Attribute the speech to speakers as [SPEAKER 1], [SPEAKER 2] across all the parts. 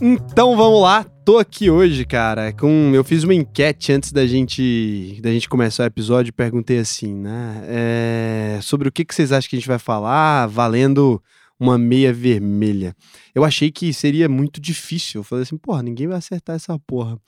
[SPEAKER 1] Então vamos lá, tô aqui hoje, cara, com eu fiz uma enquete antes da gente da gente começar o episódio, perguntei assim, né, é, sobre o que, que vocês acham que a gente vai falar, valendo uma meia vermelha. Eu achei que seria muito difícil. Eu falei assim, porra, ninguém vai acertar essa porra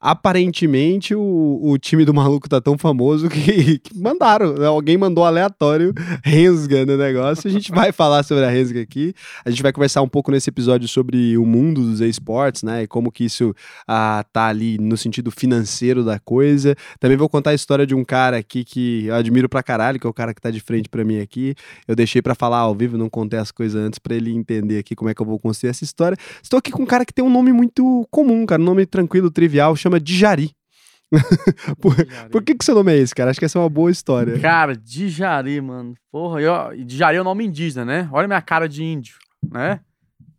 [SPEAKER 1] aparentemente o, o time do maluco tá tão famoso que, que mandaram, né? alguém mandou aleatório Rensga no negócio. A gente vai falar sobre a Rensga aqui. A gente vai conversar um pouco nesse episódio sobre o mundo dos esportes, né? E como que isso ah, tá ali no sentido financeiro da coisa. Também vou contar a história de um cara aqui que eu admiro pra caralho, que é o cara que tá de frente para mim aqui. Eu deixei para falar ao vivo, não contei as coisas antes para ele entender aqui como é que eu vou construir essa história. Estou aqui com um cara que tem um nome muito comum, cara, um nome tranquilo, trivial, chama Dijari. por, por que, que seu nome é esse, cara? Acho que essa é uma boa história.
[SPEAKER 2] Cara, Dijari, mano. Porra, eu, Dijari é o nome indígena, né? Olha minha cara de índio, né?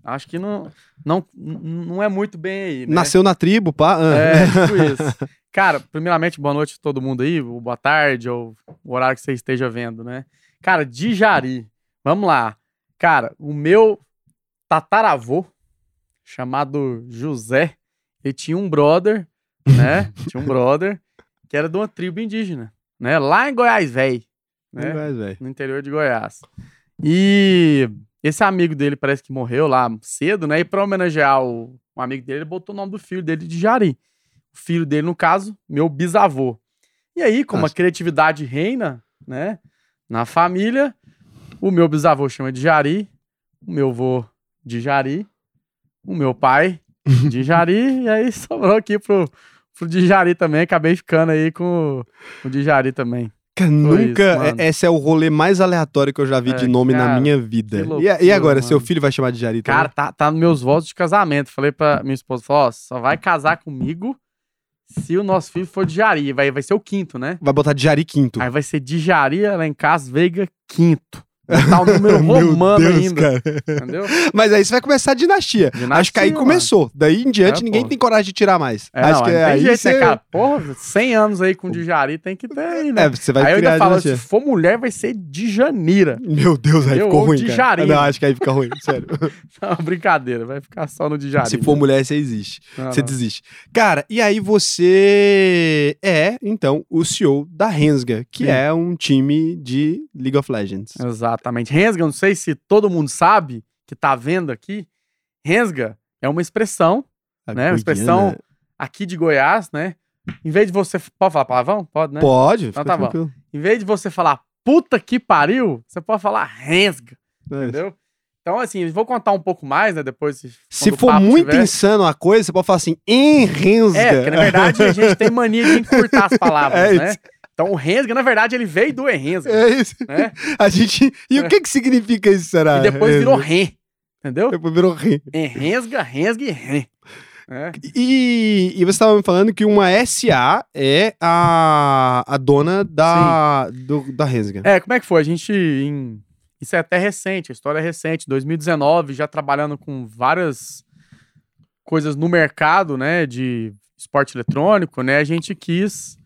[SPEAKER 2] Acho que não, não, não é muito bem aí, né?
[SPEAKER 1] Nasceu na tribo, pá.
[SPEAKER 2] Ah. É, tipo isso. Cara, primeiramente, boa noite a todo mundo aí, boa tarde, ou o horário que você esteja vendo, né? Cara, Dijari. Vamos lá. Cara, o meu tataravô, chamado José, ele tinha um brother né? Tinha um brother que era de uma tribo indígena, né? Lá em Goiás, velho. Né?
[SPEAKER 1] Goiás,
[SPEAKER 2] no interior de Goiás. E esse amigo dele parece que morreu lá cedo, né? E para homenagear o, um amigo dele, ele botou o nome do filho dele de Jari. O filho dele, no caso, meu bisavô. E aí, como Nossa. a criatividade reina, né? Na família, o meu bisavô chama de Jari, o meu avô de Jari, o meu pai de Jari, e aí sobrou aqui pro, pro Dijari também, acabei ficando aí com o Dijari também.
[SPEAKER 1] Cara, nunca. Isso, esse é o rolê mais aleatório que eu já vi é, de nome cara, na minha vida. Loucura, e, e, agora, mano. seu filho vai chamar de Jari também?
[SPEAKER 2] Cara, tá, tá nos meus votos de casamento. Falei pra minha esposa: falou, ó, só vai casar comigo se o nosso filho for de Jari. Vai, vai ser o quinto, né?
[SPEAKER 1] Vai botar de Jari quinto.
[SPEAKER 2] Aí vai ser de Jari Alencas Veiga quinto. Botar o número romano Deus, ainda. Cara. Entendeu?
[SPEAKER 1] Mas aí você vai começar a dinastia. dinastia Acho que aí mano. começou. Daí em diante, é, ninguém pô. tem coragem de tirar mais.
[SPEAKER 2] É,
[SPEAKER 1] Acho
[SPEAKER 2] não,
[SPEAKER 1] que é
[SPEAKER 2] aí jeito, você... né, cara? Porra, 100 anos aí com Dijari tem que ter aí, né?
[SPEAKER 1] É, você vai
[SPEAKER 2] aí eu ainda falo, se for mulher, vai ser de Janira.
[SPEAKER 1] Meu Deus, aí ficou ruim, cara. Não, acho que aí fica ruim, sério.
[SPEAKER 2] não, brincadeira, vai ficar só no Dijari.
[SPEAKER 1] Se for mulher, você existe. Não, você não. desiste. Cara, e aí você é, então, o CEO da Rensga, que Sim. é um time de League of Legends.
[SPEAKER 2] Exatamente. Rensga, sei se todo mundo sabe que tá vendo aqui, rensga é uma expressão, a né? Uma expressão aqui de Goiás, né? Em vez de você. Pode falar palavrão? Pode, né?
[SPEAKER 1] Pode.
[SPEAKER 2] Então tá tranquilo. bom. Em vez de você falar puta que pariu, você pode falar rensga. É entendeu? Então, assim, vou contar um pouco mais, né? Depois.
[SPEAKER 1] Se for muito tiver. insano a coisa, você pode falar assim, enrensga.
[SPEAKER 2] É, porque na verdade a gente tem mania de encurtar as palavras, é né? Isso. Então o Rensga, na verdade, ele veio do Errensga.
[SPEAKER 1] É isso. Né? A gente... E é. o que que significa isso, será?
[SPEAKER 2] E depois virou Ren. Entendeu?
[SPEAKER 1] Depois virou Ren.
[SPEAKER 2] Errensga, Rensga e Ren. É.
[SPEAKER 1] E, e, você estava me falando que uma SA é a, a dona da, do, da Rensga.
[SPEAKER 2] É, como é que foi? A gente. Em, isso é até recente, a história é recente. 2019, já trabalhando com várias coisas no mercado, né? De esporte eletrônico, né? A gente quis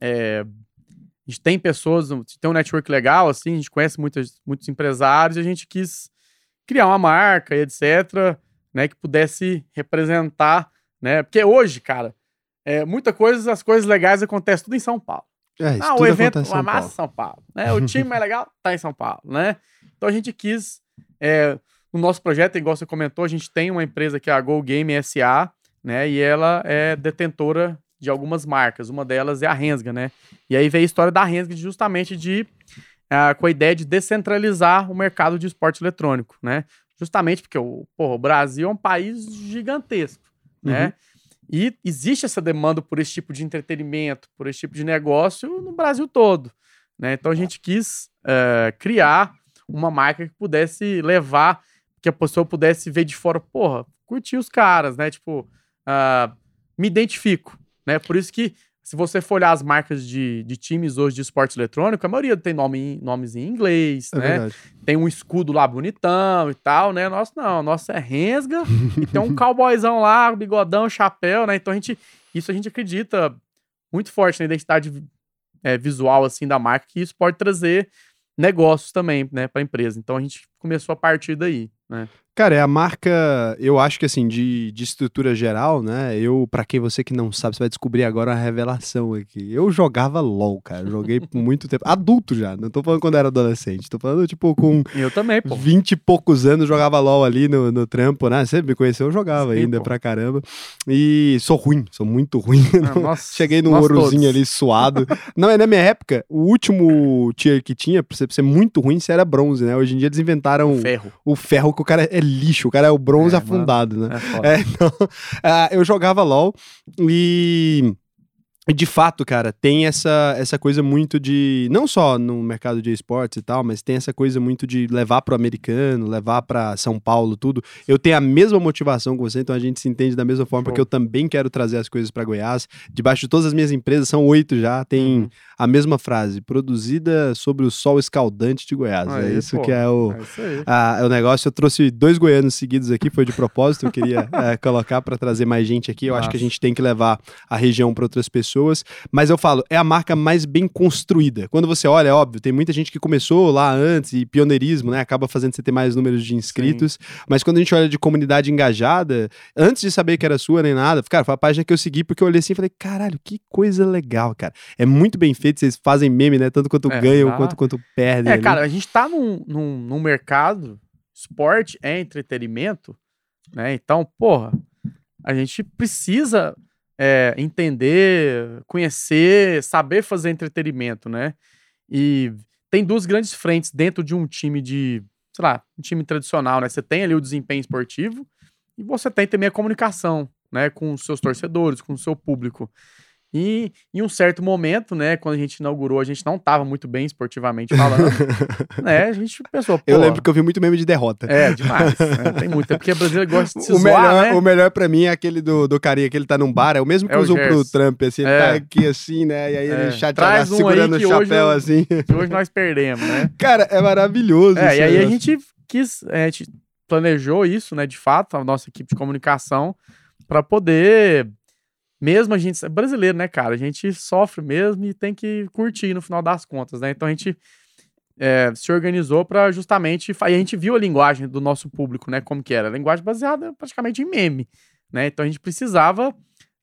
[SPEAKER 2] é, a gente tem pessoas, tem um network legal, assim, a gente conhece muitos, muitos empresários e a gente quis criar uma marca e etc., né, que pudesse representar, né, porque hoje, cara, é, muita coisa, as coisas legais acontecem tudo em São Paulo.
[SPEAKER 1] É, ah, o evento, uma
[SPEAKER 2] massa São Paulo, né, o time mais legal tá em São Paulo, né, então a gente quis, é, no nosso projeto, igual você comentou, a gente tem uma empresa que é a Go Game SA, né, e ela é detentora de algumas marcas. Uma delas é a Rensga, né? E aí veio a história da Rensga justamente de uh, com a ideia de descentralizar o mercado de esporte eletrônico, né? Justamente porque o, porra, o Brasil é um país gigantesco, né? Uhum. E existe essa demanda por esse tipo de entretenimento, por esse tipo de negócio no Brasil todo, né? Então a gente quis uh, criar uma marca que pudesse levar, que a pessoa pudesse ver de fora, porra, curtir os caras, né? Tipo, uh, me identifico, né? Por isso que, se você for olhar as marcas de, de times hoje de esporte eletrônico, a maioria tem nome, nomes em inglês, é né? Verdade. Tem um escudo lá bonitão e tal, né? Nosso não, nosso é Rensga e tem um cowboyzão lá, bigodão, chapéu, né? Então a gente, isso a gente acredita muito forte na identidade é, visual assim da marca, que isso pode trazer negócios também, né, para a empresa. Então a gente começou a partir daí, né?
[SPEAKER 1] Cara, é a marca, eu acho que assim, de, de estrutura geral, né? Eu, pra quem você que não sabe, você vai descobrir agora uma revelação aqui. Eu jogava LOL, cara. Joguei por muito tempo. Adulto já, não tô falando quando era adolescente. Tô falando, tipo, com
[SPEAKER 2] Eu também, pô.
[SPEAKER 1] 20 e poucos anos, jogava LOL ali no, no trampo, né? Você me conheceu, eu jogava
[SPEAKER 2] Sim,
[SPEAKER 1] ainda
[SPEAKER 2] pô.
[SPEAKER 1] pra caramba. E sou ruim, sou muito ruim.
[SPEAKER 2] Ah, nossa,
[SPEAKER 1] Cheguei num ourozinho
[SPEAKER 2] todos.
[SPEAKER 1] ali suado. não, é na minha época, o último tier que tinha, pra você ser muito ruim, você era bronze, né? Hoje em dia eles inventaram
[SPEAKER 2] Ferro.
[SPEAKER 1] o ferro, que o cara é lixo, o cara é o bronze
[SPEAKER 2] É,
[SPEAKER 1] afundado, né?
[SPEAKER 2] É
[SPEAKER 1] então, ah, eu jogava LOL e. De fato, cara, tem essa, essa coisa muito de. Não só no mercado de esportes e tal, mas tem essa coisa muito de levar pro americano, levar pra São Paulo, tudo. Eu tenho a mesma motivação que você, então a gente se entende da mesma forma, porque eu também quero trazer as coisas pra Goiás. Debaixo de todas as minhas empresas, são oito já, tem
[SPEAKER 2] Uhum.
[SPEAKER 1] a mesma frase: produzida sobre o sol escaldante de Goiás. é
[SPEAKER 2] Aí,
[SPEAKER 1] isso
[SPEAKER 2] pô.
[SPEAKER 1] que é o.
[SPEAKER 2] É aí.
[SPEAKER 1] Ah, o negócio, eu trouxe dois goianos seguidos aqui, foi de propósito, eu queria eh, colocar para trazer mais gente aqui. Eu acho que a gente tem que levar a região para outras pessoas, mas eu falo, é a marca mais bem construída. Quando você olha, é óbvio, tem muita gente que começou lá antes e pioneirismo, né, acaba fazendo você ter mais números de inscritos, mas quando a gente olha de comunidade engajada, antes de saber que era sua nem nada, cara, foi a página que eu segui porque eu olhei assim e falei, caralho, que coisa legal, cara. É muito bem feito, vocês fazem meme, né, tanto quanto
[SPEAKER 2] É,
[SPEAKER 1] ganham
[SPEAKER 2] dá.
[SPEAKER 1] quanto quanto perdem.
[SPEAKER 2] É,
[SPEAKER 1] ali.
[SPEAKER 2] cara, a gente tá num, num, num mercado, esporte é entretenimento, né? Então, porra, a gente precisa é, entender, conhecer, saber fazer entretenimento, né? E tem duas grandes frentes dentro de um time de, sei lá, um time tradicional, né? Você tem ali o desempenho esportivo e você tem também a comunicação, né? Com os seus torcedores, com o seu público. E em um certo momento, né, quando a gente inaugurou, a gente não tava muito bem esportivamente falando, né? A gente pensou,
[SPEAKER 1] Eu lembro que eu vi muito meme de derrota.
[SPEAKER 2] é demais, né, tem muito, é porque o brasileiro gosta de se
[SPEAKER 1] o,
[SPEAKER 2] zoar,
[SPEAKER 1] melhor,
[SPEAKER 2] né?
[SPEAKER 1] o melhor pra mim é aquele do, do carinha que ele tá num bar, é o mesmo que
[SPEAKER 2] É o
[SPEAKER 1] usam pro. Trump, assim, ele
[SPEAKER 2] É.
[SPEAKER 1] tá aqui assim, né? E aí
[SPEAKER 2] É.
[SPEAKER 1] ele chateado,
[SPEAKER 2] um
[SPEAKER 1] segurando o
[SPEAKER 2] que hoje
[SPEAKER 1] chapéu
[SPEAKER 2] eu-
[SPEAKER 1] assim.
[SPEAKER 2] Que hoje nós perdemos, né?
[SPEAKER 1] Cara, é maravilhoso.
[SPEAKER 2] É, e aí a gente quis, é, a gente planejou isso, né, de fato, a nossa equipe de comunicação, para poder, mesmo a gente, é brasileiro, né, cara, a gente sofre mesmo e tem que curtir no final das contas, né, então a gente é, se organizou para justamente, e a gente viu a linguagem do nosso público, né, como que era, linguagem baseada praticamente em meme, né, então a gente precisava,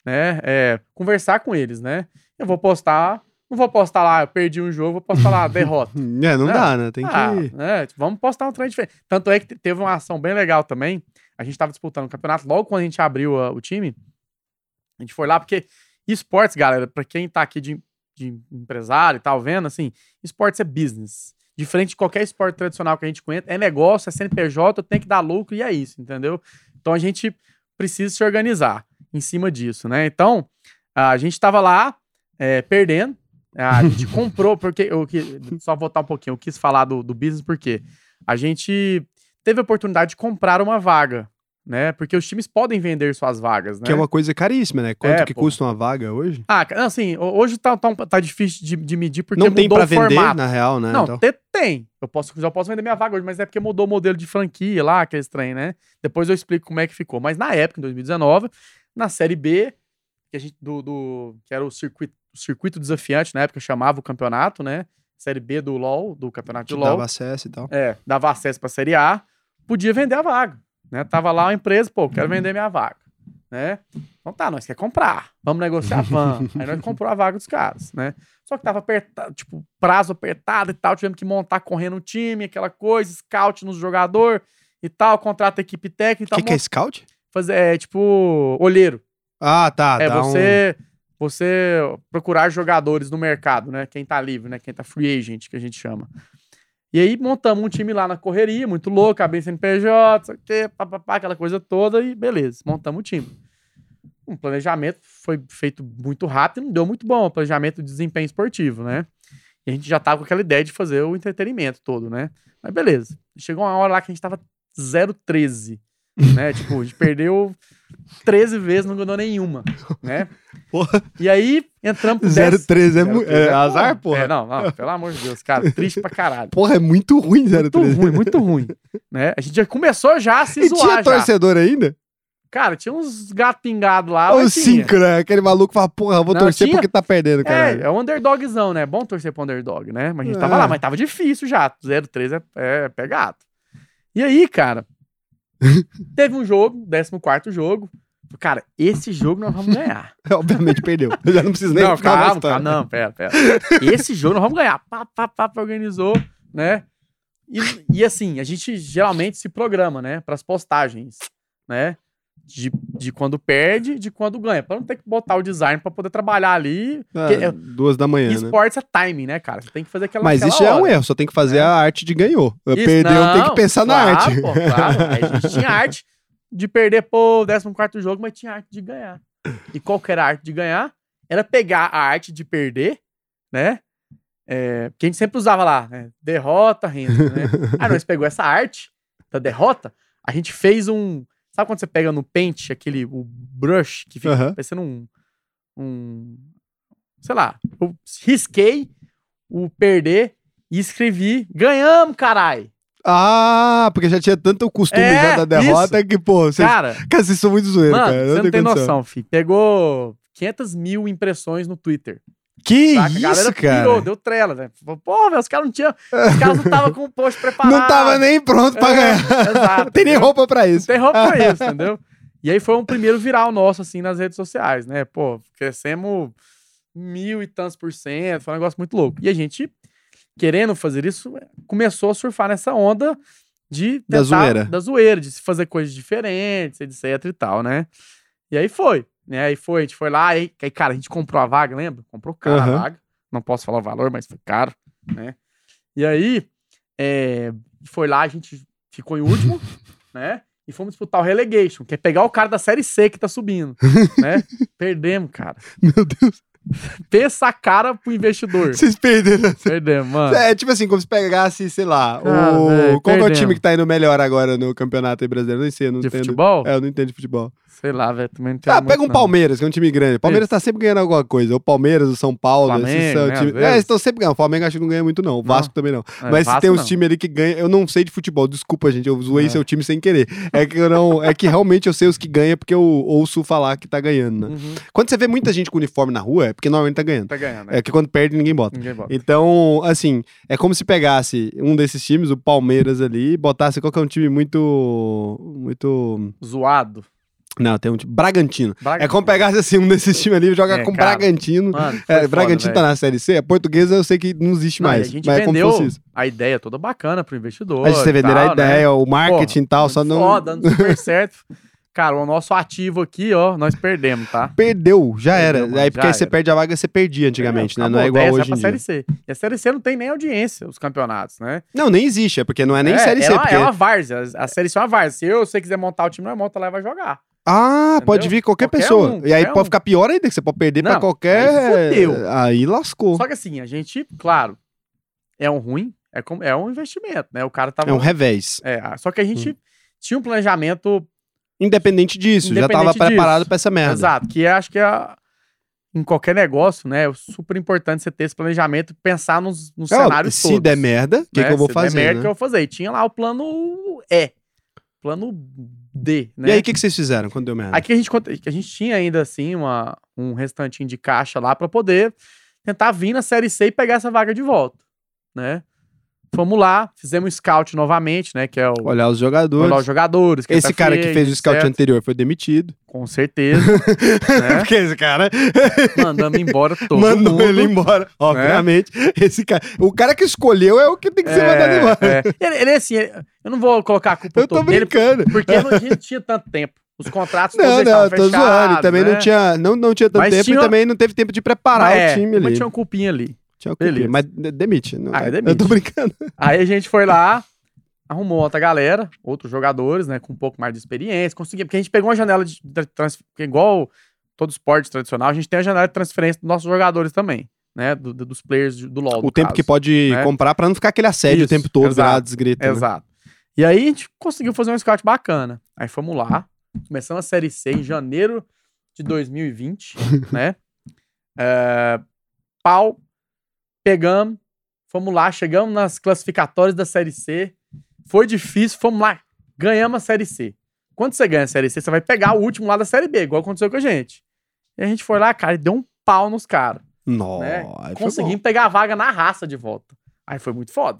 [SPEAKER 2] né, é, conversar com eles, né, eu vou postar, não vou postar lá, eu perdi um jogo, vou postar lá, derrota.
[SPEAKER 1] É, não
[SPEAKER 2] Não.
[SPEAKER 1] dá, né? Tem
[SPEAKER 2] Ah,
[SPEAKER 1] que.
[SPEAKER 2] né, vamos postar um trem diferente. Tanto é que te- teve uma ação bem legal também. A gente tava disputando o campeonato logo quando a gente abriu ah, o time. A gente foi lá porque esportes, galera, pra quem tá aqui de, de empresário e tal, vendo, assim, esportes é business. Diferente de qualquer esporte tradicional que a gente conhece, é negócio, é CNPJ, tem que dar lucro e é isso, entendeu? Então a gente precisa se organizar em cima disso, né? Então, a gente tava lá é, perdendo. A gente comprou, porque eu que- só voltar um pouquinho, eu quis falar do, do business porque a gente teve a oportunidade de comprar uma vaga, né? Porque os times podem vender suas vagas, né?
[SPEAKER 1] Que é uma coisa caríssima, né? Quanto
[SPEAKER 2] É,
[SPEAKER 1] que
[SPEAKER 2] pô.
[SPEAKER 1] custa uma vaga hoje?
[SPEAKER 2] Ah, assim, ho- hoje tá, tá, tá difícil de, de medir porque
[SPEAKER 1] não tem
[SPEAKER 2] o
[SPEAKER 1] vender, na real, né?
[SPEAKER 2] Não,
[SPEAKER 1] Então-
[SPEAKER 2] te- tem. Eu posso, já posso vender minha vaga hoje, mas é porque mudou o modelo de franquia lá, aquele trem, né? Depois eu explico como é que ficou. Mas na época, em 2019, na Série B, que a gente do, do- que era o circuito, o circuito desafiante, na época chamava o campeonato, né? Série B do LoL, do campeonato de LoL.
[SPEAKER 1] dava acesso e tal.
[SPEAKER 2] É, dava acesso pra Série A, podia vender a vaga, né? Tava lá uma empresa, pô, quero vender minha vaga, né? Então tá, nós quer comprar, vamos negociar, vamos. Aí nós comprou a vaga dos caras, né? Só que tava apertado, tipo, prazo apertado e tal, tivemos que montar correndo o time, aquela coisa, scout nos jogador e tal, contrata a equipe técnica
[SPEAKER 1] O
[SPEAKER 2] e
[SPEAKER 1] que, que é scout?
[SPEAKER 2] Fazer, é, tipo, olheiro.
[SPEAKER 1] Ah, tá.
[SPEAKER 2] é
[SPEAKER 1] dá um-
[SPEAKER 2] você, você procurar jogadores no mercado, né? Quem tá livre, né? Quem tá free agent, que a gente chama. E aí montamos um time lá na correria, muito louco, abri CNPJ, sei o quê, papapá, aquela coisa toda, e beleza, montamos o time. Um planejamento foi feito muito rápido, não deu muito bom, o planejamento de desempenho esportivo, né? E a gente já tava com aquela ideia de fazer o entretenimento todo, né? Mas beleza. Chegou uma hora lá que a gente tava 0-13, né? tipo, a gente perdeu 13 vezes, não ganhou nenhuma, né?
[SPEAKER 1] Porra.
[SPEAKER 2] E aí entramos pro 10.
[SPEAKER 1] 013 é, mu-
[SPEAKER 2] 0,13
[SPEAKER 1] é
[SPEAKER 2] é
[SPEAKER 1] azar, porra.
[SPEAKER 2] É, não, não, pelo amor de Deus, cara, triste pra caralho.
[SPEAKER 1] Porra, é muito ruim 013.
[SPEAKER 2] Muito ruim, muito ruim. Né? A gente já começou já a se
[SPEAKER 1] E
[SPEAKER 2] zoar.
[SPEAKER 1] tinha
[SPEAKER 2] já.
[SPEAKER 1] torcedor ainda?
[SPEAKER 2] Cara, tinha uns gatos pingados lá.
[SPEAKER 1] Ou cinco, né? Aquele maluco fala, porra, eu vou
[SPEAKER 2] Não,
[SPEAKER 1] torcer
[SPEAKER 2] tinha-
[SPEAKER 1] porque tá perdendo,
[SPEAKER 2] É,
[SPEAKER 1] caralho.
[SPEAKER 2] é um underdogzão, né? É bom torcer pro underdog, né? Mas a gente tava
[SPEAKER 1] É.
[SPEAKER 2] lá, mas tava difícil já. 0-3 é, é pegado. E aí, cara, Teve um jogo, 14 jogo. Cara, esse jogo nós vamos ganhar.
[SPEAKER 1] Obviamente perdeu. Eu já não preciso nem
[SPEAKER 2] não, calma, calma, não, pera, pera. Esse jogo nós vamos ganhar. Pá, pá, pá, organizou, né? E, e assim, a gente geralmente se programa, né? Para as postagens, né? De, de quando perde, de quando ganha. Pra não ter que botar o design pra poder trabalhar ali.
[SPEAKER 1] Ah,
[SPEAKER 2] é-
[SPEAKER 1] duas da manhã, né?
[SPEAKER 2] Esportes é timing, né, cara? Você tem que fazer aquela
[SPEAKER 1] Mas
[SPEAKER 2] aquela
[SPEAKER 1] isso já é um
[SPEAKER 2] hora.
[SPEAKER 1] erro, só tem que fazer
[SPEAKER 2] É.
[SPEAKER 1] a arte de ganhou.
[SPEAKER 2] Isso,
[SPEAKER 1] Perdeu, tem que pensar na
[SPEAKER 2] claro,
[SPEAKER 1] arte.
[SPEAKER 2] Pô, claro. A gente tinha arte de perder pro 14 jogo, mas tinha arte de ganhar. E qual que era a arte de ganhar? Era pegar a arte de perder, né? É, porque a gente sempre usava lá, né? Derrota, renda, né? Aí nós pegou essa arte da derrota, a gente fez um. Sabe quando você pega no Paint aquele o brush que fica
[SPEAKER 1] Aham.
[SPEAKER 2] parecendo um. um sei lá, eu risquei o perder e escrevi: ganhamos, carai!
[SPEAKER 1] Ah, porque já tinha tanto costume
[SPEAKER 2] É,
[SPEAKER 1] já da derrota que, pô, vocês, cara,
[SPEAKER 2] Cara,
[SPEAKER 1] vocês são muito zoeiros, cara.
[SPEAKER 2] você não tem
[SPEAKER 1] condição.
[SPEAKER 2] noção, filho. Pegou 500 mil impressões no Twitter.
[SPEAKER 1] Que
[SPEAKER 2] saca? a
[SPEAKER 1] isso,
[SPEAKER 2] galera
[SPEAKER 1] cara?
[SPEAKER 2] pirou, deu trela, velho. Falou, Pô, velho, os caras não tinham. Os caras não estavam com o post preparado.
[SPEAKER 1] Não tava nem pronto pra
[SPEAKER 2] É,
[SPEAKER 1] ganhar.
[SPEAKER 2] exato,
[SPEAKER 1] não tem nem roupa pra
[SPEAKER 2] Não
[SPEAKER 1] isso.
[SPEAKER 2] tem roupa pra isso, entendeu? E aí foi um primeiro viral nosso, assim, nas redes sociais, né? Pô, crescemos mil e tantos por cento, foi um negócio muito louco. E a gente, querendo fazer isso, começou a surfar nessa onda de
[SPEAKER 1] Da
[SPEAKER 2] tentar-
[SPEAKER 1] zoeira.
[SPEAKER 2] Da zoeira, de se fazer coisas diferentes, etc e tal, né? E aí foi, né? Aí foi, a gente foi lá, aí, aí cara, a gente comprou a vaga, lembra? Comprou caro
[SPEAKER 1] Aham.
[SPEAKER 2] a vaga. Não posso falar o valor, mas foi caro, né? E aí, é, foi lá, a gente ficou em último, né? E fomos disputar o relegation, que é pegar o cara da série C que tá subindo, né? Perdemos, cara.
[SPEAKER 1] Meu Deus,
[SPEAKER 2] Pensa a cara pro investidor.
[SPEAKER 1] vocês perderam.
[SPEAKER 2] Perdemos, mano.
[SPEAKER 1] É tipo assim, como se pegasse, sei lá,
[SPEAKER 2] Ah,
[SPEAKER 1] o... qual é o time que tá indo melhor agora no campeonato aí brasileiro? Nem sei, eu não
[SPEAKER 2] De
[SPEAKER 1] entendo.
[SPEAKER 2] futebol?
[SPEAKER 1] É, eu não entendo de futebol.
[SPEAKER 2] Sei lá, velho. Também não
[SPEAKER 1] Ah, pega um Palmeiras, que é um time grande. O Palmeiras tá sempre ganhando alguma coisa. O Palmeiras, o São Paulo, esses
[SPEAKER 2] Flamengo,
[SPEAKER 1] são
[SPEAKER 2] né,
[SPEAKER 1] time... É, estão sempre ganhando. O Flamengo acho que não ganha muito, não. O Vasco também não. Mas tem uns times ali que ganham. Eu não sei de futebol, desculpa, gente. Eu zoei
[SPEAKER 2] É.
[SPEAKER 1] seu time sem querer. É que eu não. É que realmente eu sei os que ganham porque eu ouço falar que tá ganhando, né?
[SPEAKER 2] Uhum,
[SPEAKER 1] Quando você vê muita gente com uniforme na rua, é porque normalmente tá ganhando.
[SPEAKER 2] tá ganhando, né?
[SPEAKER 1] É que quando perde, ninguém bota.
[SPEAKER 2] Ninguém bota.
[SPEAKER 1] Então, assim, é como se pegasse um desses times, o Palmeiras ali, e botasse qualquer um time muito. Muito.
[SPEAKER 2] Zoado.
[SPEAKER 1] Não, tem um time. Bragantino.
[SPEAKER 2] Braga-
[SPEAKER 1] É como pegasse assim um desses times ali e jogar
[SPEAKER 2] É,
[SPEAKER 1] com
[SPEAKER 2] cara.
[SPEAKER 1] Bragantino.
[SPEAKER 2] Mano, foi
[SPEAKER 1] É,
[SPEAKER 2] foda,
[SPEAKER 1] Bragantino
[SPEAKER 2] velho.
[SPEAKER 1] tá na Série C. A portuguesa eu sei que não existe
[SPEAKER 2] Não,
[SPEAKER 1] mais.
[SPEAKER 2] a gente
[SPEAKER 1] mas é como se
[SPEAKER 2] vendeu
[SPEAKER 1] fosse isso.
[SPEAKER 2] a ideia toda bacana pro investidor.
[SPEAKER 1] A gente venderam a
[SPEAKER 2] tal, né?
[SPEAKER 1] ideia, o marketing e tal, só não.
[SPEAKER 2] Foda, dando super certo. Cara, o nosso ativo aqui, ó, nós perdemos, tá?
[SPEAKER 1] Perdeu, já
[SPEAKER 2] Perdeu,
[SPEAKER 1] era.
[SPEAKER 2] mano,
[SPEAKER 1] aí porque
[SPEAKER 2] já
[SPEAKER 1] você perde a vaga, você perdia antigamente, né? Não é
[SPEAKER 2] acabou,
[SPEAKER 1] igual hoje em
[SPEAKER 2] pra
[SPEAKER 1] dia.
[SPEAKER 2] Série C. E a Série C não tem nem audiência, os campeonatos, né?
[SPEAKER 1] Não, nem existe, é porque não é nem
[SPEAKER 2] é,
[SPEAKER 1] Série
[SPEAKER 2] é
[SPEAKER 1] C.
[SPEAKER 2] Uma,
[SPEAKER 1] porque...
[SPEAKER 2] É uma várzea. A Série C é uma várzea. Se eu, você quiser montar o time, nós monta lá e vai jogar.
[SPEAKER 1] Ah,
[SPEAKER 2] Entendeu?
[SPEAKER 1] pode vir qualquer,
[SPEAKER 2] Qualquer
[SPEAKER 1] pessoa.
[SPEAKER 2] um,
[SPEAKER 1] e aí pode
[SPEAKER 2] um.
[SPEAKER 1] ficar pior ainda, que você pode perder pra
[SPEAKER 2] Não,
[SPEAKER 1] qualquer.
[SPEAKER 2] aí fudeu.
[SPEAKER 1] Aí lascou.
[SPEAKER 2] Só que assim, a gente, claro, é um ruim, é, como, é um investimento, né? O cara tava.
[SPEAKER 1] É um revés.
[SPEAKER 2] É, só que a gente tinha um planejamento
[SPEAKER 1] Independente disso, já tava
[SPEAKER 2] Independente
[SPEAKER 1] preparado
[SPEAKER 2] disso.
[SPEAKER 1] pra essa merda.
[SPEAKER 2] exato, que eu acho que é, em qualquer negócio, né? É super importante você ter esse planejamento e pensar nos, nos
[SPEAKER 1] É,
[SPEAKER 2] cenários
[SPEAKER 1] se
[SPEAKER 2] todos.
[SPEAKER 1] der merda, o que,
[SPEAKER 2] né?
[SPEAKER 1] que eu vou
[SPEAKER 2] Se
[SPEAKER 1] fazer?
[SPEAKER 2] Der merda,
[SPEAKER 1] né?
[SPEAKER 2] o que eu vou fazer. E tinha lá o plano E, plano D, né?
[SPEAKER 1] E aí, o que, que vocês fizeram quando deu merda?
[SPEAKER 2] Aqui a gente, a gente tinha ainda assim uma, um restantinho de caixa lá pra poder tentar vir na Série C e pegar essa vaga de volta, né? Fomos lá, fizemos scout novamente, né? Que é o
[SPEAKER 1] Olhar os jogadores.
[SPEAKER 2] olhar os jogadores. quem
[SPEAKER 1] Esse
[SPEAKER 2] tá
[SPEAKER 1] cara que fez o scout
[SPEAKER 2] certo?
[SPEAKER 1] anterior foi demitido.
[SPEAKER 2] Com certeza. né?
[SPEAKER 1] Porque esse cara
[SPEAKER 2] Mandamos embora todo
[SPEAKER 1] mandou
[SPEAKER 2] mundo.
[SPEAKER 1] ele embora. Obviamente. Esse cara, o cara que escolheu é o que tem que ser mandado embora.
[SPEAKER 2] É, é. Ele, ele é assim, ele- eu não vou colocar a culpa
[SPEAKER 1] Eu tô
[SPEAKER 2] toda dele,
[SPEAKER 1] brincando.
[SPEAKER 2] porque não tinha, tinha tanto tempo. Os contratos
[SPEAKER 1] Não,
[SPEAKER 2] todos
[SPEAKER 1] não,
[SPEAKER 2] estavam
[SPEAKER 1] tô zoando.
[SPEAKER 2] fechados,
[SPEAKER 1] E também
[SPEAKER 2] né?
[SPEAKER 1] não tinha, não, não tinha tanto
[SPEAKER 2] Mas
[SPEAKER 1] tempo
[SPEAKER 2] tinha-
[SPEAKER 1] e também não teve tempo de preparar
[SPEAKER 2] Mas é,
[SPEAKER 1] o time ali.
[SPEAKER 2] Mas tinha uma culpinha ali.
[SPEAKER 1] Tinha. Mas de- demite. Não,
[SPEAKER 2] Ah,
[SPEAKER 1] Eu
[SPEAKER 2] demite.
[SPEAKER 1] tô brincando.
[SPEAKER 2] Aí a gente foi lá, arrumou outra galera, outros jogadores, né, com um pouco mais de experiência, conseguimos, porque a gente pegou uma janela de transferência, igual todo esporte tradicional, a gente tem a janela de transferência dos nossos jogadores também, né, do- do- dos players do LoL,
[SPEAKER 1] O tempo
[SPEAKER 2] caso.
[SPEAKER 1] que pode
[SPEAKER 2] né?
[SPEAKER 1] comprar pra não ficar aquele assédio o
[SPEAKER 2] Isso,
[SPEAKER 1] tempo todo,
[SPEAKER 2] exato,
[SPEAKER 1] grados, grita. né?
[SPEAKER 2] Exato. E aí a gente conseguiu fazer um scout bacana. Aí fomos lá, começamos a Série C em janeiro de 2020, né? É, pau, pegamos, fomos lá, chegamos nas classificatórias da Série C. Foi difícil, fomos lá, ganhamos a Série C. Quando você ganha a Série C, você vai pegar o último lá da Série B, igual aconteceu com a gente. E a gente foi lá, cara, e deu um pau nos caras
[SPEAKER 1] Nossa,
[SPEAKER 2] né?
[SPEAKER 1] foi bom.
[SPEAKER 2] Conseguimos pegar a vaga na raça de volta. Aí foi muito foda,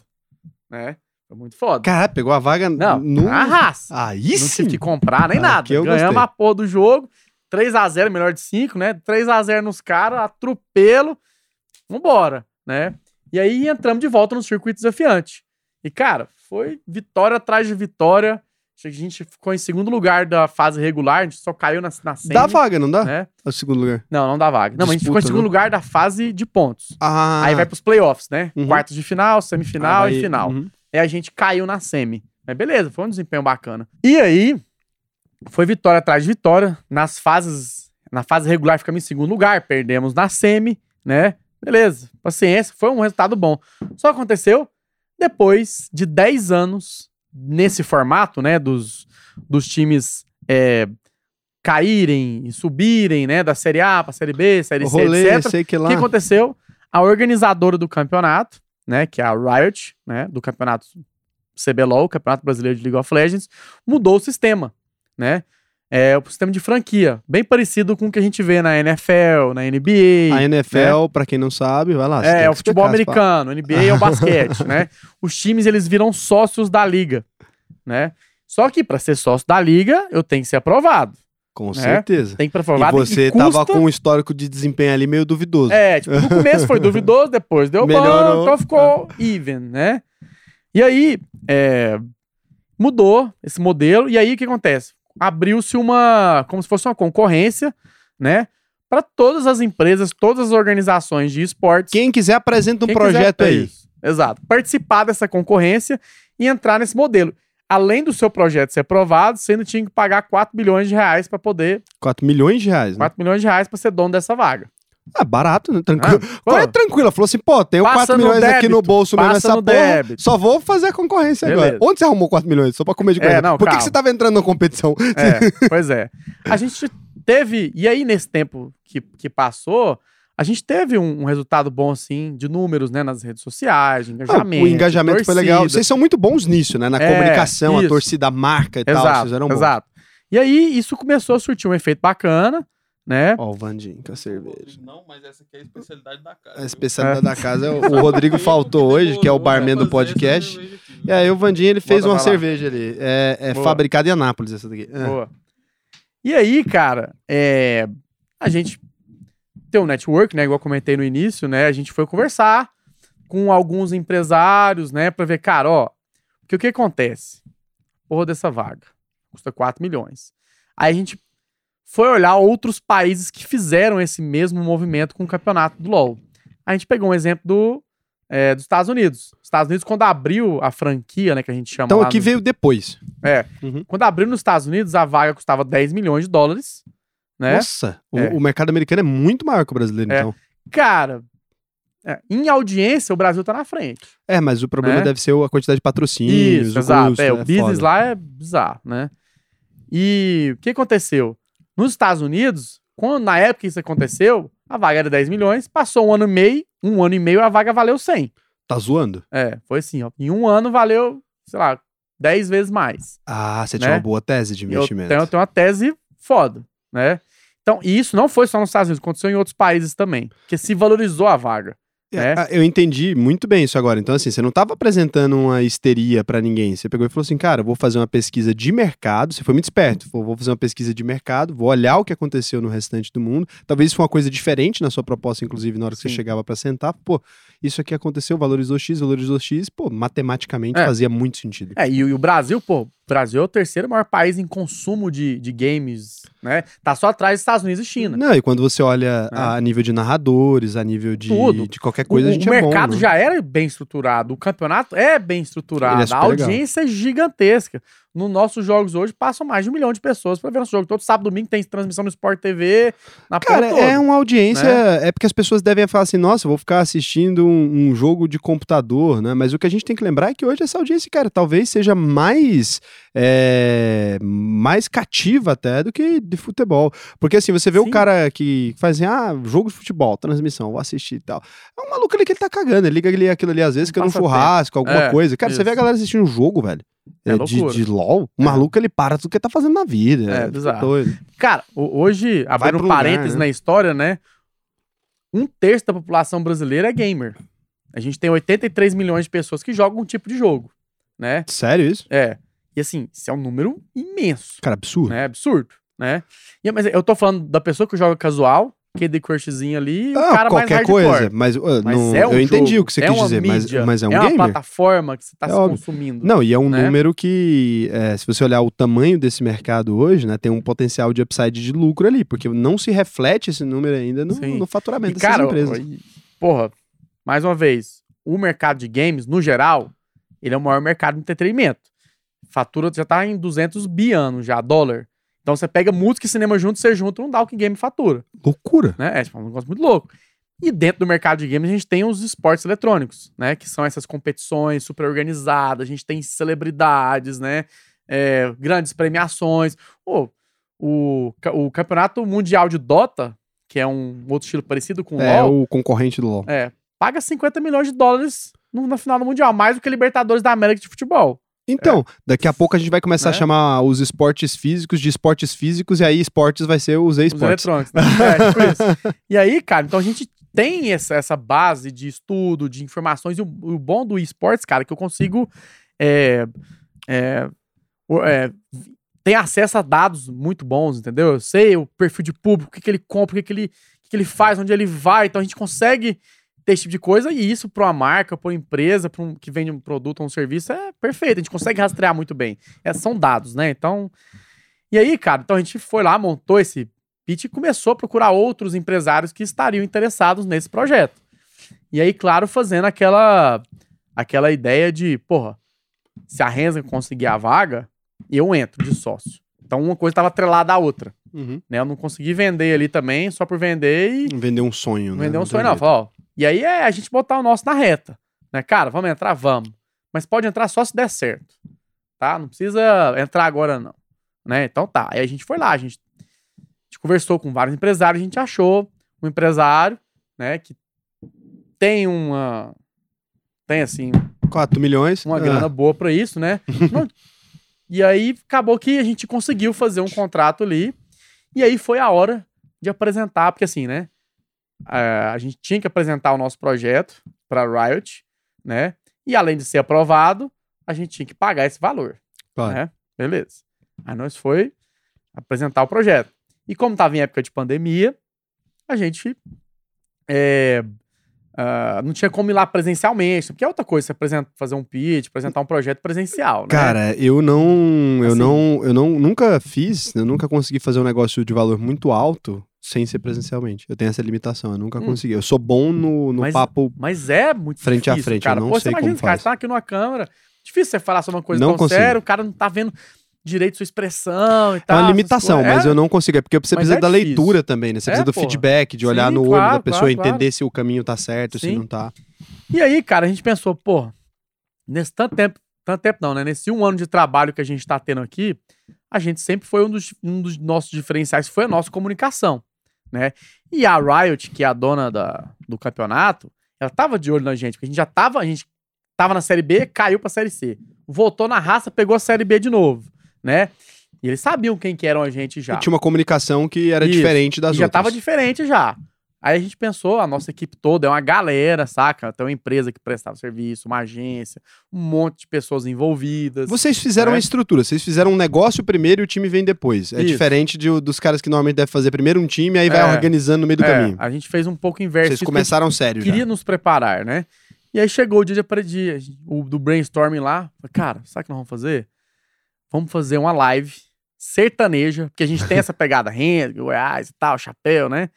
[SPEAKER 2] né? Foi muito foda.
[SPEAKER 1] Caralho, pegou a vaga
[SPEAKER 2] Não,
[SPEAKER 1] no.
[SPEAKER 2] na raça.
[SPEAKER 1] Aí
[SPEAKER 2] não
[SPEAKER 1] sim.
[SPEAKER 2] tive que comprar nem
[SPEAKER 1] Ah,
[SPEAKER 2] nada. Ganhamos
[SPEAKER 1] gostei.
[SPEAKER 2] a porra do jogo. 3x0, melhor de 5, né? 3x0 nos caras, atropelo. Vambora, né? E aí entramos de volta no circuito desafiante. E, cara, foi vitória atrás de vitória. A gente ficou em segundo lugar da fase regular, a gente só caiu na, na semi,
[SPEAKER 1] Dá vaga, não dá?
[SPEAKER 2] né?
[SPEAKER 1] O segundo lugar.
[SPEAKER 2] Não, não dá vaga. Não, mas a gente ficou em segundo
[SPEAKER 1] né?
[SPEAKER 2] lugar da fase de pontos.
[SPEAKER 1] Ah.
[SPEAKER 2] Aí vai pros playoffs, né?
[SPEAKER 1] Uhum.
[SPEAKER 2] Quartos de final, semifinal
[SPEAKER 1] Ah,
[SPEAKER 2] e final.
[SPEAKER 1] Uhum.
[SPEAKER 2] Aí a gente caiu na semi. Mas beleza, foi um desempenho bacana. E aí, foi vitória atrás de vitória. Nas fases. Na fase regular ficamos em segundo lugar, perdemos na semi, né? Beleza, paciência, foi um resultado bom. Só aconteceu depois de 10 anos nesse formato, né? Dos, dos times é, caírem e subirem, né? Da Série A pra Série B, Série
[SPEAKER 1] O
[SPEAKER 2] C,
[SPEAKER 1] rolê,
[SPEAKER 2] etc.
[SPEAKER 1] sei que
[SPEAKER 2] O
[SPEAKER 1] lá.
[SPEAKER 2] que aconteceu? A organizadora do campeonato, né, que é a Riot, né, do campeonato CBLOL, Campeonato Brasileiro de League of Legends, mudou o sistema, né? É o sistema de franquia, bem parecido com o que a gente vê na NFL, na NBA.
[SPEAKER 1] A NFL, pra quem não sabe, vai lá. tem
[SPEAKER 2] É,
[SPEAKER 1] que
[SPEAKER 2] o futebol americano, NBA é o basquete, né? Os times eles viram sócios da liga, né? Só que para ser sócio da liga, eu tenho que ser aprovado.
[SPEAKER 1] Com
[SPEAKER 2] né?
[SPEAKER 1] certeza.
[SPEAKER 2] Tem que ser
[SPEAKER 1] E
[SPEAKER 2] aprovado
[SPEAKER 1] você
[SPEAKER 2] custa...
[SPEAKER 1] tava com um histórico de desempenho ali meio duvidoso.
[SPEAKER 2] É, tipo, no começo foi duvidoso, depois deu bom,
[SPEAKER 1] Melhorou.
[SPEAKER 2] então ficou even, né? E aí, é, mudou esse modelo, e aí o que acontece? Abriu-se uma, como se fosse uma concorrência, né? Para todas as empresas, todas as organizações de esportes.
[SPEAKER 1] Quem quiser apresenta um
[SPEAKER 2] Quem
[SPEAKER 1] projeto
[SPEAKER 2] quiser-
[SPEAKER 1] aí.
[SPEAKER 2] Isso, exato. Participar dessa concorrência e entrar nesse modelo. Além do seu projeto ser aprovado, você ainda tinha que pagar 4 bilhões de reais para poder.
[SPEAKER 1] 4 milhões de reais, né?
[SPEAKER 2] 4 milhões de reais para ser dono dessa vaga.
[SPEAKER 1] Ah, barato, né? Tranquilo.
[SPEAKER 2] Ah,
[SPEAKER 1] Qual é tranquilo? Falou assim, pô, tenho
[SPEAKER 2] Passa
[SPEAKER 1] 4
[SPEAKER 2] no
[SPEAKER 1] milhões aqui no
[SPEAKER 2] débito,
[SPEAKER 1] bolso mesmo
[SPEAKER 2] no
[SPEAKER 1] porra.
[SPEAKER 2] débito.
[SPEAKER 1] Só vou fazer a concorrência
[SPEAKER 2] Beleza.
[SPEAKER 1] agora. Onde você arrumou 4 milhões? Só pra comer de
[SPEAKER 2] É,
[SPEAKER 1] coisa.
[SPEAKER 2] não,
[SPEAKER 1] Por que, que você tava entrando na competição?
[SPEAKER 2] É, pois é. A gente teve, e aí nesse tempo que, que passou, a gente teve um, um resultado bom, assim, de números, né, nas redes sociais, de
[SPEAKER 1] Ah,
[SPEAKER 2] engajamento.
[SPEAKER 1] o engajamento foi legal. Vocês são muito bons nisso, né? Na
[SPEAKER 2] É,
[SPEAKER 1] comunicação, a
[SPEAKER 2] isso.
[SPEAKER 1] torcida, a marca e tal. Vocês
[SPEAKER 2] Exato,
[SPEAKER 1] eram bons.
[SPEAKER 2] exato. E aí isso começou a surtir um efeito bacana, né?
[SPEAKER 1] Ó, o Vandinho com a cerveja.
[SPEAKER 3] Não, mas essa aqui é a especialidade da casa.
[SPEAKER 1] A
[SPEAKER 3] viu?
[SPEAKER 1] especialidade da casa é o, o Rodrigo faltou hoje, que é o barman do podcast. E aí o Vandinho ele fez
[SPEAKER 2] Bota
[SPEAKER 1] uma cerveja ali. É, é fabricada em Anápolis essa daqui. É.
[SPEAKER 2] Boa. E aí, cara, é, a gente tem um network, né? Igual eu comentei no início, né? A gente foi conversar com alguns empresários, né? Pra ver, cara, ó, porque o que acontece? Porra dessa vaga. Custa 4 milhões. Aí a gente foi olhar outros países que fizeram esse mesmo movimento com o campeonato do LoL. A gente pegou um exemplo do, é, dos Estados Unidos. Os Estados Unidos, quando abriu a franquia, né, que a gente chama
[SPEAKER 1] Então aqui
[SPEAKER 2] no-
[SPEAKER 1] veio depois.
[SPEAKER 2] É.
[SPEAKER 1] Uhum.
[SPEAKER 2] Quando abriu nos Estados Unidos, a vaga custava 10 milhões de dólares, né?
[SPEAKER 1] Nossa, o,
[SPEAKER 2] É.
[SPEAKER 1] o mercado americano é muito maior que o brasileiro,
[SPEAKER 2] É.
[SPEAKER 1] então.
[SPEAKER 2] Cara, é, em audiência, o Brasil tá na frente.
[SPEAKER 1] É, mas o problema
[SPEAKER 2] Né?
[SPEAKER 1] deve ser a quantidade de patrocínios,
[SPEAKER 2] Isso,
[SPEAKER 1] o
[SPEAKER 2] exato.
[SPEAKER 1] custo,
[SPEAKER 2] é, o business
[SPEAKER 1] foda.
[SPEAKER 2] lá é bizarro, né? E o que aconteceu? Nos Estados Unidos, quando, na época que isso aconteceu, a vaga era 10 milhões, passou um ano e meio, um ano e meio a vaga valeu 100.
[SPEAKER 1] Tá zoando?
[SPEAKER 2] É, foi assim, ó. Em um ano valeu, sei lá, 10 vezes mais.
[SPEAKER 1] Ah, você
[SPEAKER 2] Né?
[SPEAKER 1] tinha uma boa tese de
[SPEAKER 2] Eu
[SPEAKER 1] investimento.
[SPEAKER 2] tenho, eu tenho uma tese foda, né? Então, e isso não foi só nos Estados Unidos, aconteceu em outros países também, porque se valorizou a vaga.
[SPEAKER 1] É,
[SPEAKER 2] né?
[SPEAKER 1] ah, Eu entendi muito bem isso agora. Então, assim, você não tava apresentando uma histeria pra ninguém. Você pegou e falou assim, cara, vou fazer uma pesquisa de mercado. Você foi muito esperto. Vou fazer uma pesquisa de mercado, vou olhar o que aconteceu no restante do mundo. Talvez isso foi uma coisa diferente na sua proposta, inclusive, na hora que você chegava pra sentar. Pô, isso aqui aconteceu, valorizou X, valorizou X. Pô, matematicamente
[SPEAKER 2] É.
[SPEAKER 1] fazia muito sentido.
[SPEAKER 2] É, e, o- e o Brasil, pô, Brasil é o terceiro maior país em consumo de, de games, né? Tá só atrás dos Estados Unidos e China.
[SPEAKER 1] Não, e quando você olha
[SPEAKER 2] É.
[SPEAKER 1] a nível de narradores, a nível de,
[SPEAKER 2] Tudo.
[SPEAKER 1] de qualquer
[SPEAKER 2] O,
[SPEAKER 1] coisa, a
[SPEAKER 2] o
[SPEAKER 1] gente é bom.
[SPEAKER 2] mercado
[SPEAKER 1] né?
[SPEAKER 2] já era bem estruturado, o campeonato é bem estruturado,
[SPEAKER 1] é
[SPEAKER 2] a
[SPEAKER 1] super legal.
[SPEAKER 2] audiência é gigantesca. Nos nossos jogos hoje passam mais de um milhão de pessoas pra ver nosso jogo. Todo sábado domingo tem transmissão no Sport TV, na
[SPEAKER 1] Cara,
[SPEAKER 2] porra toda.
[SPEAKER 1] é uma audiência.
[SPEAKER 2] né?
[SPEAKER 1] É porque as pessoas devem falar assim: nossa, vou ficar assistindo um, um jogo de computador, né? Mas o que a gente tem que lembrar é que hoje essa audiência, cara, talvez seja mais. é, mais cativa até do que de futebol. Porque assim, você vê o
[SPEAKER 2] Sim.
[SPEAKER 1] cara que faz assim: ah, jogo de futebol, transmissão, vou assistir e tal. É um maluco ali que ele tá cagando. Ele liga ali, aquilo ali às vezes, que é um churrasco, alguma
[SPEAKER 2] É,
[SPEAKER 1] coisa. Cara, você vê a
[SPEAKER 2] isso.
[SPEAKER 1] galera assistindo um jogo, velho.
[SPEAKER 2] É
[SPEAKER 1] é, de, de LOL, o
[SPEAKER 2] É.
[SPEAKER 1] maluco ele para tudo que tá fazendo na vida.
[SPEAKER 2] É,
[SPEAKER 1] fica
[SPEAKER 2] bizarro.
[SPEAKER 1] doido.
[SPEAKER 2] Cara, ho- hoje, abrindo um parênteses
[SPEAKER 1] né?
[SPEAKER 2] na história, né? Um terço da população brasileira é gamer. A gente tem 83 milhões de pessoas que jogam um tipo de jogo, né?
[SPEAKER 1] Sério isso?
[SPEAKER 2] É. E assim, isso é um número imenso,
[SPEAKER 1] Cara, absurdo.
[SPEAKER 2] né? Absurdo, né? E, mas eu tô falando da pessoa que joga casual, Candy Crushzinho ali, e o
[SPEAKER 1] Ah,
[SPEAKER 2] cara mais
[SPEAKER 1] qualquer
[SPEAKER 2] hardcore.
[SPEAKER 1] coisa. Mas, uh,
[SPEAKER 2] Mas
[SPEAKER 1] não-
[SPEAKER 2] é um
[SPEAKER 1] eu entendi
[SPEAKER 2] jogo,
[SPEAKER 1] o que você
[SPEAKER 2] é
[SPEAKER 1] quis
[SPEAKER 2] uma
[SPEAKER 1] dizer, mas,
[SPEAKER 2] mídia,
[SPEAKER 1] mas é um
[SPEAKER 2] é uma
[SPEAKER 1] gamer?
[SPEAKER 2] plataforma que você tá
[SPEAKER 1] É
[SPEAKER 2] se
[SPEAKER 1] óbvio.
[SPEAKER 2] consumindo.
[SPEAKER 1] Não, e é um
[SPEAKER 2] né?
[SPEAKER 1] número que, é, se você olhar o tamanho desse mercado hoje, né, tem um potencial de upside de lucro ali, porque não se reflete esse número ainda no, no faturamento
[SPEAKER 2] E,
[SPEAKER 1] dessas
[SPEAKER 2] cara,
[SPEAKER 1] empresas.
[SPEAKER 2] porra, mais uma vez, o mercado de games, no geral, ele é o maior mercado de entretenimento. Fatura já tá em 200 bi anos já, dólar. Então você pega música e cinema junto, você junta, não dá o que game fatura,
[SPEAKER 1] Loucura.
[SPEAKER 2] né? É tipo, um negócio muito louco. E dentro do mercado de games a gente tem os esportes eletrônicos, né? Que são essas competições super organizadas, a gente tem celebridades, né? É, grandes premiações. Pô, o, o campeonato mundial de Dota, que é um outro estilo parecido com o
[SPEAKER 1] É
[SPEAKER 2] LoL,
[SPEAKER 1] o concorrente do LoL.
[SPEAKER 2] é, paga 50 milhões de dólares no, na final do Mundial, mais do que Libertadores da América de futebol.
[SPEAKER 1] Então, daqui a pouco a gente vai começar a
[SPEAKER 2] Né?
[SPEAKER 1] chamar os esportes físicos de esportes físicos, e aí esportes vai ser os
[SPEAKER 2] Os
[SPEAKER 1] esportes.
[SPEAKER 2] eletrônicos. Né? É, tipo. E aí, cara, então a gente tem essa, essa base de estudo, de informações, e o, o bom do esportes, cara, é que eu consigo é, é, é, tem acesso a dados muito bons, entendeu? Eu sei o perfil de público, o que, que ele compra, o que, que, ele, o que, que ele faz, onde ele vai. Então a gente consegue ter esse tipo de coisa e isso para uma marca, para uma empresa, para um que vende um produto ou um serviço é perfeito. A gente consegue rastrear muito bem. É, são dados, né? Então. E aí, cara, então a gente foi lá, montou esse pitch e começou a procurar outros empresários que estariam interessados nesse projeto. E aí, claro, fazendo aquela aquela ideia de, porra, se a Renza conseguir a vaga, eu entro de sócio. Então uma coisa estava atrelada à outra,
[SPEAKER 1] Uhum.
[SPEAKER 2] né? Eu não consegui vender ali também só por vender e
[SPEAKER 1] Vender um sonho, né?
[SPEAKER 2] vender um
[SPEAKER 1] Não
[SPEAKER 2] sonho não. Falou, ó, e aí é a gente botar o nosso na reta, né? Cara, vamos entrar? Vamos. Mas pode entrar só se der certo, tá? Não precisa entrar agora não, né? Então tá. Aí a gente foi lá, a gente, a gente conversou com vários empresários, a gente achou um empresário, né? Que tem uma... Tem, assim,
[SPEAKER 1] 4 milhões.
[SPEAKER 2] uma
[SPEAKER 1] ah,
[SPEAKER 2] grana boa pra isso, né? Não- e aí acabou que a gente conseguiu fazer um contrato ali. E aí foi a hora de apresentar, porque assim, né? A, a gente tinha que apresentar o nosso projeto pra Riot, né? E além de ser aprovado, a gente tinha que pagar esse valor.
[SPEAKER 1] Claro.
[SPEAKER 2] Né? Beleza. Aí nós foi apresentar o projeto. E como tava em época de pandemia, a gente é, ah, não tinha como ir lá presencialmente, porque é outra coisa você apresenta, fazer um pitch, apresentar um projeto presencial, né?
[SPEAKER 1] Cara, eu não, eu
[SPEAKER 2] Assim.
[SPEAKER 1] não, eu não, nunca fiz, eu nunca consegui fazer um negócio de valor muito alto sem ser presencialmente. Eu tenho essa limitação, eu nunca
[SPEAKER 2] Hum.
[SPEAKER 1] consegui. Eu sou bom no, no
[SPEAKER 2] Mas-
[SPEAKER 1] papo.
[SPEAKER 2] Mas é muito
[SPEAKER 1] Frente a
[SPEAKER 2] difícil,
[SPEAKER 1] frente, eu
[SPEAKER 2] cara.
[SPEAKER 1] não
[SPEAKER 2] Pô,
[SPEAKER 1] sei
[SPEAKER 2] você imagina,
[SPEAKER 1] como
[SPEAKER 2] cara,
[SPEAKER 1] faz.
[SPEAKER 2] você tá aqui numa câmera, difícil você falar sobre uma coisa
[SPEAKER 1] Não
[SPEAKER 2] tão
[SPEAKER 1] consigo.
[SPEAKER 2] séria, o cara não tá vendo direito sua expressão e
[SPEAKER 1] É
[SPEAKER 2] tal.
[SPEAKER 1] uma
[SPEAKER 2] essas
[SPEAKER 1] limitação,
[SPEAKER 2] coisas.
[SPEAKER 1] mas
[SPEAKER 2] É,
[SPEAKER 1] eu não consigo. É porque você precisa
[SPEAKER 2] é
[SPEAKER 1] da
[SPEAKER 2] difícil.
[SPEAKER 1] leitura também, né? Você
[SPEAKER 2] É,
[SPEAKER 1] precisa do
[SPEAKER 2] porra.
[SPEAKER 1] feedback, de olhar
[SPEAKER 2] Sim,
[SPEAKER 1] no olho
[SPEAKER 2] claro,
[SPEAKER 1] da pessoa,
[SPEAKER 2] claro,
[SPEAKER 1] entender
[SPEAKER 2] claro.
[SPEAKER 1] se o caminho tá certo, se
[SPEAKER 2] Sim.
[SPEAKER 1] não tá.
[SPEAKER 2] E aí, cara, a gente pensou, pô, nesse tanto tempo, tanto tempo não, né? Nesse um ano de trabalho que a gente tá tendo aqui, a gente sempre foi um dos, um dos nossos diferenciais, foi a nossa comunicação, né? E a Riot, que é a dona da, do campeonato, ela tava de olho na gente, porque a gente já tava, a gente tava na Série B, caiu pra Série C. Voltou na raça, pegou a Série B de novo, né? E eles sabiam quem que eram a gente já.
[SPEAKER 1] E tinha uma comunicação que era
[SPEAKER 2] Isso.
[SPEAKER 1] diferente das
[SPEAKER 2] E já
[SPEAKER 1] outras.
[SPEAKER 2] tava diferente já. Aí a gente pensou, a nossa equipe toda é uma galera, saca? Tem uma empresa que prestava serviço, uma agência, um monte de pessoas envolvidas.
[SPEAKER 1] Vocês fizeram
[SPEAKER 2] É.
[SPEAKER 1] a estrutura, vocês fizeram um negócio primeiro e o time vem depois. É
[SPEAKER 2] Isso.
[SPEAKER 1] diferente de- dos caras que normalmente devem fazer primeiro um time, aí vai
[SPEAKER 2] É.
[SPEAKER 1] organizando no meio do
[SPEAKER 2] É,
[SPEAKER 1] caminho.
[SPEAKER 2] a gente fez um pouco inverso.
[SPEAKER 1] Vocês começaram sério
[SPEAKER 2] porque a gente
[SPEAKER 1] já.
[SPEAKER 2] queria nos preparar, né? E aí chegou o dia dia, o do brainstorming lá. Cara, sabe o que nós vamos fazer? Vamos fazer uma live sertaneja, porque a gente tem essa pegada renda, Goiás e tal, chapéu, né?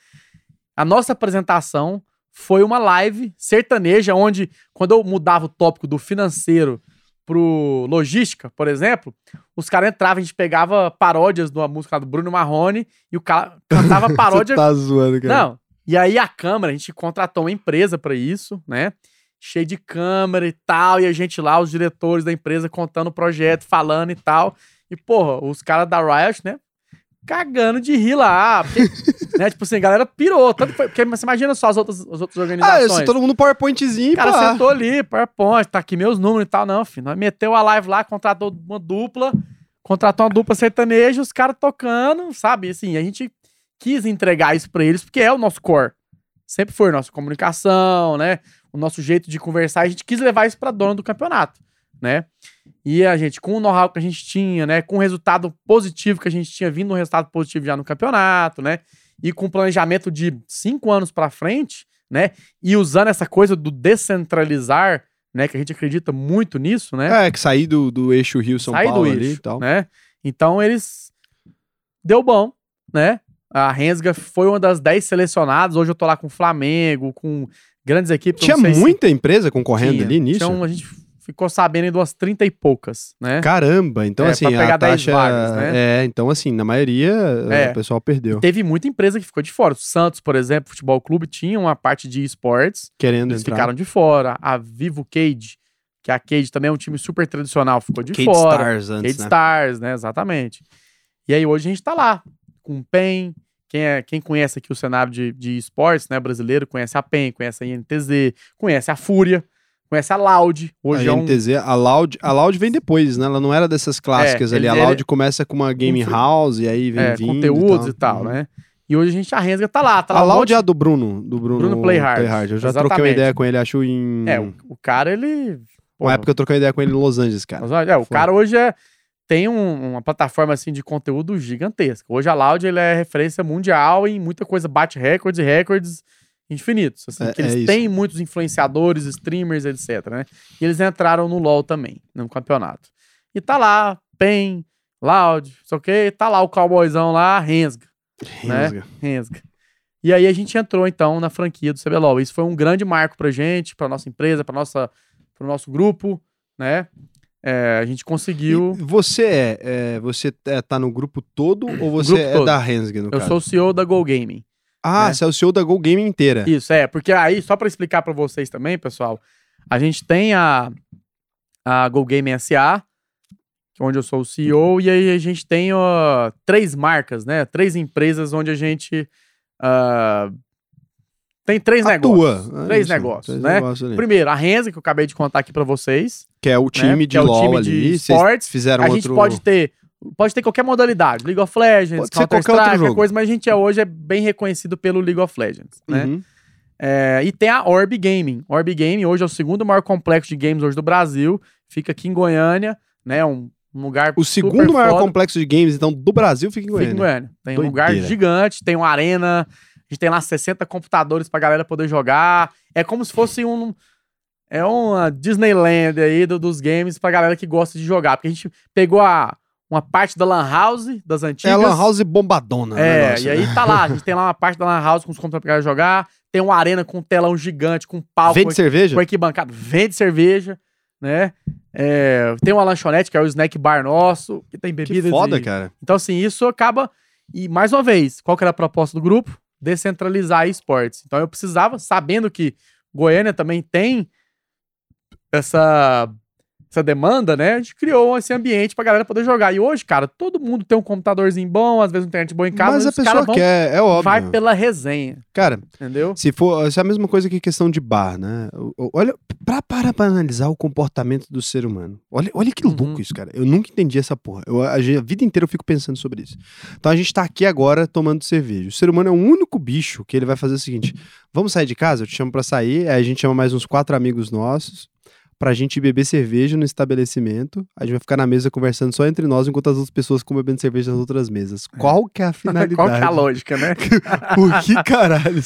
[SPEAKER 2] A nossa apresentação foi uma live sertaneja, onde, quando eu mudava o tópico do financeiro pro logística, por exemplo, os caras entravam, a gente pegava paródias de uma música lá do Bruno Marrone e o cara cantava paródia
[SPEAKER 1] Você tá zoando, cara.
[SPEAKER 2] não. E aí a câmera, a gente contratou uma empresa pra isso, né? Cheio de câmera e tal, e a gente lá, os diretores da empresa contando o projeto, falando e tal. E, porra, os caras da Riot, né? Cagando de rir lá. Porque, né? Tipo assim, a galera pirou. Tanto que foi, porque você imagina só as outras, as outras
[SPEAKER 1] Ah,
[SPEAKER 2] organizações.
[SPEAKER 1] isso, todo mundo PowerPointzinho,
[SPEAKER 2] O cara
[SPEAKER 1] pá.
[SPEAKER 2] sentou ali, PowerPoint, tá aqui meus números e tal. Não, filho. Nós meteu a live lá, contratou uma dupla, contratou uma dupla sertaneja, os caras tocando, sabe? Assim, a gente quis entregar isso pra eles, porque é o nosso core. Sempre foi nossa comunicação, né? O nosso jeito de conversar. A gente quis levar isso pra dona do campeonato. né? E a gente, com o know-how que a gente tinha, né? Com o resultado positivo que a gente tinha vindo um resultado positivo já no campeonato, né? E com planejamento de cinco anos para frente, né? E usando essa coisa do descentralizar, né? Que a gente acredita muito nisso, né?
[SPEAKER 1] É, que sair do, do eixo Rio-São Paulo
[SPEAKER 2] do
[SPEAKER 1] ali
[SPEAKER 2] eixo,
[SPEAKER 1] e tal.
[SPEAKER 2] né? Então eles deu bom, né? A Rensga foi uma das 10 selecionadas. Hoje eu tô lá com o Flamengo, com grandes equipes.
[SPEAKER 1] Tinha
[SPEAKER 2] sei se
[SPEAKER 1] muita empresa concorrendo
[SPEAKER 2] tinha.
[SPEAKER 1] ali nisso?
[SPEAKER 2] Então a gente ficou sabendo de umas 30 e poucas, né?
[SPEAKER 1] Caramba, então
[SPEAKER 2] É,
[SPEAKER 1] assim,
[SPEAKER 2] pra pegar
[SPEAKER 1] a
[SPEAKER 2] 10
[SPEAKER 1] taxa...
[SPEAKER 2] vagas, né?
[SPEAKER 1] É, então assim, na maioria
[SPEAKER 2] É.
[SPEAKER 1] o pessoal perdeu.
[SPEAKER 2] Teve muita empresa que ficou de fora. O Santos, por exemplo, Futebol Clube, tinha uma parte de esportes.
[SPEAKER 1] Querendo
[SPEAKER 2] Eles
[SPEAKER 1] entrar.
[SPEAKER 2] ficaram de fora. A Vivo Cage, que a Cage também é um time super tradicional, ficou de
[SPEAKER 1] Cade
[SPEAKER 2] fora.
[SPEAKER 1] Stars antes,
[SPEAKER 2] Cade
[SPEAKER 1] né?
[SPEAKER 2] Stars, né? Exatamente. E aí hoje a gente tá lá com o PEN. Quem, é, quem conhece aqui o cenário de, de esportes né, brasileiro, conhece a PEN, conhece a INTZ, conhece a Fúria, conhece a Loud. Hoje
[SPEAKER 1] a
[SPEAKER 2] é um.
[SPEAKER 1] NTZ, a Loud, a Loud vem depois, né? Ela não era dessas clássicas
[SPEAKER 2] É,
[SPEAKER 1] ali. A Loud começa com uma game house e aí vem
[SPEAKER 2] é,
[SPEAKER 1] vindo
[SPEAKER 2] conteúdos e tal,
[SPEAKER 1] Uhum.
[SPEAKER 2] né? E hoje a gente, a Rensga tá lá, tá lá.
[SPEAKER 1] A
[SPEAKER 2] um
[SPEAKER 1] Loud é a do Bruno, do Bruno,
[SPEAKER 2] Bruno Playhard.
[SPEAKER 1] Eu já troquei uma
[SPEAKER 2] Exatamente.
[SPEAKER 1] ideia com ele, acho em
[SPEAKER 2] É, o, o cara, ele.
[SPEAKER 1] uma época eu troquei uma ideia com ele em Los Angeles, cara.
[SPEAKER 2] É, o
[SPEAKER 1] Foi.
[SPEAKER 2] cara hoje é, tem um- uma plataforma assim de conteúdo gigantesca. Hoje a Loud ele é referência mundial em muita coisa, bate recordes e recordes infinitos. Assim,
[SPEAKER 1] É-
[SPEAKER 2] que eles
[SPEAKER 1] é
[SPEAKER 2] têm muitos influenciadores, streamers, etc. Né? E eles entraram no LoL também, no campeonato. E tá lá, PEN, Loud, sei o que, tá lá o cowboyzão lá, Rensga. né?
[SPEAKER 1] Rensga.
[SPEAKER 2] Rensga. E aí a gente entrou então na franquia do CBLOL. Isso foi um grande marco pra gente, pra nossa empresa, pra nossa, pro nosso grupo, né? É, a gente conseguiu.
[SPEAKER 1] E você é, é, você é, tá no grupo todo ou você
[SPEAKER 2] grupo
[SPEAKER 1] é
[SPEAKER 2] todo.
[SPEAKER 1] da Rensga, no
[SPEAKER 2] Eu
[SPEAKER 1] caso?
[SPEAKER 2] sou o CEO da Go Gaming.
[SPEAKER 1] Ah,
[SPEAKER 2] né?
[SPEAKER 1] você é o CEO da Go Game inteira.
[SPEAKER 2] Isso, é, porque aí, só pra explicar pra vocês também, pessoal, a gente tem a, a Go Gaming SA, onde eu sou o CEO, e aí a gente tem ó, três marcas, né? Três empresas onde a gente ah, tem três
[SPEAKER 1] Atua.
[SPEAKER 2] negócios.
[SPEAKER 1] É
[SPEAKER 2] três
[SPEAKER 1] isso,
[SPEAKER 2] negócios,
[SPEAKER 1] três
[SPEAKER 2] né?
[SPEAKER 1] negócios.
[SPEAKER 2] Primeiro, a Renza, que eu acabei de contar aqui pra vocês.
[SPEAKER 1] Que é o time
[SPEAKER 2] né?
[SPEAKER 1] de
[SPEAKER 2] Que é o time de
[SPEAKER 1] ali.
[SPEAKER 2] Esportes.
[SPEAKER 1] fizeram
[SPEAKER 2] a
[SPEAKER 1] outro...
[SPEAKER 2] gente pode ter pode ter qualquer modalidade, League of Legends, Counter-Strike, coisa, mas a gente é, hoje é bem reconhecido pelo League of Legends, né?
[SPEAKER 1] Uhum.
[SPEAKER 2] É, e tem a Orb Gaming. Orb Gaming hoje é o segundo maior complexo de games hoje do Brasil. Fica aqui em Goiânia, né? Um, um lugar
[SPEAKER 1] O segundo maior
[SPEAKER 2] foda.
[SPEAKER 1] complexo de games, então, do Brasil fica em
[SPEAKER 2] Fica
[SPEAKER 1] Goiânia.
[SPEAKER 2] em Goiânia. Tem um lugar
[SPEAKER 1] Doideira.
[SPEAKER 2] gigante, tem uma arena. A gente tem lá 60 computadores pra galera poder jogar. É como se fosse um. É uma Disneyland aí do- dos games pra galera que gosta de jogar. Porque a gente pegou a, uma parte da Lan House das
[SPEAKER 1] É
[SPEAKER 2] antigas.
[SPEAKER 1] a Lan House bombadona.
[SPEAKER 2] É,
[SPEAKER 1] negócio,
[SPEAKER 2] e aí
[SPEAKER 1] né?
[SPEAKER 2] tá lá. A gente tem lá uma parte da Lan House com os computadores pra jogar. Tem uma arena com um telão gigante, com palco,
[SPEAKER 1] Vende cerveja?
[SPEAKER 2] com arquibancada. Vende cerveja, né? É, tem uma lanchonete, que é o snack bar nosso, que tem
[SPEAKER 1] Que
[SPEAKER 2] bebidas.
[SPEAKER 1] foda,
[SPEAKER 2] e-
[SPEAKER 1] cara.
[SPEAKER 2] Então, assim, isso acaba. E mais uma vez, qual que era a proposta do grupo? Descentralizar esportes. Então eu precisava, sabendo que Goiânia também tem essa, essa demanda, né? A gente criou esse ambiente pra galera poder jogar. E hoje, cara, todo mundo tem um computadorzinho bom, às vezes internet boa em casa,
[SPEAKER 1] Mas a
[SPEAKER 2] os caras
[SPEAKER 1] pessoa
[SPEAKER 2] vão-
[SPEAKER 1] quer, é óbvio.
[SPEAKER 2] vai pela resenha,
[SPEAKER 1] Cara,
[SPEAKER 2] entendeu?
[SPEAKER 1] se for. Isso é a mesma coisa que questão de bar, né? Olha, pra, para pra analisar o comportamento do ser humano. Olha, olha que louco
[SPEAKER 2] Uhum.
[SPEAKER 1] isso, cara. Eu nunca entendi essa porra. Eu, a, a vida inteira eu fico pensando sobre isso. Então a gente tá aqui agora tomando cerveja. O ser humano é o único bicho que ele vai fazer o seguinte: vamos sair de casa? Eu te chamo pra sair. Aí a gente chama mais uns quatro amigos nossos. Pra gente beber cerveja no estabelecimento. A gente vai ficar na mesa conversando só entre nós, enquanto as outras pessoas ficam bebendo cerveja nas outras mesas. Qual que é a finalidade?
[SPEAKER 2] Qual que é a lógica, né?
[SPEAKER 1] Por que caralho?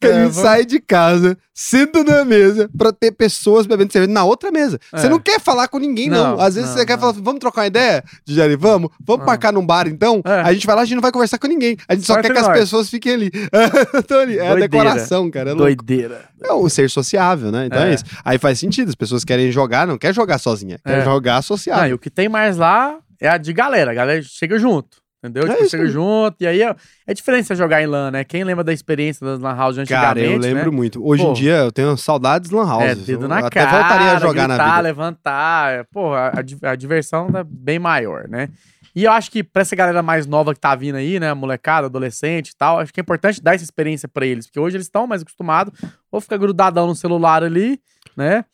[SPEAKER 1] Que a
[SPEAKER 2] É,
[SPEAKER 1] gente
[SPEAKER 2] vamos-
[SPEAKER 1] sai de casa, senta na mesa pra ter pessoas bebendo cerveja na outra mesa. Você
[SPEAKER 2] É.
[SPEAKER 1] não quer falar com ninguém, não.
[SPEAKER 2] Não,
[SPEAKER 1] Às vezes
[SPEAKER 2] não,
[SPEAKER 1] você quer
[SPEAKER 2] não.
[SPEAKER 1] falar, vamos trocar uma ideia, Dijari? Vamos? Vamos
[SPEAKER 2] Ah.
[SPEAKER 1] marcar num bar então?
[SPEAKER 2] É.
[SPEAKER 1] A gente vai lá, a gente não vai conversar com ninguém. A gente só,
[SPEAKER 2] Só
[SPEAKER 1] quer que as
[SPEAKER 2] nós.
[SPEAKER 1] pessoas fiquem ali. Então, ali. É a
[SPEAKER 2] Doideira.
[SPEAKER 1] decoração, cara. É.
[SPEAKER 2] Doideira.
[SPEAKER 1] é o ser sociável, né? Então é.
[SPEAKER 2] É.
[SPEAKER 1] isso. Aí faz sentido. As pessoas querem jogar, não quer jogar sozinha. Quer
[SPEAKER 2] É.
[SPEAKER 1] jogar associado.
[SPEAKER 2] e o que tem mais lá é a de galera. A galera chega junto. Entendeu?
[SPEAKER 1] É
[SPEAKER 2] tipo,
[SPEAKER 1] isso
[SPEAKER 2] chega junto. E aí é, é diferente você jogar em LAN, né? Quem lembra da experiência das LAN House antigamente?
[SPEAKER 1] Cara, eu lembro
[SPEAKER 2] né?
[SPEAKER 1] muito. Hoje em
[SPEAKER 2] Pô.
[SPEAKER 1] dia eu tenho saudades lan
[SPEAKER 2] É,
[SPEAKER 1] houses.
[SPEAKER 2] dedo
[SPEAKER 1] Eu
[SPEAKER 2] na
[SPEAKER 1] até
[SPEAKER 2] cara,
[SPEAKER 1] voltaria a jogar
[SPEAKER 2] gritar,
[SPEAKER 1] na vida.
[SPEAKER 2] levantar. é, Porra, a, a diversão é bem maior, né? E eu acho que pra essa galera mais nova que tá vindo aí, né? Molecada, adolescente e tal, acho que é importante dar essa experiência pra eles. Porque hoje eles estão mais acostumados ou ficar grudadão no celular ali, né?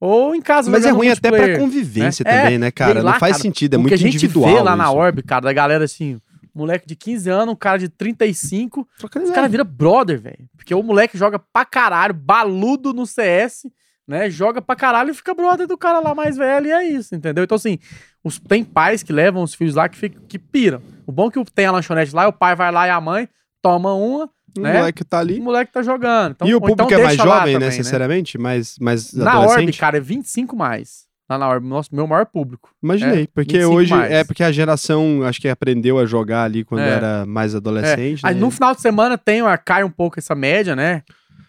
[SPEAKER 2] Ou em casa
[SPEAKER 1] Mas é ruim até pra convivência
[SPEAKER 2] né?
[SPEAKER 1] também, né, cara?
[SPEAKER 2] lá,
[SPEAKER 1] não faz
[SPEAKER 2] cara,
[SPEAKER 1] sentido, é muito
[SPEAKER 2] que a gente
[SPEAKER 1] individual.
[SPEAKER 2] vê lá na
[SPEAKER 1] isso.
[SPEAKER 2] Orb, cara, da galera assim, moleque de 15 anos, um cara de 35,
[SPEAKER 1] Trocando
[SPEAKER 2] os caras viram brother, velho. Porque o moleque joga pra caralho, baludo no CS, né? Joga pra caralho e fica brother do cara lá mais velho e é isso, entendeu? Então, assim, os, tem pais que levam os filhos lá que, ficam, que piram. O bom é que tem a lanchonete lá, o pai vai lá e a mãe toma uma,
[SPEAKER 1] O
[SPEAKER 2] né?
[SPEAKER 1] moleque tá ali.
[SPEAKER 2] o moleque tá jogando. Então,
[SPEAKER 1] e o
[SPEAKER 2] ou
[SPEAKER 1] público
[SPEAKER 2] então
[SPEAKER 1] é mais jovem,
[SPEAKER 2] também, né?
[SPEAKER 1] necessariamente? Mais, mais
[SPEAKER 2] Na Orb, cara, é 25 mais. Lá na Orb, nosso, meu maior público.
[SPEAKER 1] Imaginei,
[SPEAKER 2] É,
[SPEAKER 1] porque
[SPEAKER 2] 25
[SPEAKER 1] hoje
[SPEAKER 2] mais.
[SPEAKER 1] é porque a geração acho que aprendeu a jogar ali quando
[SPEAKER 2] É.
[SPEAKER 1] era mais adolescente.
[SPEAKER 2] Aí
[SPEAKER 1] né?
[SPEAKER 2] no final de semana tem uma, cai um pouco essa média, né?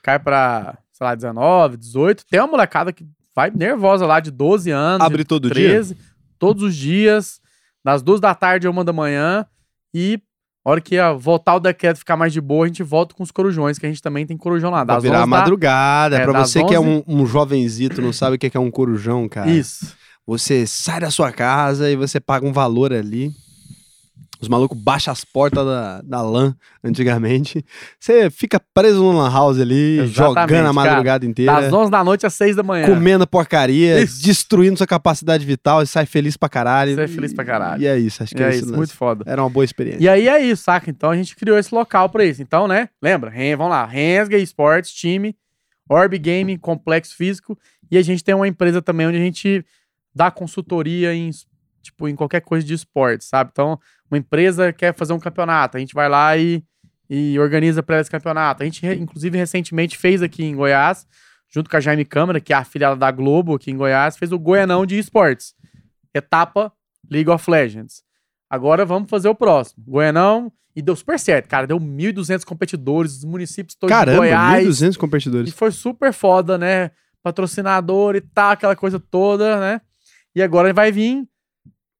[SPEAKER 2] Cai pra, sei lá, 19, 18. Tem uma molecada que vai nervosa lá de 12 anos,
[SPEAKER 1] Abre todo dia?
[SPEAKER 2] 13, todos os dias, das duas da tarde a uma da manhã. E a hora que ó, voltar o decreto ficar mais de boa, a gente volta com os corujões, que a gente também tem corujão lá.
[SPEAKER 1] Vai virar
[SPEAKER 2] 11 da-
[SPEAKER 1] madrugada.
[SPEAKER 2] é,
[SPEAKER 1] pra você que é
[SPEAKER 2] 11
[SPEAKER 1] um, um jovenzito, não sabe o que é que é um corujão, cara.
[SPEAKER 2] Isso.
[SPEAKER 1] Você sai da sua casa e você paga um valor ali. Os malucos baixam as portas da, da LAN antigamente. Você fica preso no LAN house ali,
[SPEAKER 2] Exatamente,
[SPEAKER 1] jogando a
[SPEAKER 2] cara.
[SPEAKER 1] madrugada inteira.
[SPEAKER 2] Das 11 da noite às 6 da manhã.
[SPEAKER 1] Comendo porcaria,
[SPEAKER 2] Isso.
[SPEAKER 1] destruindo sua capacidade vital e sai feliz pra caralho.
[SPEAKER 2] Sai feliz pra caralho.
[SPEAKER 1] E é isso, acho que é,
[SPEAKER 2] é isso,
[SPEAKER 1] lance.
[SPEAKER 2] muito foda.
[SPEAKER 1] Era uma boa experiência.
[SPEAKER 2] E aí é isso, saca? Então a gente criou esse local pra isso. Então, né? Lembra? Vamos lá. Rensga Esportes, time, Orb Game, Complexo Físico. E a gente tem uma empresa também onde a gente dá consultoria em, tipo, em qualquer coisa de esporte, sabe? Então, uma empresa quer fazer um campeonato, a gente vai lá e, e organiza para esse campeonato. A gente, inclusive, recentemente fez aqui em Goiás, junto com a Jaime Câmara, que é a filiada da Globo aqui em Goiás, fez o Goianão de esportes. Etapa League of Legends. Agora vamos fazer o próximo. Goianão. E deu super certo, cara. Deu 1.200 competidores, os municípios todos de
[SPEAKER 1] Caramba,
[SPEAKER 2] Goiás.
[SPEAKER 1] 1.200
[SPEAKER 2] E
[SPEAKER 1] competidores.
[SPEAKER 2] foi super foda, né? Patrocinador e tal, aquela coisa toda, né? E agora vai vir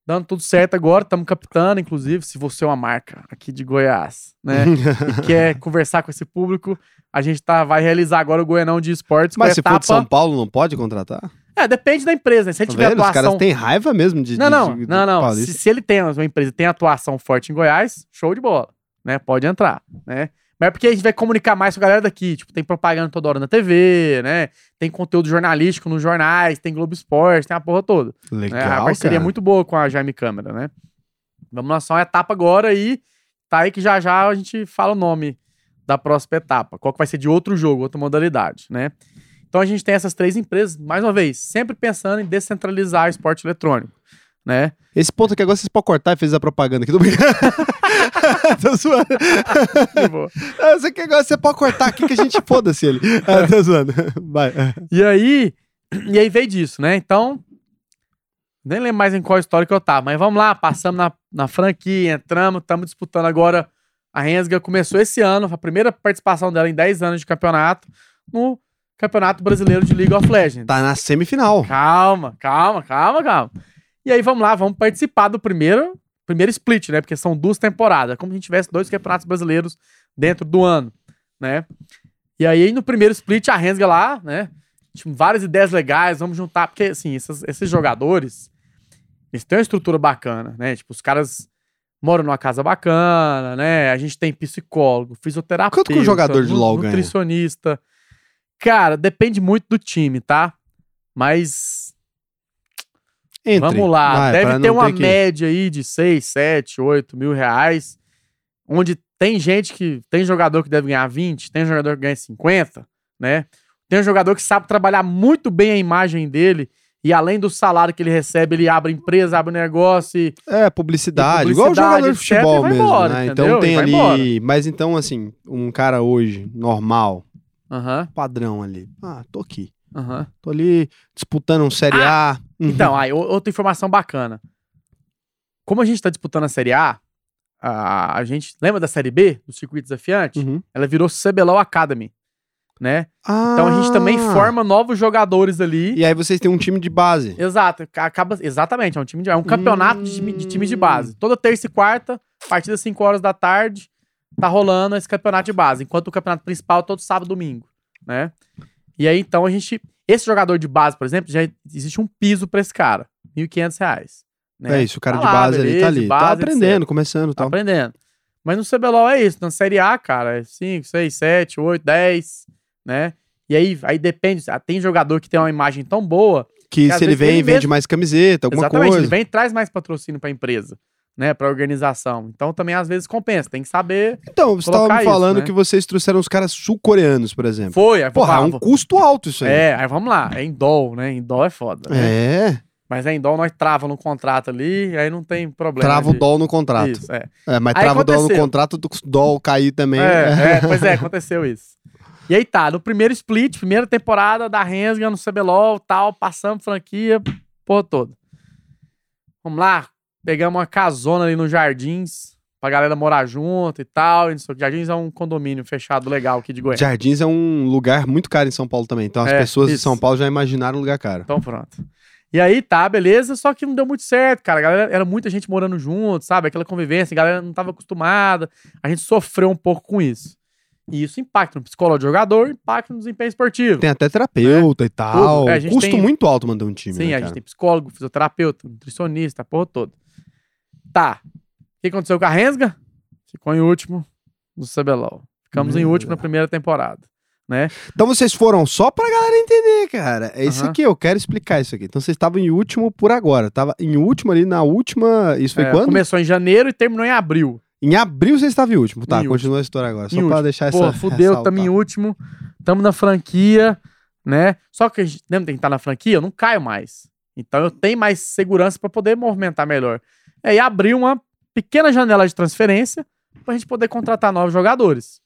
[SPEAKER 2] dando tudo certo agora. Estamos captando, inclusive, se você é uma marca aqui de Goiás, né? e quer conversar com esse público, a gente tá, vai realizar agora o Goianão de Esportes
[SPEAKER 1] Mas se
[SPEAKER 2] etapa...
[SPEAKER 1] for de São Paulo, não pode contratar?
[SPEAKER 2] É, depende da empresa, né? Se ele
[SPEAKER 1] Tá
[SPEAKER 2] tiver
[SPEAKER 1] vendo? Os
[SPEAKER 2] atuação...
[SPEAKER 1] caras têm raiva mesmo de.
[SPEAKER 2] Não,
[SPEAKER 1] de-
[SPEAKER 2] não,
[SPEAKER 1] de-
[SPEAKER 2] não, não.
[SPEAKER 1] paulista.
[SPEAKER 2] Se, se ele tem uma empresa tem atuação forte em Goiás, show de bola, né? Pode entrar, né? Mas é porque a gente vai comunicar mais com a galera daqui. Tipo, tem propaganda toda hora na TV, né? Tem conteúdo jornalístico nos jornais, tem Globo Esporte, tem a porra toda. né?
[SPEAKER 1] Legal.
[SPEAKER 2] A parceria é
[SPEAKER 1] cara.
[SPEAKER 2] muito boa com a Jaime Câmara, né? Vamos lançar uma etapa agora e tá aí que já já a gente fala o nome da próxima etapa. Qual que vai ser de outro jogo, outra modalidade, né? Então a gente tem essas três empresas, mais uma vez, sempre pensando em descentralizar o esporte eletrônico, né?
[SPEAKER 1] Esse ponto aqui agora vocês podem cortar e fez a propaganda aqui. Brincando. tô zoando. Você quer agora você pode cortar aqui que a gente foda-se ele. Ah, tô zoando. Vai.
[SPEAKER 2] E aí, e aí veio disso, né? Então, nem lembro mais em qual história que eu tava, mas vamos lá, passamos na, na franquia, entramos, estamos disputando agora. A Rensga começou esse ano, a primeira participação dela em 10 anos de campeonato, no Campeonato Brasileiro de League of Legends.
[SPEAKER 1] Tá na semifinal.
[SPEAKER 2] Calma, calma, calma, calma. E aí vamos lá, vamos participar do primeiro, primeiro split, né? Porque são duas temporadas, como se a gente tivesse dois campeonatos brasileiros dentro do ano, né? E aí no primeiro split a Rensga lá, né? Tinha várias ideias legais, vamos juntar, porque assim, esses, esses jogadores, eles têm uma estrutura bacana, né? Tipo, os caras moram numa casa bacana, né? A gente tem psicólogo, fisioterapeuta,
[SPEAKER 1] Quanto que um jogador de LoL ganha?
[SPEAKER 2] nutricionista. Cara, depende muito do time, tá? Mas
[SPEAKER 1] Entre.
[SPEAKER 2] Vamos lá,
[SPEAKER 1] Vai,
[SPEAKER 2] deve
[SPEAKER 1] pra
[SPEAKER 2] ter
[SPEAKER 1] não
[SPEAKER 2] uma
[SPEAKER 1] que-
[SPEAKER 2] média aí de 6, 7, 8 mil reais, onde tem gente que, tem jogador que deve ganhar 20, tem jogador que ganha 50, né? Tem um jogador que sabe trabalhar muito bem a imagem dele, e além do salário que ele recebe, ele abre empresa, abre negócio e...
[SPEAKER 1] É, publicidade,
[SPEAKER 2] E
[SPEAKER 1] igual o
[SPEAKER 2] publicidade,
[SPEAKER 1] jogador de futebol mesmo,
[SPEAKER 2] embora,
[SPEAKER 1] né? Então tem ali. Mas então, assim, um cara hoje, normal,
[SPEAKER 2] Aham,
[SPEAKER 1] padrão ali. Ah, tô aqui.
[SPEAKER 2] aham.
[SPEAKER 1] Tô ali disputando um Série A. Uhum.
[SPEAKER 2] Então, aí, outra informação bacana. Como a gente tá disputando a Série A, a, a gente... Lembra da Série B, do Circuito Desafiante?
[SPEAKER 1] Uhum.
[SPEAKER 2] Ela virou CBLOL Academy, né? Então a gente também
[SPEAKER 1] Ah.
[SPEAKER 2] forma novos jogadores ali.
[SPEAKER 1] E aí vocês têm um time de base.
[SPEAKER 2] Exato, ca- acaba exatamente, é um time de, é um campeonato de, time- de times de base. Toda terça e quarta, a partir das 5 horas da tarde, tá rolando esse campeonato de base, enquanto o campeonato principal é todo sábado e domingo, né? E aí então a gente, esse jogador de base, por exemplo, já existe um piso pra esse cara, 1.500 reais. Né?
[SPEAKER 1] É isso, o cara
[SPEAKER 2] Tá
[SPEAKER 1] de
[SPEAKER 2] lá,
[SPEAKER 1] base ali
[SPEAKER 2] beleza,
[SPEAKER 1] tá ali. tá
[SPEAKER 2] base,
[SPEAKER 1] aprendendo, começando e
[SPEAKER 2] Tá
[SPEAKER 1] tal.
[SPEAKER 2] aprendendo. Mas no CBLOL é isso. Na Série A, cara, é 5, 6, 7, 8, 10, né? E aí, aí depende. ah, Tem jogador que tem uma imagem tão boa.
[SPEAKER 1] Que
[SPEAKER 2] às
[SPEAKER 1] se ele vem,
[SPEAKER 2] ele
[SPEAKER 1] vende
[SPEAKER 2] mesmo-
[SPEAKER 1] mais camiseta, alguma
[SPEAKER 2] exatamente,
[SPEAKER 1] coisa.
[SPEAKER 2] ele vem e traz mais patrocínio pra empresa. Né, pra organização. Então também às vezes compensa, tem que saber.
[SPEAKER 1] Então, você estava me
[SPEAKER 2] isso,
[SPEAKER 1] falando
[SPEAKER 2] né?
[SPEAKER 1] que vocês trouxeram os caras sul-coreanos, por exemplo.
[SPEAKER 2] Foi, aí
[SPEAKER 1] Porra, é um custo alto isso aí.
[SPEAKER 2] É, aí vamos lá, é em dólar, né? Em dólar é foda. né?
[SPEAKER 1] É,
[SPEAKER 2] Mas é em dólar nós trava no contrato ali, aí não tem problema.
[SPEAKER 1] trava o
[SPEAKER 2] de-
[SPEAKER 1] dólar no contrato.
[SPEAKER 2] Isso, é.
[SPEAKER 1] É, mas
[SPEAKER 2] Aí
[SPEAKER 1] trava o dólar no contrato, do dólar cair também.
[SPEAKER 2] É, é, pois é, aconteceu isso. E aí tá, no primeiro split, primeira temporada da Rensga no CBLOL, tal, passamos franquia, porra toda. Vamos lá, pegamos uma casona ali nos Jardins, pra galera morar junto e tal. E. Jardins é um condomínio fechado legal aqui de Goiânia.
[SPEAKER 1] Jardins é um lugar muito caro em São Paulo também. Então as
[SPEAKER 2] É,
[SPEAKER 1] pessoas de
[SPEAKER 2] isso.
[SPEAKER 1] São Paulo já imaginaram um lugar caro.
[SPEAKER 2] Então pronto. E aí tá, beleza, só que não deu muito certo, cara. A galera, era muita gente morando junto, sabe? Aquela convivência, a galera não tava acostumada. A gente sofreu um pouco com isso. E isso impacta no psicológico do jogador, impacta no desempenho esportivo.
[SPEAKER 1] Tem até terapeuta e tal.
[SPEAKER 2] É,
[SPEAKER 1] Custo
[SPEAKER 2] tem-
[SPEAKER 1] muito alto manter um time.
[SPEAKER 2] Sim,
[SPEAKER 1] né,
[SPEAKER 2] a gente tem psicólogo, fisioterapeuta, nutricionista, a porra toda. Tá. O que aconteceu com a Rensga? Ficou em último no CBLOL. Ficamos em
[SPEAKER 1] Meu
[SPEAKER 2] último na primeira temporada. Né?
[SPEAKER 1] Então vocês foram só pra galera entender, cara. É isso
[SPEAKER 2] Aham.
[SPEAKER 1] aqui, eu quero explicar isso aqui. Então vocês estavam em último por agora. Tava em último ali na última. Isso foi
[SPEAKER 2] É,
[SPEAKER 1] quando?
[SPEAKER 2] Começou em janeiro e terminou em abril.
[SPEAKER 1] Em abril vocês estavam em último. Tá,
[SPEAKER 2] Em
[SPEAKER 1] continua a história agora. Só
[SPEAKER 2] Em
[SPEAKER 1] pra
[SPEAKER 2] último.
[SPEAKER 1] deixar essa.
[SPEAKER 2] Pô, fudeu,
[SPEAKER 1] ressaltar.
[SPEAKER 2] tamo em último. Tamo na franquia, né? Só que a gente lembra que gente tá na franquia, eu não caio mais. Então eu tenho mais segurança pra poder movimentar melhor. É, e abrir uma pequena janela de transferência pra gente poder contratar novos jogadores.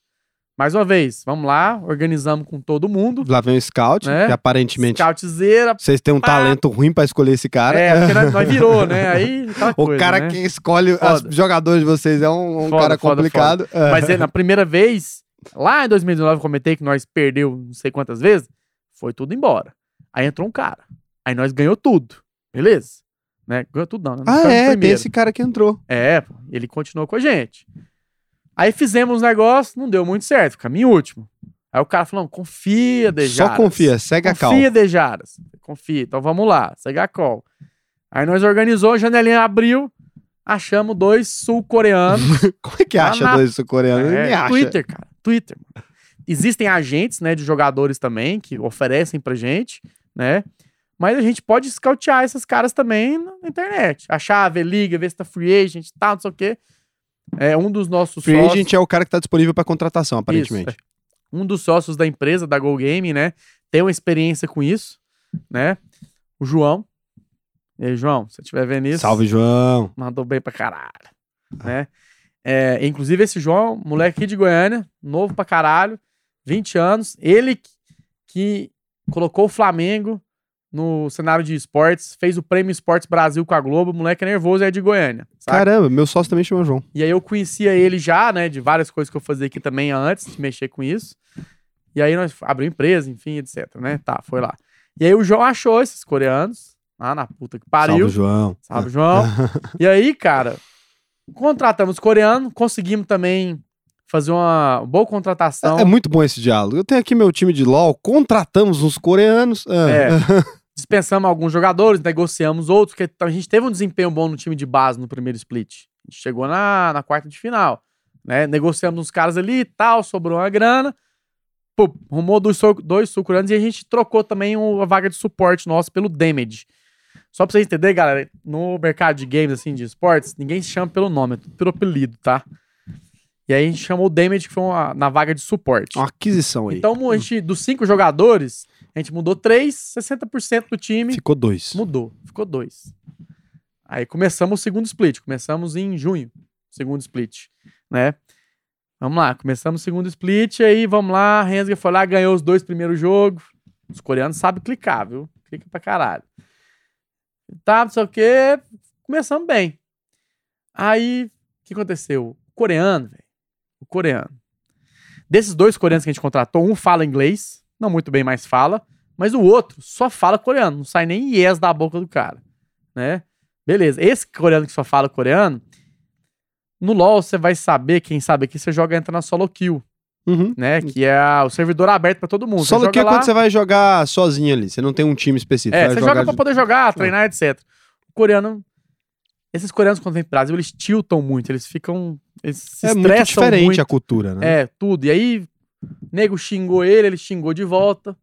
[SPEAKER 2] Mais uma vez, vamos lá, organizamos com todo mundo.
[SPEAKER 1] Lá vem o scout,
[SPEAKER 2] Né?
[SPEAKER 1] que aparentemente
[SPEAKER 2] Scoutzeira.
[SPEAKER 1] vocês têm um
[SPEAKER 2] Pá.
[SPEAKER 1] talento ruim pra escolher esse cara.
[SPEAKER 2] É, porque nós, nós virou, né? Aí
[SPEAKER 1] O
[SPEAKER 2] coisa,
[SPEAKER 1] cara
[SPEAKER 2] né?
[SPEAKER 1] que escolhe os jogadores de vocês é um, um
[SPEAKER 2] Foda,
[SPEAKER 1] cara
[SPEAKER 2] foda,
[SPEAKER 1] complicado. É.
[SPEAKER 2] Mas é, na primeira vez, lá em 2019, eu comentei que nós perdeu não sei quantas vezes, foi tudo embora. Aí entrou um cara. Aí nós ganhou tudo. Beleza? Né? Ganhou tudo não, né?
[SPEAKER 1] Ah, é, tem
[SPEAKER 2] primeiro.
[SPEAKER 1] esse cara que entrou.
[SPEAKER 2] É, pô, ele continuou com a gente. Aí fizemos os negócios, não deu muito certo, ficamos em último. Aí o cara falou, confia, Dejaras.
[SPEAKER 1] Só confia, segue a calma.
[SPEAKER 2] Confia, Dejaras. Confia, então vamos lá, segue a call. Aí nós organizou, a janelinha abriu, achamos dois sul-coreanos.
[SPEAKER 1] Como é que acha
[SPEAKER 2] na-
[SPEAKER 1] dois sul-coreanos?
[SPEAKER 2] É. Twitter, cara. Twitter. mano. Existem agentes, né, de jogadores também que oferecem pra gente, né? Mas a gente pode scoutear esses caras também na internet. Achar, ver liga, ver se tá free agent e tal, não sei o quê. É um dos nossos
[SPEAKER 1] Free
[SPEAKER 2] sócios.
[SPEAKER 1] agent é o cara que tá disponível pra contratação, aparentemente.
[SPEAKER 2] Isso, é. Um dos sócios da empresa, da Go Game, né? Tem uma experiência com isso, né? O João. E aí, João, se você estiver vendo isso.
[SPEAKER 1] Salve, João.
[SPEAKER 2] Mandou bem pra caralho. Né? É, inclusive, esse João, moleque aqui de Goiânia, novo pra caralho, 20 anos. Ele que colocou o Flamengo no cenário de esportes, fez o Prêmio Esportes Brasil com a Globo. O moleque é nervoso e é de Goiânia. saca?
[SPEAKER 1] Caramba, meu sócio também chama João.
[SPEAKER 2] E aí eu conhecia ele já, né, de várias coisas que eu fazia aqui também antes de mexer com isso. E aí nós abrimos empresa, enfim, etc, né? Tá, foi lá. E aí o João achou esses coreanos, lá na puta que pariu.
[SPEAKER 1] Salve, João.
[SPEAKER 2] Salve, João. e aí, cara, contratamos os coreanos, conseguimos também fazer uma boa contratação.
[SPEAKER 1] É, é muito bom esse diálogo. Eu tenho aqui meu time de LOL, contratamos uns coreanos. ah,
[SPEAKER 2] É. Dispensamos alguns jogadores, negociamos outros, porque a gente teve um desempenho bom no time de base no primeiro split. A gente chegou na, na quarta de final. Né? Negociamos uns caras ali e tal, sobrou uma grana. Pô, arrumou dois, dois sul-coreanos e a gente trocou também o- a vaga de suporte nosso pelo Damage. Só pra vocês entenderem, galera, no mercado de games, assim, de esportes, ninguém se chama pelo nome, é tudo pelo apelido, tá? E aí a gente chamou o Damage, que foi uma- na vaga de suporte.
[SPEAKER 1] Uma aquisição aí.
[SPEAKER 2] Então, a gente, dos cinco jogadores, a gente mudou três, 60% do time
[SPEAKER 1] Ficou dois.
[SPEAKER 2] mudou. Ficou dois. Aí começamos o segundo split. Começamos em junho, segundo split, né? Vamos lá, começamos o segundo split, aí vamos lá, a Rensga foi lá, ganhou os dois primeiros jogos. Os coreanos sabem clicar, viu? Clica pra caralho. Tá, não sei o quê. Começamos bem. Aí, o que aconteceu? O coreano, velho. Coreano. Desses dois coreanos que a gente contratou, um fala inglês, não muito bem, mas fala. Mas o outro só fala coreano, não sai nem yes da boca do cara, né? Beleza. Esse coreano que só fala coreano, no LoL você vai saber, quem sabe aqui, você joga entra na solo kill,
[SPEAKER 1] Uhum.
[SPEAKER 2] né? Que é o servidor aberto pra todo mundo.
[SPEAKER 1] Solo que é
[SPEAKER 2] lá,
[SPEAKER 1] quando você vai jogar sozinho ali. Você não tem um time específico.
[SPEAKER 2] É, você joga pra
[SPEAKER 1] de-
[SPEAKER 2] poder jogar, treinar, etc. O coreano. Esses coreanos, quando vem pro Brasil, eles tiltam muito, eles ficam. Eles se
[SPEAKER 1] É muito diferente
[SPEAKER 2] muito.
[SPEAKER 1] a cultura, né?
[SPEAKER 2] É, tudo. E aí, nego xingou ele, ele xingou de volta.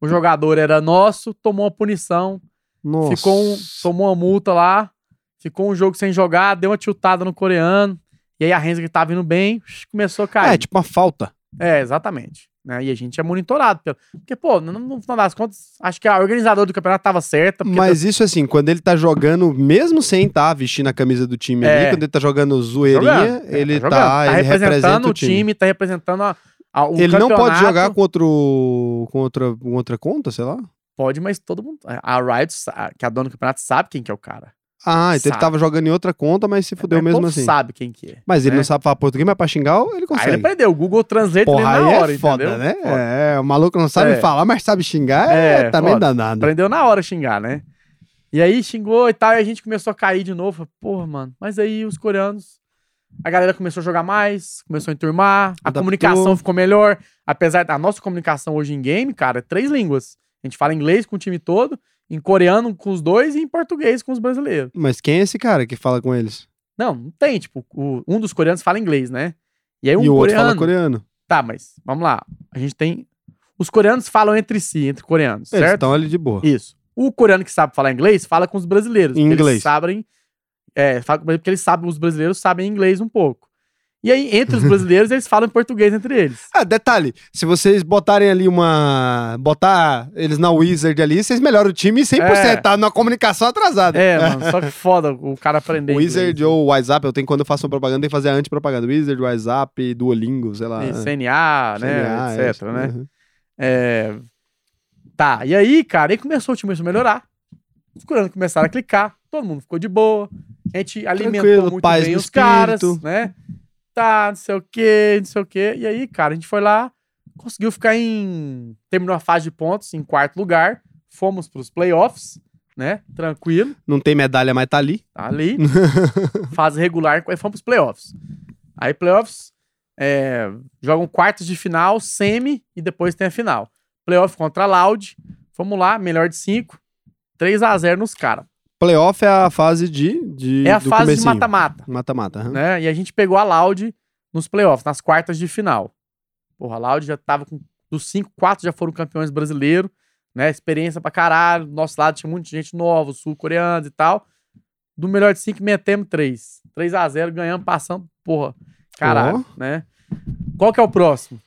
[SPEAKER 2] O jogador era nosso, tomou uma punição,
[SPEAKER 1] Nossa.
[SPEAKER 2] ficou um, tomou uma multa lá, ficou um jogo sem jogar, deu uma tiltada no coreano. E aí a Rensga que tava indo bem, começou a cair.
[SPEAKER 1] É, tipo uma falta.
[SPEAKER 2] É, exatamente. Né? E a gente é monitorado. Pelo... Porque, pô, no, no final das contas, acho que a organizadora do campeonato tava certa.
[SPEAKER 1] Mas isso assim, quando ele tá jogando, mesmo sem estar vestindo a camisa do time ali,
[SPEAKER 2] É.
[SPEAKER 1] quando ele tá jogando zoeirinha,
[SPEAKER 2] jogando, é,
[SPEAKER 1] ele
[SPEAKER 2] tá
[SPEAKER 1] tá,
[SPEAKER 2] jogando.
[SPEAKER 1] ele
[SPEAKER 2] representando
[SPEAKER 1] representa
[SPEAKER 2] o time, tá representando a, a- o
[SPEAKER 1] Ele não pode
[SPEAKER 2] campeonato.
[SPEAKER 1] jogar contra, o, contra com outra conta, sei lá?
[SPEAKER 2] Pode, mas todo mundo. A Riot, que é a dona do campeonato, sabe quem que é o cara.
[SPEAKER 1] Ah, então ele
[SPEAKER 2] Sabe.
[SPEAKER 1] tava jogando em outra conta, mas se fudeu
[SPEAKER 2] Mas
[SPEAKER 1] mesmo assim.
[SPEAKER 2] sabe quem que é.
[SPEAKER 1] Mas ele
[SPEAKER 2] né?
[SPEAKER 1] não sabe falar português, mas pra xingar ele
[SPEAKER 2] Aí
[SPEAKER 1] consegue.
[SPEAKER 2] ele aprendeu. O Google Translate
[SPEAKER 1] Porra,
[SPEAKER 2] ali na
[SPEAKER 1] aí
[SPEAKER 2] hora,
[SPEAKER 1] é foda,
[SPEAKER 2] entendeu?
[SPEAKER 1] né?
[SPEAKER 2] Foda.
[SPEAKER 1] É, o maluco não sabe
[SPEAKER 2] É.
[SPEAKER 1] falar, mas sabe xingar, é,
[SPEAKER 2] É,
[SPEAKER 1] também
[SPEAKER 2] foda.
[SPEAKER 1] danado.
[SPEAKER 2] Aprendeu na hora a xingar, né? E aí xingou e tal, e a gente começou a cair de novo. Porra, mano. Mas aí os coreanos. A galera começou a jogar mais, começou a enturmar, a
[SPEAKER 1] Adaptou.
[SPEAKER 2] comunicação ficou melhor. Apesar da nossa comunicação hoje em game, cara, é três línguas. A gente fala inglês com o time todo, em coreano com os dois e em português com os brasileiros.
[SPEAKER 1] Mas quem é esse cara que fala com eles?
[SPEAKER 2] Não, não tem. Tipo, o- um dos coreanos fala inglês, né? E aí um
[SPEAKER 1] e o outro
[SPEAKER 2] coreano.
[SPEAKER 1] fala coreano.
[SPEAKER 2] Tá, mas vamos lá. A gente tem. Os coreanos falam entre si, entre coreanos,
[SPEAKER 1] Eles
[SPEAKER 2] certo?
[SPEAKER 1] estão ali de boa.
[SPEAKER 2] Isso. O coreano que sabe falar inglês fala com os brasileiros.
[SPEAKER 1] Em inglês.
[SPEAKER 2] Eles sabem. É, fala- porque eles sabem, os brasileiros sabem inglês um pouco. E aí, entre os brasileiros, eles falam português entre eles.
[SPEAKER 1] Ah, detalhe, se vocês botarem ali uma... Botar eles na Wizard ali, vocês melhoram o time 100%,
[SPEAKER 2] É.
[SPEAKER 1] tá na comunicação atrasada.
[SPEAKER 2] É, mano, só que foda o cara aprender
[SPEAKER 1] Wizard
[SPEAKER 2] inglês.
[SPEAKER 1] ou WhatsApp, eu tenho quando eu faço uma propaganda, tem que fazer a antipropaganda. Wizard, WhatsApp, Duolingo, sei lá.
[SPEAKER 2] Isso, CNA, né,
[SPEAKER 1] CNA, é,
[SPEAKER 2] etc, né?
[SPEAKER 1] uhum.
[SPEAKER 2] É, Tá, e aí, cara, aí começou o time a melhorar. Os coreanos começaram a clicar, todo mundo ficou de boa. A gente alimentou
[SPEAKER 1] Tranquilo,
[SPEAKER 2] muito bem os caras,
[SPEAKER 1] espírito.
[SPEAKER 2] né? Tá, não sei o quê, não sei o quê. E aí, cara, a gente foi lá, conseguiu ficar em. Terminou a fase de pontos em quarto lugar. Fomos pros playoffs, né? Tranquilo,
[SPEAKER 1] Não tem medalha, mas tá ali.
[SPEAKER 2] tá ali. fase regular, aí fomos pros playoffs. Aí, playoffs, é, jogam quartos de final, semi e depois tem a final. Playoff contra a Loud. Vamos lá, melhor de cinco. 3 a 0 nos caras.
[SPEAKER 1] Playoff é a fase de. de
[SPEAKER 2] É a
[SPEAKER 1] do
[SPEAKER 2] fase de
[SPEAKER 1] comecinho.
[SPEAKER 2] mata-mata,
[SPEAKER 1] Mata-mata. aham.
[SPEAKER 2] né? E a gente pegou a Loud nos playoffs, nas quartas de final. Porra, a Loud já tava com. Dos cinco, quatro já foram campeões brasileiros, né? Experiência pra caralho. Do nosso lado tinha muita gente nova, sul-coreanos e tal. Do melhor de cinco, metemos três. 3 a 0 ganhamos, passando. Porra, caralho, né? Qual que é o próximo?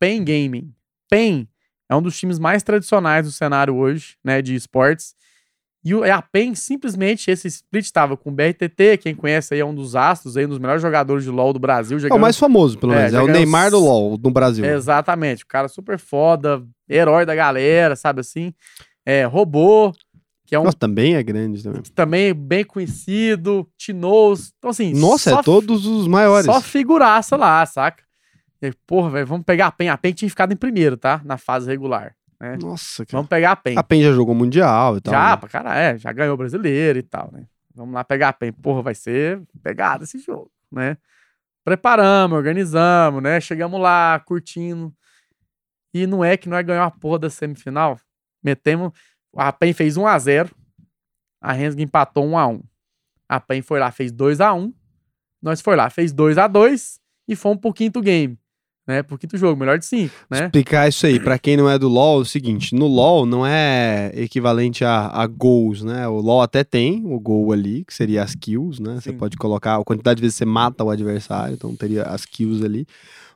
[SPEAKER 2] PEN Gaming. PEN é um dos times mais tradicionais do cenário hoje, né? De esportes. E o- a PEN, simplesmente, esse split tava com o BRTT, quem conhece aí é um dos astros, aí, um dos melhores jogadores de LoL do Brasil. já
[SPEAKER 1] É o
[SPEAKER 2] ganhou-
[SPEAKER 1] mais famoso, pelo
[SPEAKER 2] É,
[SPEAKER 1] menos.
[SPEAKER 2] já
[SPEAKER 1] É, o
[SPEAKER 2] ganhou
[SPEAKER 1] Neymar do LoL, no Brasil.
[SPEAKER 2] Exatamente, o cara super foda, herói da galera, sabe assim? É, robô, que é um
[SPEAKER 1] Nossa, também é grande também.
[SPEAKER 2] também bem conhecido, Tinoz. Então, assim,
[SPEAKER 1] Nossa, é todos os maiores.
[SPEAKER 2] Só figuraça lá, saca? E, porra, velho, vamos pegar a PEN. A PEN tinha ficado em primeiro, tá? Na fase regular. Né?
[SPEAKER 1] Nossa, cara.
[SPEAKER 2] Vamos pegar a PEN.
[SPEAKER 1] A PEN já jogou Mundial e tal.
[SPEAKER 2] já,
[SPEAKER 1] né?
[SPEAKER 2] pra caralho, é, já ganhou brasileiro e tal, né? Vamos lá pegar a PEN. Porra, vai ser pegado esse jogo, né? Preparamos, organizamos, né? Chegamos lá, curtindo. E não é que nós ganhamos a porra da semifinal. Metemos. A PEN fez 1x0. A Rensga empatou 1x1. A PEN foi lá, fez 2x1. Nós foi lá, fez 2x2 e fomos pro quinto game. Né? Pro quinto jogo, melhor de cinco, né?
[SPEAKER 1] Explicar isso aí, pra quem não é do LoL, é o seguinte, no LoL não é equivalente a, a gols, né? O LoL até tem o gol ali, que seria as kills, né? Você pode colocar a quantidade de vezes que você mata o adversário, então teria as kills ali.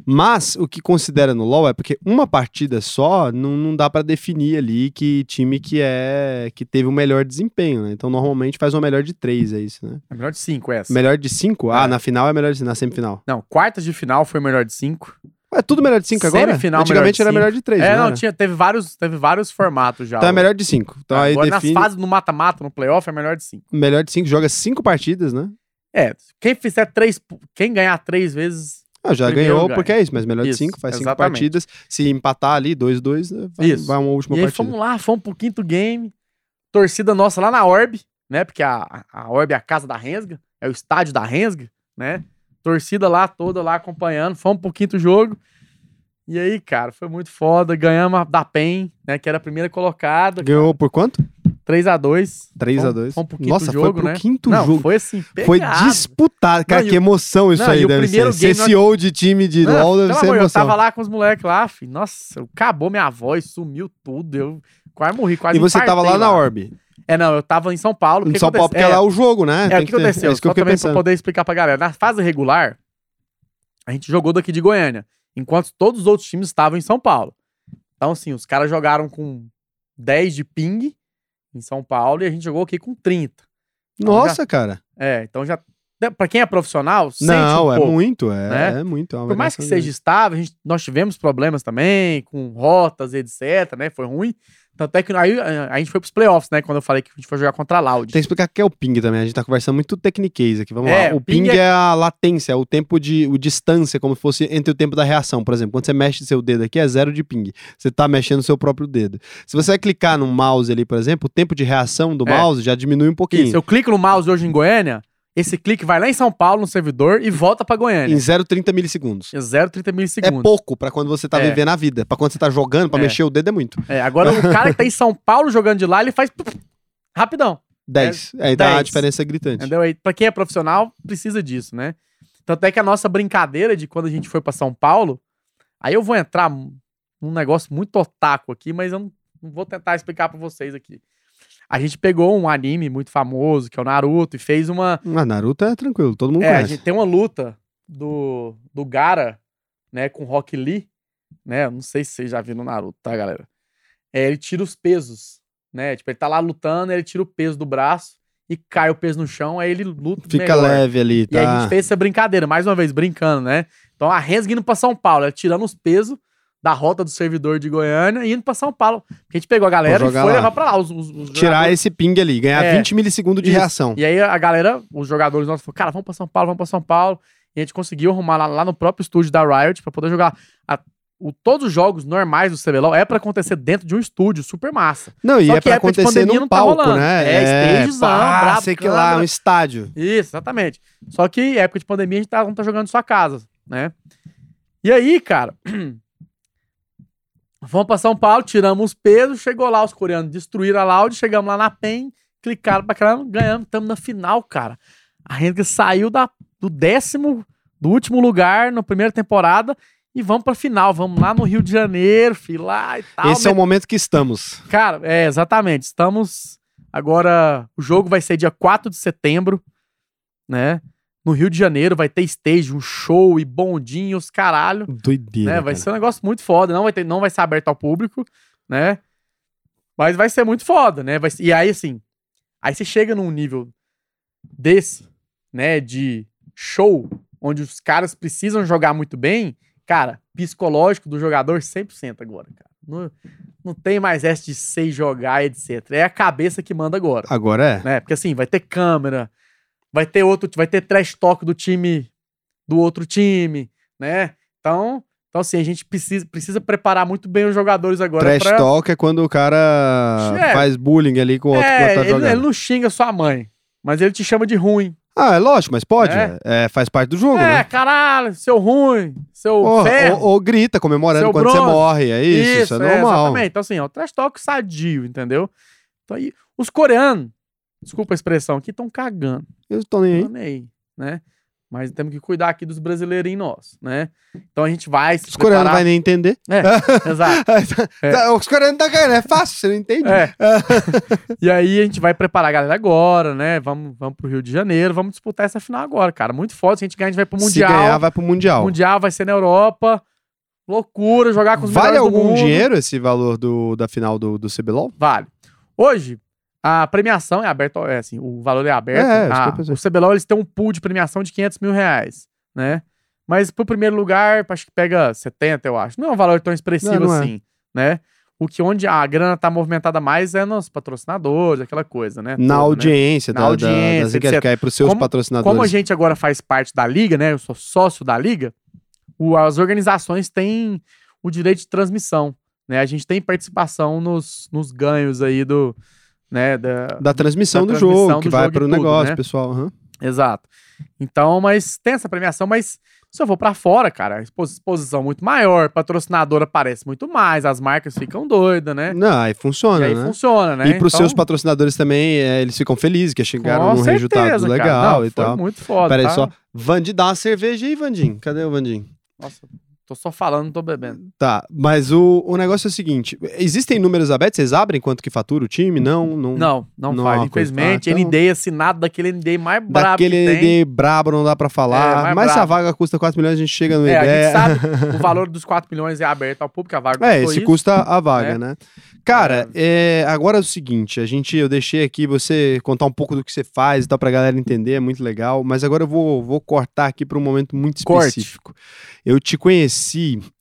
[SPEAKER 1] Mas o que considera no LoL é porque uma partida só não, não dá pra definir ali que time que é que teve o melhor desempenho, né? Então normalmente faz uma melhor de três, é isso, né?
[SPEAKER 2] É melhor de cinco essa.
[SPEAKER 1] Melhor de cinco?
[SPEAKER 2] É.
[SPEAKER 1] Ah, na final é melhor de na semifinal.
[SPEAKER 2] Não, quartas de final foi melhor de cinco.
[SPEAKER 1] É tudo melhor de cinco agora?
[SPEAKER 2] Semifinal,
[SPEAKER 1] Antigamente
[SPEAKER 2] melhor
[SPEAKER 1] era melhor de três,
[SPEAKER 2] é,
[SPEAKER 1] não,
[SPEAKER 2] não,
[SPEAKER 1] era?
[SPEAKER 2] tinha, teve vários, teve vários formatos já.
[SPEAKER 1] Então é melhor de cinco. Então aí
[SPEAKER 2] Agora,
[SPEAKER 1] define.
[SPEAKER 2] nas fases no mata-mata, no playoff, é melhor de cinco.
[SPEAKER 1] Melhor de cinco, joga cinco partidas, né?
[SPEAKER 2] É, quem fizer três, quem ganhar três vezes,
[SPEAKER 1] Ah, já
[SPEAKER 2] Primeiro
[SPEAKER 1] ganhou
[SPEAKER 2] ganha.
[SPEAKER 1] porque é isso, mas melhor de
[SPEAKER 2] Isso,
[SPEAKER 1] cinco, faz cinco
[SPEAKER 2] exatamente.
[SPEAKER 1] partidas. Se empatar ali, dois, dois, né, vai,
[SPEAKER 2] Isso.
[SPEAKER 1] vai uma última
[SPEAKER 2] e aí
[SPEAKER 1] partida.
[SPEAKER 2] fomos lá, fomos pro quinto game, torcida nossa lá na Orb, né, porque a, a Orb é a casa da Rensga, é o estádio da Rensga, né, torcida lá toda lá acompanhando, fomos pro quinto jogo, e aí, cara, foi muito foda, ganhamos da PEN, né, que era a primeira colocada,
[SPEAKER 1] Ganhou por quanto?
[SPEAKER 2] 3x2.
[SPEAKER 1] 3 a
[SPEAKER 2] Fomos-
[SPEAKER 1] 2
[SPEAKER 2] Fomos pro quinto
[SPEAKER 1] Nossa,
[SPEAKER 2] jogo,
[SPEAKER 1] foi pro
[SPEAKER 2] né?
[SPEAKER 1] quinto
[SPEAKER 2] Não,
[SPEAKER 1] jogo.
[SPEAKER 2] foi assim,
[SPEAKER 1] Foi
[SPEAKER 2] pegado.
[SPEAKER 1] disputado. Cara,
[SPEAKER 2] Não,
[SPEAKER 1] que emoção isso
[SPEAKER 2] Não,
[SPEAKER 1] aí deve
[SPEAKER 2] primeiro
[SPEAKER 1] ser.
[SPEAKER 2] game
[SPEAKER 1] Ser
[SPEAKER 2] nós-
[SPEAKER 1] CEO de time de
[SPEAKER 2] Não,
[SPEAKER 1] LoL deve ser
[SPEAKER 2] amor, eu
[SPEAKER 1] emoção.
[SPEAKER 2] tava lá com os moleques lá, filho. Nossa, acabou minha voz, sumiu tudo. Eu quase morri, quase
[SPEAKER 1] E você tava lá
[SPEAKER 2] infartei
[SPEAKER 1] na Orb.
[SPEAKER 2] É, não, eu tava em São Paulo.
[SPEAKER 1] Em São Paulo, porque
[SPEAKER 2] acontece-
[SPEAKER 1] lá é o jogo, né?
[SPEAKER 2] É, o que
[SPEAKER 1] ter-
[SPEAKER 2] aconteceu?
[SPEAKER 1] É isso que eu
[SPEAKER 2] Só também pra
[SPEAKER 1] pensando.
[SPEAKER 2] poder explicar pra galera. Na fase regular, a gente jogou daqui de Goiânia, enquanto todos os outros times estavam em São Paulo. Então, assim, os caras jogaram com 10 de ping em São Paulo e a gente jogou aqui com 30.
[SPEAKER 1] Nossa, cara.
[SPEAKER 2] É, então já. Pra quem é profissional, sente
[SPEAKER 1] Não,
[SPEAKER 2] um
[SPEAKER 1] é
[SPEAKER 2] pouco.
[SPEAKER 1] muito, é,
[SPEAKER 2] né?
[SPEAKER 1] é muito. é
[SPEAKER 2] Por mais que seja estável, gente- nós tivemos problemas também com rotas, etc, né? Foi ruim. Tanto é que aí a, a gente foi pros playoffs, né? Quando eu falei que a gente foi jogar contra a Loud.
[SPEAKER 1] Tem que explicar o que é o ping também. A gente tá conversando muito tecniquez aqui. Vamos
[SPEAKER 2] É,
[SPEAKER 1] lá. O
[SPEAKER 2] ping
[SPEAKER 1] ping
[SPEAKER 2] é-
[SPEAKER 1] é... a latência, é o tempo de o distância, como se fosse entre o tempo da reação. Por exemplo, quando você mexe seu dedo aqui, é zero de ping. Você tá mexendo seu próprio dedo. Se você vai clicar no mouse ali, por exemplo, o tempo de reação do
[SPEAKER 2] É.
[SPEAKER 1] mouse já diminui um pouquinho.
[SPEAKER 2] Isso, eu clico no mouse hoje em Goiânia, esse clique vai lá em São Paulo no servidor e volta pra Goiânia.
[SPEAKER 1] Em 0,30 milissegundos.
[SPEAKER 2] Em 0,30
[SPEAKER 1] É
[SPEAKER 2] milissegundos.
[SPEAKER 1] pouco pra quando você tá
[SPEAKER 2] É.
[SPEAKER 1] vivendo a vida. Pra quando você tá jogando, pra
[SPEAKER 2] É.
[SPEAKER 1] mexer o dedo é muito.
[SPEAKER 2] É, agora o cara que tá em São Paulo jogando de lá, ele faz rapidão.
[SPEAKER 1] 10. Aí dá
[SPEAKER 2] 10.
[SPEAKER 1] diferença gritante.
[SPEAKER 2] Entendeu? Aí, pra quem é profissional, precisa disso, né? Tanto é que a nossa brincadeira de quando a gente foi pra São Paulo, aí eu vou entrar num negócio muito otaku aqui, mas eu não, não vou tentar explicar pra vocês aqui. A gente pegou um anime muito famoso, que é o Naruto, e fez uma.
[SPEAKER 1] Ah, Naruto é tranquilo, todo mundo
[SPEAKER 2] É, a
[SPEAKER 1] conhece.
[SPEAKER 2] gente tem uma luta do, do Gara, né, com Rock Lee, né? Não sei se vocês já viram Naruto, tá, galera? É, ele tira os pesos, né? Tipo, ele tá lá lutando, ele tira o peso do braço e cai o peso no chão, aí ele luta
[SPEAKER 1] Fica
[SPEAKER 2] melhor.
[SPEAKER 1] leve ali,
[SPEAKER 2] E
[SPEAKER 1] tá?
[SPEAKER 2] aí a gente fez essa brincadeira, mais uma vez, brincando, né? Então a Rensga indo pra São Paulo, ela tirando os pesos da rota do servidor de Goiânia e indo pra São Paulo. Porque a gente pegou a galera e foi
[SPEAKER 1] lá.
[SPEAKER 2] levar pra lá. Os, os- os
[SPEAKER 1] Tirar esse ping ali, ganhar
[SPEAKER 2] É.
[SPEAKER 1] 20 milissegundos de
[SPEAKER 2] Isso.
[SPEAKER 1] reação.
[SPEAKER 2] E aí a galera, os jogadores nossos falaram, cara, vamos pra São Paulo, vamos pra São Paulo. E a gente conseguiu arrumar lá, lá no próprio estúdio da Riot pra poder jogar. A- o, todos os jogos normais do CBLOL é pra acontecer dentro de um estúdio super massa.
[SPEAKER 1] Não, e
[SPEAKER 2] Só
[SPEAKER 1] é
[SPEAKER 2] de
[SPEAKER 1] acontecer
[SPEAKER 2] pandemia
[SPEAKER 1] num
[SPEAKER 2] não tá
[SPEAKER 1] palco,
[SPEAKER 2] rolando.
[SPEAKER 1] né?
[SPEAKER 2] É, stagezão,
[SPEAKER 1] pá,
[SPEAKER 2] brabo,
[SPEAKER 1] sei que lá, um estádio.
[SPEAKER 2] Isso, exatamente. Só que época de pandemia a gente tá, não tá jogando em sua casa, né? E aí, cara, vamos pra São Paulo, tiramos os pesos, chegou lá, os coreanos destruíram a Loud, chegamos lá na PEN, clicaram pra caramba, ganhamos, estamos na final, cara. A Renga saiu da, do décimo, do último lugar na primeira temporada e vamos pra final, vamos lá no Rio de Janeiro, filho, lá e tal.
[SPEAKER 1] Esse é o momento que estamos.
[SPEAKER 2] Cara, é, exatamente. Estamos. Agora, o jogo vai ser dia 4 de setembro, né? No Rio de Janeiro vai ter stage, um show e bondinho, os caralho.
[SPEAKER 1] Doideira.
[SPEAKER 2] Né? Vai
[SPEAKER 1] cara.
[SPEAKER 2] ser um negócio muito foda. Não vai, ter, não vai ser aberto ao público, né? Mas vai ser muito foda, né? Vai, e aí, assim, aí você chega num nível desse, né? De show, onde os caras precisam jogar muito bem, cara, psicológico do jogador 100% agora, cara. Não, não tem mais essa de sei jogar, etc. É a cabeça que manda agora,
[SPEAKER 1] Agora é.
[SPEAKER 2] né? Porque assim, vai ter câmera, vai ter outro, vai ter trash talk do time do outro time, né? Então, então assim, a gente precisa, precisa preparar muito bem os jogadores agora
[SPEAKER 1] Trash
[SPEAKER 2] pra...
[SPEAKER 1] talk é quando o cara
[SPEAKER 2] É.
[SPEAKER 1] faz bullying ali com o outro que
[SPEAKER 2] É,
[SPEAKER 1] tá
[SPEAKER 2] ele,
[SPEAKER 1] jogando.
[SPEAKER 2] ele não xinga sua mãe, mas ele te chama de ruim.
[SPEAKER 1] Ah, é lógico, mas pode.
[SPEAKER 2] É.
[SPEAKER 1] É, faz parte do jogo,
[SPEAKER 2] é,
[SPEAKER 1] né?
[SPEAKER 2] caralho, seu ruim, seu
[SPEAKER 1] Porra,
[SPEAKER 2] ferro.
[SPEAKER 1] ou, ou grita comemorando
[SPEAKER 2] Seu
[SPEAKER 1] quando você
[SPEAKER 2] bronze.
[SPEAKER 1] morre. É isso, isso, é normal.
[SPEAKER 2] exatamente. Então, assim, é o trash talk sadio, entendeu? Então, aí, os coreanos, desculpa a expressão aqui, estão cagando.
[SPEAKER 1] Eu tô nem aí.
[SPEAKER 2] Tão nem aí, né? Mas temos que cuidar aqui dos brasileirinhos nossos, né? Então a gente vai se
[SPEAKER 1] Os coreanos não vai nem entender.
[SPEAKER 2] É, exato. É.
[SPEAKER 1] Os coreanos tá caindo, é fácil, você não entende?
[SPEAKER 2] É. e aí a gente vai preparar a galera agora, né? Vamos, vamos pro Rio de Janeiro, vamos disputar essa final agora, cara. Muito foda. Se a gente ganhar, a gente vai pro Mundial.
[SPEAKER 1] Se ganhar, vai pro Mundial.
[SPEAKER 2] Mundial vai ser na Europa. Loucura, jogar com os
[SPEAKER 1] Vale algum dinheiro esse valor do, da final do, do CBLOL?
[SPEAKER 2] Vale. Hoje, a premiação é aberta, é assim, o valor é aberto.
[SPEAKER 1] É, é, pensei.
[SPEAKER 2] o CBLOL, eles têm um pool de premiação de 500 mil reais, né? Mas pro primeiro lugar, acho que pega 70, eu acho. Não é um valor tão expressivo
[SPEAKER 1] Não, não é.
[SPEAKER 2] assim, né? O que onde a grana tá movimentada mais é nos patrocinadores, aquela coisa, né?
[SPEAKER 1] Na
[SPEAKER 2] toda, né?
[SPEAKER 1] audiência,
[SPEAKER 2] Na
[SPEAKER 1] da, da-
[SPEAKER 2] audiência,
[SPEAKER 1] enquetes,
[SPEAKER 2] etc.
[SPEAKER 1] que é pros seus
[SPEAKER 2] Como-
[SPEAKER 1] patrocinadores.
[SPEAKER 2] Como a gente agora faz parte da liga, né? Eu sou sócio da liga, o- as organizações têm o direito de transmissão, né? A gente tem participação nos, nos ganhos aí do, né? Da,
[SPEAKER 1] Da transmissão
[SPEAKER 2] da
[SPEAKER 1] do
[SPEAKER 2] transmissão
[SPEAKER 1] jogo, que
[SPEAKER 2] do
[SPEAKER 1] vai
[SPEAKER 2] jogo e
[SPEAKER 1] pro
[SPEAKER 2] tudo,
[SPEAKER 1] negócio,
[SPEAKER 2] né?
[SPEAKER 1] pessoal. aham.
[SPEAKER 2] Exato. Então, mas tem essa premiação, mas se eu for pra fora, cara, exposição muito maior, patrocinador aparece muito mais, as marcas ficam doidas, né?
[SPEAKER 1] Não, aí
[SPEAKER 2] E
[SPEAKER 1] funciona,
[SPEAKER 2] aí
[SPEAKER 1] né?
[SPEAKER 2] funciona, né?
[SPEAKER 1] E pros
[SPEAKER 2] Então,
[SPEAKER 1] seus patrocinadores também, é, eles ficam felizes que chegaram
[SPEAKER 2] com
[SPEAKER 1] num resultado legal.
[SPEAKER 2] Não,
[SPEAKER 1] e tal.
[SPEAKER 2] muito foda.
[SPEAKER 1] Pera aí
[SPEAKER 2] tá?
[SPEAKER 1] só. Vandi, dá uma cerveja aí, Vandim. Cadê o Vandim?
[SPEAKER 2] Nossa, Tô só falando, não tô bebendo.
[SPEAKER 1] Tá, mas o, o negócio é o seguinte: existem números abertos? Vocês abrem quanto que fatura o time? Não, não.
[SPEAKER 2] Não, não,
[SPEAKER 1] Não é
[SPEAKER 2] faz.
[SPEAKER 1] uma coisa-
[SPEAKER 2] Infelizmente,
[SPEAKER 1] ah, então-
[SPEAKER 2] ND assinado daquele ND mais brabo
[SPEAKER 1] Daquele
[SPEAKER 2] que tem.
[SPEAKER 1] ND brabo não dá pra falar.
[SPEAKER 2] É,
[SPEAKER 1] mas se a vaga custa 4 milhões, a gente chega no
[SPEAKER 2] É, a
[SPEAKER 1] ideia.
[SPEAKER 2] gente sabe o valor dos 4 milhões é aberto ao público, a vaga
[SPEAKER 1] É,
[SPEAKER 2] isso.
[SPEAKER 1] custa a vaga,
[SPEAKER 2] né?
[SPEAKER 1] né? Cara, é, agora é o seguinte, a gente, eu deixei aqui você contar um pouco do que você faz e tal pra galera entender, é muito legal, mas agora eu vou, vou cortar aqui pra um momento muito
[SPEAKER 2] Corte.
[SPEAKER 1] específico. Eu te conheci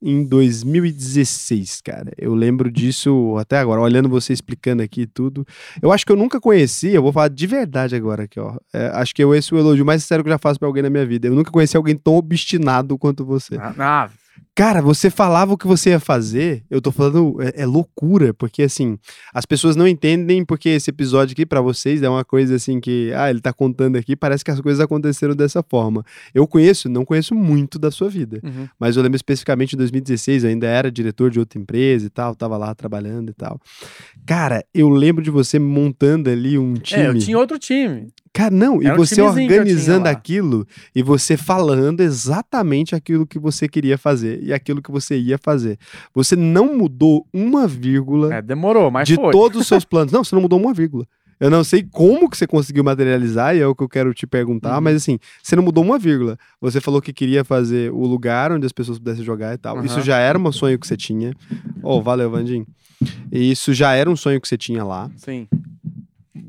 [SPEAKER 1] em 2016, cara. Eu lembro disso até agora, olhando você explicando aqui tudo. Eu acho que eu nunca conheci, eu vou falar de verdade agora aqui, ó. É, acho que eu esse é o elogio mais sincero que eu já faço pra alguém na minha vida. Eu nunca conheci alguém tão obstinado quanto você.
[SPEAKER 2] Ah, ah,
[SPEAKER 1] Cara, você falava o que você ia fazer, eu tô falando, é, é loucura, porque assim, as pessoas não entendem porque esse episódio aqui pra vocês é uma coisa assim que, ah, ele tá contando aqui, parece que as coisas aconteceram dessa forma. Eu conheço, não conheço muito da sua vida,
[SPEAKER 2] uhum.
[SPEAKER 1] mas eu lembro especificamente em 2016, eu ainda era diretor de outra empresa e tal, tava lá trabalhando e tal. Cara, eu lembro de você montando ali um time.
[SPEAKER 2] É, eu tinha outro time.
[SPEAKER 1] Cara, não, e
[SPEAKER 2] Era um
[SPEAKER 1] você
[SPEAKER 2] tinha
[SPEAKER 1] organizando aquilo e você falando exatamente aquilo que você queria fazer e aquilo que você ia fazer. Você não mudou uma vírgula
[SPEAKER 2] É, demorou, mas
[SPEAKER 1] de
[SPEAKER 2] foi.
[SPEAKER 1] todos os seus planos. Não, você não mudou uma vírgula. Eu não sei como que você conseguiu materializar, e é o que eu quero te perguntar,
[SPEAKER 2] Uhum.
[SPEAKER 1] mas assim, você não mudou uma vírgula. Você falou que queria fazer o lugar onde as pessoas pudessem jogar e tal. Isso
[SPEAKER 2] Aham.
[SPEAKER 1] já era um sonho que você tinha. Oh, valeu, Vandim. E Isso já era um sonho que você tinha lá.
[SPEAKER 2] Sim.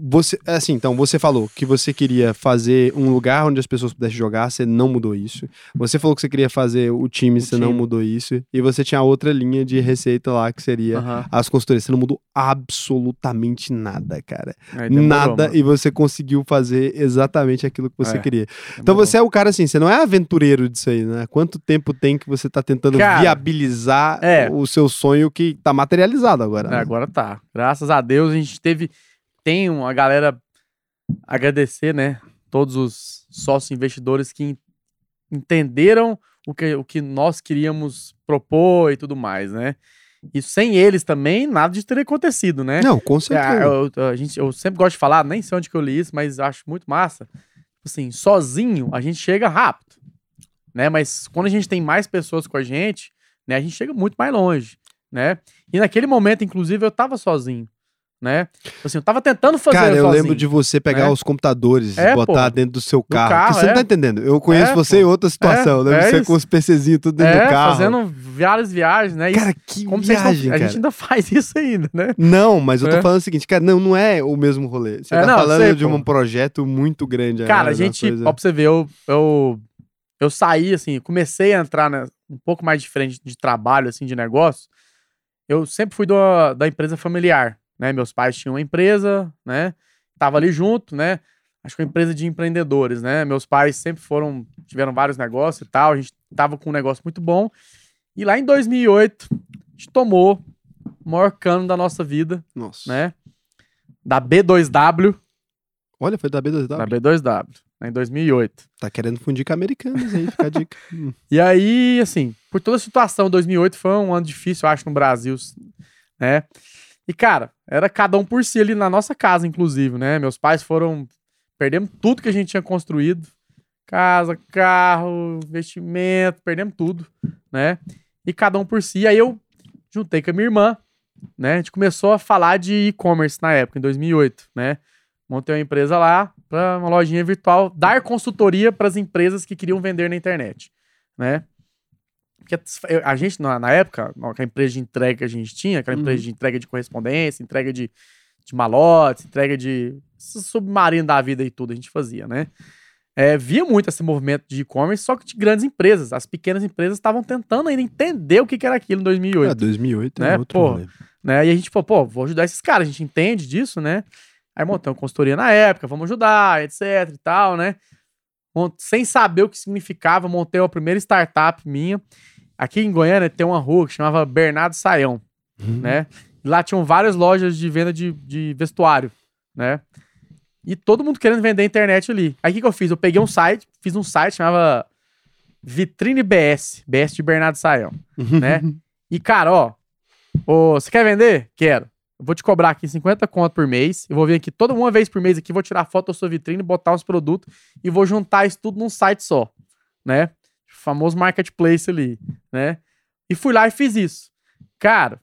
[SPEAKER 1] Você, assim, então, você falou que você queria fazer um lugar onde as pessoas pudessem jogar, você não mudou isso. Você falou que você queria fazer o time,
[SPEAKER 2] O
[SPEAKER 1] você não
[SPEAKER 2] time.
[SPEAKER 1] mudou isso. E você tinha outra linha de receita lá, que seria
[SPEAKER 2] Aham.
[SPEAKER 1] as consultorias. Você não mudou absolutamente nada, cara.
[SPEAKER 2] É, demorou,
[SPEAKER 1] nada.
[SPEAKER 2] mano.
[SPEAKER 1] E você conseguiu fazer exatamente aquilo que você
[SPEAKER 2] É,
[SPEAKER 1] queria. Então
[SPEAKER 2] Demorou.
[SPEAKER 1] você é o cara assim, você não é aventureiro disso aí, né? Quanto tempo tem que você tá tentando
[SPEAKER 2] Cara,
[SPEAKER 1] viabilizar
[SPEAKER 2] é.
[SPEAKER 1] o seu sonho que tá materializado agora?
[SPEAKER 2] É,
[SPEAKER 1] né?
[SPEAKER 2] agora tá. Graças a Deus a gente teve. Tem uma galera agradecer, né? Todos os sócios investidores que en- entenderam o que, o que nós queríamos propor e tudo mais, né? E sem eles também, nada disso teria acontecido, né?
[SPEAKER 1] Não, com
[SPEAKER 2] É,
[SPEAKER 1] certeza.
[SPEAKER 2] eu, a gente, eu sempre gosto de falar, nem sei onde que eu li isso, mas acho muito massa. Assim, sozinho a gente chega rápido, né? Mas quando a gente tem mais pessoas com a gente, né? A gente chega muito mais longe, né? E naquele momento, inclusive, eu tava sozinho, né? Assim, eu tava tentando fazer
[SPEAKER 1] Cara, eu
[SPEAKER 2] sozinho.
[SPEAKER 1] lembro de você pegar
[SPEAKER 2] né?
[SPEAKER 1] os computadores e
[SPEAKER 2] É,
[SPEAKER 1] botar
[SPEAKER 2] pô.
[SPEAKER 1] dentro do seu carro.
[SPEAKER 2] carro,
[SPEAKER 1] você
[SPEAKER 2] é.
[SPEAKER 1] não tá entendendo. Eu conheço
[SPEAKER 2] É,
[SPEAKER 1] você
[SPEAKER 2] pô.
[SPEAKER 1] em outra situação.
[SPEAKER 2] É,
[SPEAKER 1] eu lembro
[SPEAKER 2] é
[SPEAKER 1] você com os PCzinhos tudo dentro
[SPEAKER 2] é,
[SPEAKER 1] do carro.
[SPEAKER 2] fazendo várias viagens, né? Isso-
[SPEAKER 1] Cara, que
[SPEAKER 2] como
[SPEAKER 1] viagem,
[SPEAKER 2] A
[SPEAKER 1] cara.
[SPEAKER 2] gente ainda faz isso ainda, né?
[SPEAKER 1] Não, mas eu tô
[SPEAKER 2] É.
[SPEAKER 1] falando o seguinte, cara, não, não é o mesmo rolê. Você tá
[SPEAKER 2] não,
[SPEAKER 1] falando
[SPEAKER 2] sei,
[SPEAKER 1] de
[SPEAKER 2] pô.
[SPEAKER 1] um projeto muito grande.
[SPEAKER 2] Cara, a
[SPEAKER 1] né,
[SPEAKER 2] gente, ó, pra você ver, eu, eu, eu saí, assim, comecei a entrar né, um pouco mais diferente de trabalho, assim, de negócio. Eu sempre fui do- da empresa familiar, né? Meus pais tinham uma empresa, né? Tava ali junto, né? Acho que uma empresa de empreendedores, né? Meus pais sempre foram, tiveram vários negócios e tal. A gente tava com um negócio muito bom. E lá em 2008, a gente tomou o maior cano da nossa vida,
[SPEAKER 1] Nossa.
[SPEAKER 2] né? Da B2W.
[SPEAKER 1] Olha, foi da B2W.
[SPEAKER 2] Da B2W, né, em 2008.
[SPEAKER 1] Tá querendo fundir com americanos aí, fica a dica. Hum.
[SPEAKER 2] E aí, assim, por toda a situação, 2008 foi um ano difícil, eu acho, no Brasil, né? E, cara, era cada um por si ali na nossa casa, inclusive, né? Meus pais foram. Perdemos tudo que a gente tinha construído: casa, carro, investimento, perdemos tudo, né? E cada um por si. Aí eu juntei com a minha irmã, né? A gente começou a falar de e-commerce na época, em 2008, né? Montei uma empresa lá para uma lojinha virtual, dar consultoria para as empresas que queriam vender na internet, né? Porque a gente, na, época, a empresa de entrega que a gente tinha, aquela
[SPEAKER 1] Uhum.
[SPEAKER 2] empresa de entrega de correspondência, entrega de, de malotes, entrega de submarino da vida e tudo, a gente fazia, né? É, via muito esse movimento de e-commerce, só que de grandes empresas. As pequenas empresas estavam tentando ainda entender o que, que era aquilo em 2008
[SPEAKER 1] Ah, 2008 é
[SPEAKER 2] né,
[SPEAKER 1] outro
[SPEAKER 2] pô. né? E a gente falou, pô, vou ajudar esses caras, a gente entende disso, né? Aí montamos consultoria na época, vamos ajudar, etc e tal, né? Sem saber o que significava, montei a primeira startup minha. Aqui em Goiânia tem uma rua que chamava Bernardo Saião,
[SPEAKER 1] Hum.
[SPEAKER 2] né? E lá tinham várias lojas de venda de, de vestuário, né? E todo mundo querendo vender internet ali. Aí o que, que eu fiz? Eu peguei um site, fiz um site chamava Vitrine BS, BS de Bernardo Saião né? E, cara, ó, ô, você quer vender? Quero. Eu vou te cobrar aqui 50 conto por mês. Eu vou vir aqui toda uma vez por mês aqui, vou tirar foto da sua vitrine, botar os produtos e vou juntar isso tudo num site só, né? O famoso marketplace ali, né? E fui lá e fiz isso. Cara,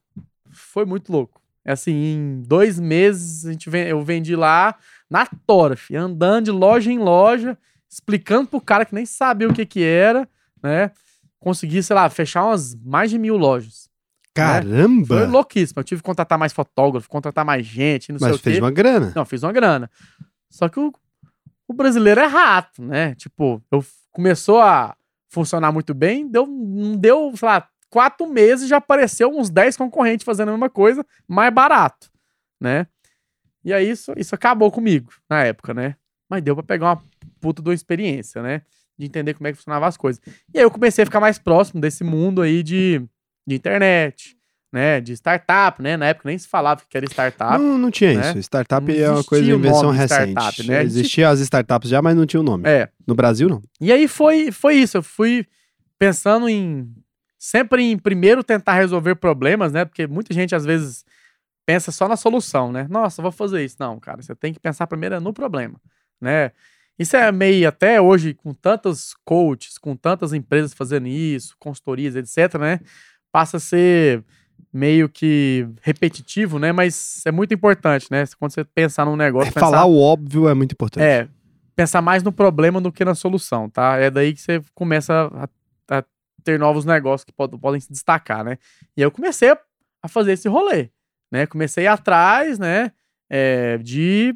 [SPEAKER 2] foi muito louco. É assim, em dois meses a gente ven- eu vendi lá na tora, fi, andando de loja em loja, explicando pro cara que nem sabia o que que era, né? Consegui, sei lá, fechar umas mais de mil lojas. Foi
[SPEAKER 1] Caramba!
[SPEAKER 2] louquíssimo. Eu tive que contratar mais fotógrafo, contratar mais gente, não sei
[SPEAKER 1] Mas
[SPEAKER 2] o
[SPEAKER 1] fez
[SPEAKER 2] quê.
[SPEAKER 1] uma grana.
[SPEAKER 2] Não, fiz uma grana. Só que o, o brasileiro é rato, né? Tipo, eu começou a funcionar muito bem, deu, não deu, sei lá, quatro meses já apareceu uns 10 concorrentes fazendo a mesma coisa, mais barato, né? E aí isso, isso acabou comigo na época, né? Mas deu pra pegar uma puta de uma experiência, né? De entender como é que funcionavam as coisas. E aí eu comecei a ficar mais próximo desse mundo aí de, de internet, né? De startup, né? Na época nem se falava que era startup.
[SPEAKER 1] Não, não tinha
[SPEAKER 2] né?
[SPEAKER 1] isso. Startup
[SPEAKER 2] Não
[SPEAKER 1] é uma coisa de invenção recente.
[SPEAKER 2] startup, né?
[SPEAKER 1] Existiam as startups já, mas não tinha o nome.
[SPEAKER 2] É.
[SPEAKER 1] No Brasil, não.
[SPEAKER 2] E aí foi, foi isso. Eu fui pensando em. Sempre em primeiro tentar resolver problemas, né? Porque muita gente às vezes pensa só na solução, né? Nossa, vou fazer isso. Não, cara, você tem que pensar primeiro no problema, né? Isso é meio até hoje, com tantos coaches, com tantas empresas fazendo isso, consultorias, etc, né? Passa a ser meio que repetitivo, né? Mas é muito importante, né? Quando você pensar num negócio,
[SPEAKER 1] É,
[SPEAKER 2] pensar
[SPEAKER 1] falar o óbvio é muito importante.
[SPEAKER 2] é, pensar mais no problema do que na solução, tá? É daí que você começa a, a ter novos negócios que pod- podem se destacar, né? E aí eu comecei a, a fazer esse rolê, né? Comecei atrás, né? é, de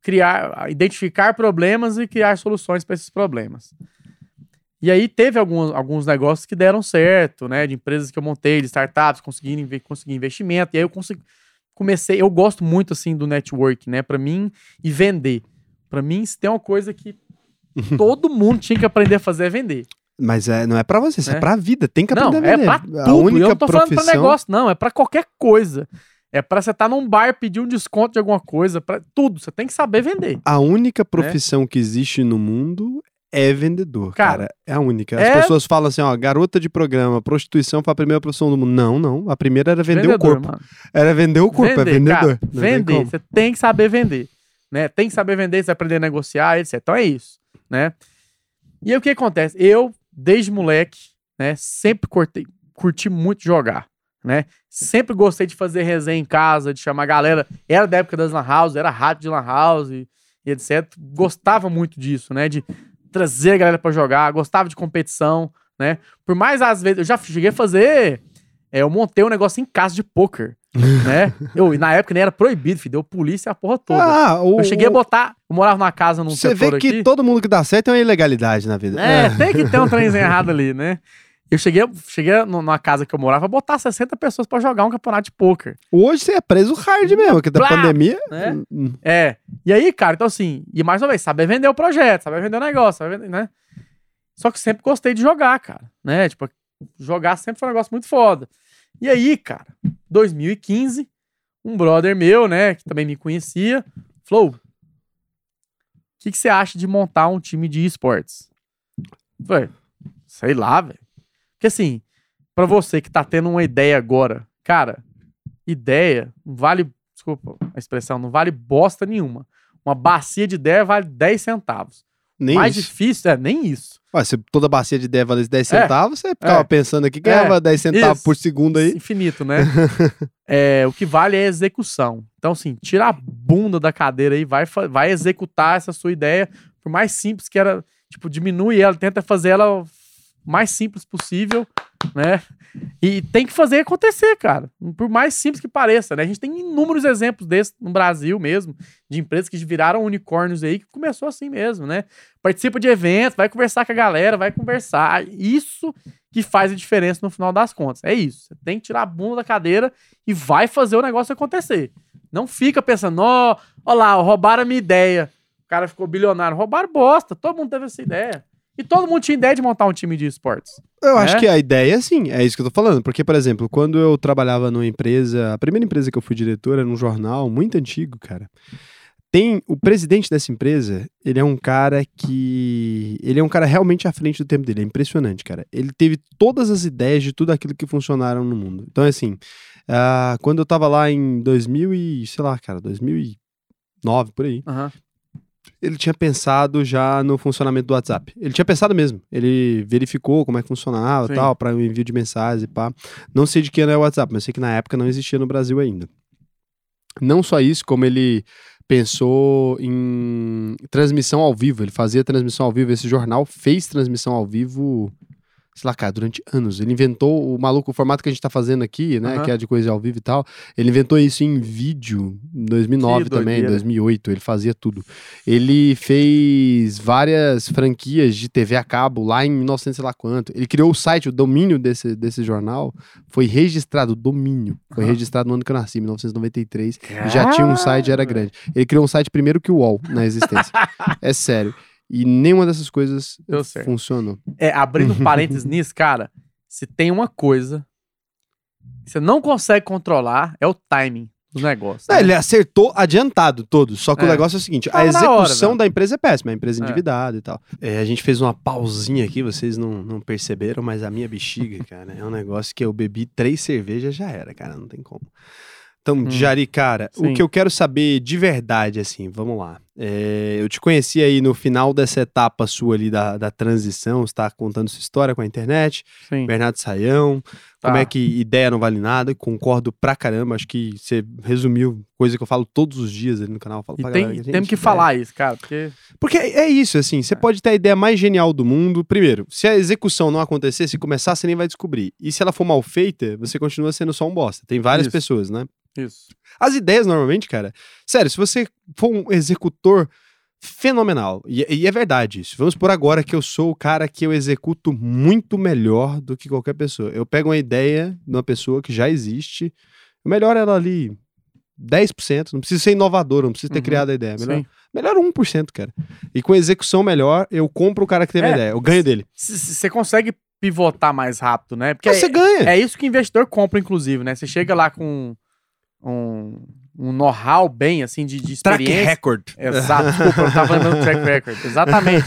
[SPEAKER 2] criar, identificar problemas e criar soluções para esses problemas. E aí teve alguns, alguns negócios que deram certo, né? De empresas que eu montei, de startups, consegui, inve- consegui investimento. E aí eu consegui, comecei, eu gosto muito assim do network, né? Para mim e vender. Para mim, se tem uma coisa que todo mundo tinha que aprender a fazer é vender.
[SPEAKER 1] Mas é, não é pra você, isso é,
[SPEAKER 2] É.
[SPEAKER 1] pra vida. Tem que
[SPEAKER 2] Não,
[SPEAKER 1] aprender a
[SPEAKER 2] é
[SPEAKER 1] vender.
[SPEAKER 2] pra
[SPEAKER 1] a
[SPEAKER 2] tudo.
[SPEAKER 1] única
[SPEAKER 2] eu não tô falando
[SPEAKER 1] profissão...
[SPEAKER 2] pra negócio, não. É pra qualquer coisa. É pra você estar num bar pedir um desconto de alguma coisa, para tudo. Você tem que saber vender.
[SPEAKER 1] A única profissão que existe no mundo é vendedor, cara.
[SPEAKER 2] Cara,
[SPEAKER 1] É a única. As
[SPEAKER 2] é-
[SPEAKER 1] pessoas falam assim, ó, garota de programa, prostituição foi a primeira profissão do mundo. Não, não. A primeira era vender
[SPEAKER 2] vendedor,
[SPEAKER 1] o corpo.
[SPEAKER 2] mano.
[SPEAKER 1] Era vender o corpo, é vendedor.
[SPEAKER 2] cara,
[SPEAKER 1] Não tem
[SPEAKER 2] vender. Você tem que saber vender. Né? Tem que saber vender, você aprender a negociar, etc. Então é isso. Né? E aí o que acontece? Eu, desde moleque, né, sempre cortei, curti muito jogar. Né? Sempre gostei de fazer resenha em casa, de chamar a galera. Era da época das Lan House, era rádio de Lan House e, e etc. Gostava muito disso, né? De trazer a galera pra jogar, gostava de competição, né? Por mais às vezes, eu já cheguei a fazer. é, eu montei um negócio em casa de poker, né? Eu, e na época nem era proibido, filho, deu polícia a porra toda.
[SPEAKER 1] Ah, o,
[SPEAKER 2] eu cheguei a botar. Eu morava numa casa num
[SPEAKER 1] Você vê que
[SPEAKER 2] aqui.
[SPEAKER 1] todo mundo que dá certo tem uma ilegalidade na vida.
[SPEAKER 2] É, tem que ter um trenzinho errado ali, né? Eu cheguei, cheguei nu- numa casa que eu morava a botar 60 pessoas pra jogar um campeonato de poker.
[SPEAKER 1] Hoje você é preso hard mesmo, que da
[SPEAKER 2] Blá,
[SPEAKER 1] pandemia.
[SPEAKER 2] né?
[SPEAKER 1] hum,
[SPEAKER 2] É. E aí, cara, então assim, e mais uma vez, saber vender o projeto, saber vender o negócio, saber vender, né? Só que sempre gostei de jogar, cara, né? Tipo, jogar sempre foi um negócio muito foda. E aí, cara, 2015, um brother meu, né, que também me conhecia, falou: o que, que você acha de montar um time de esportes? Falei, sei lá, velho. Porque assim, pra você que tá tendo uma ideia agora, cara, ideia não vale, desculpa a expressão, não vale bosta nenhuma. Uma bacia de ideia vale 10 centavos.
[SPEAKER 1] nem
[SPEAKER 2] Mais
[SPEAKER 1] isso.
[SPEAKER 2] difícil é nem isso.
[SPEAKER 1] Ué, se toda bacia de ideia valesse 10
[SPEAKER 2] É.
[SPEAKER 1] centavos, você ficava
[SPEAKER 2] É.
[SPEAKER 1] pensando aqui que ganhava 10 centavos
[SPEAKER 2] Isso.
[SPEAKER 1] por segundo aí.
[SPEAKER 2] Infinito, né? É, o que vale é a execução. Então, assim, tira a bunda da cadeira aí, vai, vai executar essa sua ideia, por mais simples que era, tipo, diminui ela, tenta fazer ela mais simples possível, né? E tem que fazer acontecer, cara. Por mais simples que pareça, né? A gente tem inúmeros exemplos desses no Brasil mesmo, de empresas que viraram unicórnios aí, que começou assim mesmo, né? Participa de evento, vai conversar com a galera, vai conversar. Isso que faz a diferença no final das contas. É isso. Você tem que tirar a bunda da cadeira e vai fazer o negócio acontecer. Não fica pensando, ó, ó lá, roubaram a minha ideia. O cara ficou bilionário. Roubaram bosta. Todo mundo teve essa ideia. E todo mundo tinha ideia de montar um time de esportes.
[SPEAKER 1] Eu acho
[SPEAKER 2] né?
[SPEAKER 1] que a ideia, sim, é isso que eu tô falando. Porque, por exemplo, quando eu trabalhava numa empresa, a primeira empresa que eu fui diretor era num jornal muito antigo, cara. Tem o presidente dessa empresa, ele é um cara que. Ele é um cara realmente à frente do tempo dele. É impressionante, cara. Ele teve todas as ideias de tudo aquilo que funcionaram no mundo. Então, assim, ah, quando eu tava lá em 2000 e. sei lá, cara, 2009, por aí.
[SPEAKER 2] Aham.
[SPEAKER 1] Ele tinha pensado já no funcionamento do WhatsApp. Ele tinha pensado mesmo. Ele verificou como é que funcionava
[SPEAKER 2] Sim.
[SPEAKER 1] e tal, para o envio de mensagens e pá. Não sei de que ano é o WhatsApp, mas sei que na época não existia no Brasil ainda. Não só isso, como ele pensou em transmissão ao vivo. Ele fazia transmissão ao vivo. Esse jornal fez transmissão ao vivo, sei lá, cara, durante anos. Ele inventou o maluco, o formato que a gente tá fazendo aqui, né?
[SPEAKER 2] Aham.
[SPEAKER 1] Que é de coisa ao vivo e tal. Ele inventou isso em vídeo em 2009
[SPEAKER 2] Que
[SPEAKER 1] também, em
[SPEAKER 2] doideira.
[SPEAKER 1] 2008. Ele fazia tudo. Ele fez várias franquias de TV a cabo lá em 1900 sei lá quanto. Ele criou o site, o domínio desse, desse jornal foi registrado, o domínio. Foi
[SPEAKER 2] Aham.
[SPEAKER 1] registrado no ano que eu nasci, 1993. E já tinha um site, era grande. Ele criou um site primeiro que o UOL na existência. é sério. E nenhuma dessas coisas funcionou.
[SPEAKER 2] É, abrindo parênteses nisso, cara, se tem uma coisa que você não consegue controlar, é o timing dos negócios.
[SPEAKER 1] É,
[SPEAKER 2] né?
[SPEAKER 1] ele acertou adiantado todos. Só que o
[SPEAKER 2] É.
[SPEAKER 1] negócio é o seguinte: a
[SPEAKER 2] Tava hora,
[SPEAKER 1] execução
[SPEAKER 2] velho.
[SPEAKER 1] da empresa é péssima, a empresa
[SPEAKER 2] É.
[SPEAKER 1] endividada e tal. É, a gente fez uma pausinha aqui, vocês não, não perceberam, mas a minha bexiga, cara, é um negócio que eu bebi três cervejas já era, cara, não tem como. Então, Jari, cara, o
[SPEAKER 2] Hum. Sim.
[SPEAKER 1] que eu quero saber de verdade, assim, vamos lá. É, eu te conheci aí no final dessa etapa sua ali da, da transição, você tá contando sua história com a internet,
[SPEAKER 2] Sim.
[SPEAKER 1] Bernardo Saião, como
[SPEAKER 2] Tá.
[SPEAKER 1] é que ideia não vale nada, concordo pra caramba, acho que você resumiu coisa que eu falo todos os dias ali no canal. Falo
[SPEAKER 2] E tem,
[SPEAKER 1] galera,
[SPEAKER 2] temos que
[SPEAKER 1] ideia-
[SPEAKER 2] falar isso, cara, porque
[SPEAKER 1] Porque é isso, assim, você pode ter a ideia mais genial do mundo. Primeiro, se a execução não acontecer, se começar, você nem vai descobrir. E se ela for mal feita, você continua sendo só um bosta. Tem várias
[SPEAKER 2] Isso.
[SPEAKER 1] pessoas, né?
[SPEAKER 2] Isso.
[SPEAKER 1] As ideias, normalmente, cara, sério, se você for um executor fenomenal, e, e é verdade isso, vamos por agora que eu sou o cara que eu executo muito melhor do que qualquer pessoa. Eu pego uma ideia de uma pessoa que já existe, eu melhoro ela ali 10%, não precisa ser inovador, não precisa ter
[SPEAKER 2] Uhum.
[SPEAKER 1] criado a ideia, melhor,
[SPEAKER 2] Sim.
[SPEAKER 1] melhor 1%, cara. E com execução melhor, eu compro o cara que teve a
[SPEAKER 2] É.
[SPEAKER 1] ideia, eu ganho dele.
[SPEAKER 2] Você consegue pivotar mais rápido, né? Porque
[SPEAKER 1] você ganha.
[SPEAKER 2] é, é isso que o investidor compra, inclusive, né? Você chega lá com um, um know-how bem, assim, de, de
[SPEAKER 1] Track
[SPEAKER 2] experiência.
[SPEAKER 1] record.
[SPEAKER 2] Exato, desculpa, eu tava lembrando do track record. Exatamente.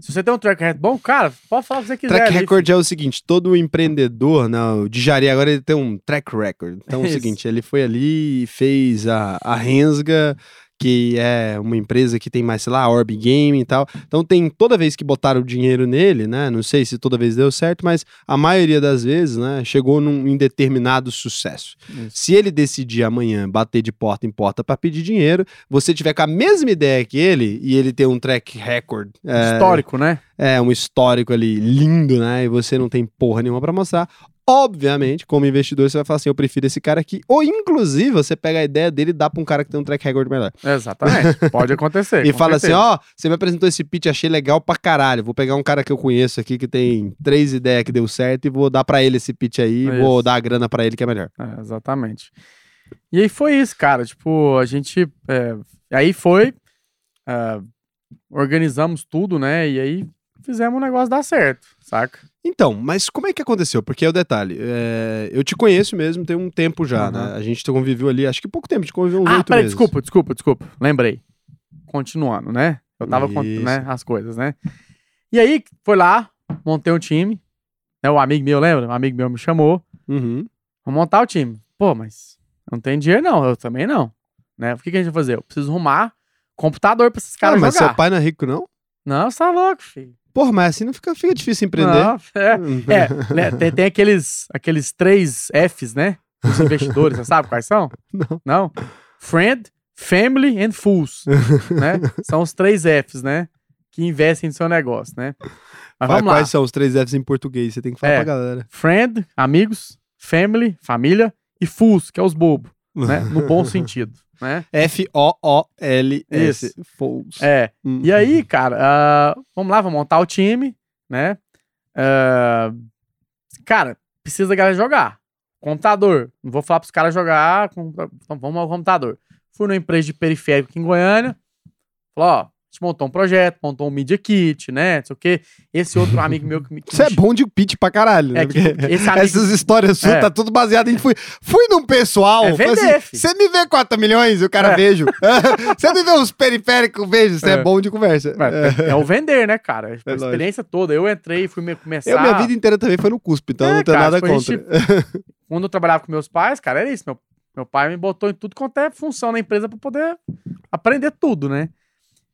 [SPEAKER 2] Se você tem um track record bom, cara, pode falar o que você quiser.
[SPEAKER 1] Track
[SPEAKER 2] ali,
[SPEAKER 1] record é o seguinte, todo empreendedor, não, o Dijari agora ele tem um track record. Então é o
[SPEAKER 2] Isso.
[SPEAKER 1] seguinte, ele foi ali e fez a, a Rensga, que é uma empresa que tem mais, sei lá, Orb Game e tal. Então tem toda vez que botaram dinheiro nele, né? Não sei se toda vez deu certo, mas a maioria das vezes, né, chegou num indeterminado sucesso.
[SPEAKER 2] Isso.
[SPEAKER 1] Se ele decidir amanhã bater de porta em porta para pedir dinheiro, você tiver com a mesma ideia que ele e ele ter um track record é,
[SPEAKER 2] Histórico, né?
[SPEAKER 1] é, um histórico ali lindo, né? E você não tem porra nenhuma pra mostrar. Obviamente, como investidor, você vai falar assim: eu prefiro esse cara aqui. Ou, inclusive, você pega a ideia dele e dá pra um cara que tem um track record melhor.
[SPEAKER 2] Exatamente. Pode acontecer.
[SPEAKER 1] e fala assim:
[SPEAKER 2] certeza.
[SPEAKER 1] ó, você me apresentou esse pitch, achei legal pra caralho. Vou pegar um cara que eu conheço aqui que tem três ideias que deu certo e vou dar pra ele esse pitch aí.
[SPEAKER 2] É
[SPEAKER 1] vou dar a grana pra ele que é melhor.
[SPEAKER 2] É, exatamente. E aí foi isso, cara. Tipo, a gente. é, aí foi. é, organizamos tudo, né? E aí fizemos o negócio dar certo, saca?
[SPEAKER 1] Então, mas como é que aconteceu? Porque é o detalhe. é, eu te conheço mesmo, tem um tempo já,
[SPEAKER 2] Uhum.
[SPEAKER 1] né? A gente conviveu ali, acho que pouco tempo, a gente conviveu uns
[SPEAKER 2] Ah,
[SPEAKER 1] oito meses.
[SPEAKER 2] desculpa, desculpa, desculpa. Lembrei. Continuando, né? Eu tava contando né, as coisas, né? E aí, foi lá, montei um time. Né, o amigo meu, lembra? Um amigo meu me chamou.
[SPEAKER 1] Uhum.
[SPEAKER 2] Vamos montar o time. Pô, mas não tenho dinheiro, não. Eu também não. Né? O que, que a gente vai fazer? Eu preciso arrumar computador pra esses
[SPEAKER 1] Ah,
[SPEAKER 2] caras
[SPEAKER 1] mas
[SPEAKER 2] jogar.
[SPEAKER 1] seu pai não é rico, não?
[SPEAKER 2] Não, você tá louco, filho.
[SPEAKER 1] Porra, mas assim não fica, fica difícil empreender.
[SPEAKER 2] Não, é. É, né, tem, tem aqueles, aqueles três Fs, né? Os investidores, você sabe quais são?
[SPEAKER 1] Não.
[SPEAKER 2] Não? Friend, Family and Fools, né? São os três Fs, né? Que investem no seu negócio, né? Mas
[SPEAKER 1] Quais-
[SPEAKER 2] vamos lá.
[SPEAKER 1] Quais são os três Fs em português? Você tem que falar
[SPEAKER 2] É.
[SPEAKER 1] pra galera.
[SPEAKER 2] Friend, amigos, Family, família e Fools, que é os bobos, né? No bom sentido, né?
[SPEAKER 1] F-O-O-L-S. Fools.
[SPEAKER 2] É.
[SPEAKER 1] Hum.
[SPEAKER 2] E aí, cara, ah, vamos lá, vamos montar o time, né? Ah, cara, precisa da galera jogar. Computador. Não vou falar pros caras jogar. com- Então vamos ao computador. Fui numa empresa de periférico aqui em Goiânia. Falou, ó, a montou um projeto, montou um Media Kit, né? Não sei o quê. Esse outro amigo meu que me.
[SPEAKER 1] Você é bom de pitch pra caralho, né?
[SPEAKER 2] É
[SPEAKER 1] Porque
[SPEAKER 2] esse amigo-
[SPEAKER 1] Essas histórias suas
[SPEAKER 2] É.
[SPEAKER 1] tá tudo baseado em. Fui, fui num pessoal.
[SPEAKER 2] É vender,
[SPEAKER 1] assim,
[SPEAKER 2] filho.
[SPEAKER 1] Você me vê 4 milhões, o cara
[SPEAKER 2] É.
[SPEAKER 1] vejo. Você me vê uns periféricos, vejo. Você é.
[SPEAKER 2] É.
[SPEAKER 1] bom de conversa.
[SPEAKER 2] É, é o vender, né, cara? A
[SPEAKER 1] lógico.
[SPEAKER 2] experiência toda. Eu entrei, fui me começar.
[SPEAKER 1] Eu, minha vida inteira também foi no cuspe, então
[SPEAKER 2] É,
[SPEAKER 1] não tenho
[SPEAKER 2] cara,
[SPEAKER 1] nada
[SPEAKER 2] tipo, a
[SPEAKER 1] contra.
[SPEAKER 2] quando eu trabalhava com meus pais, cara, era isso. Meu, meu pai me botou em tudo quanto é função na empresa pra poder aprender tudo, né?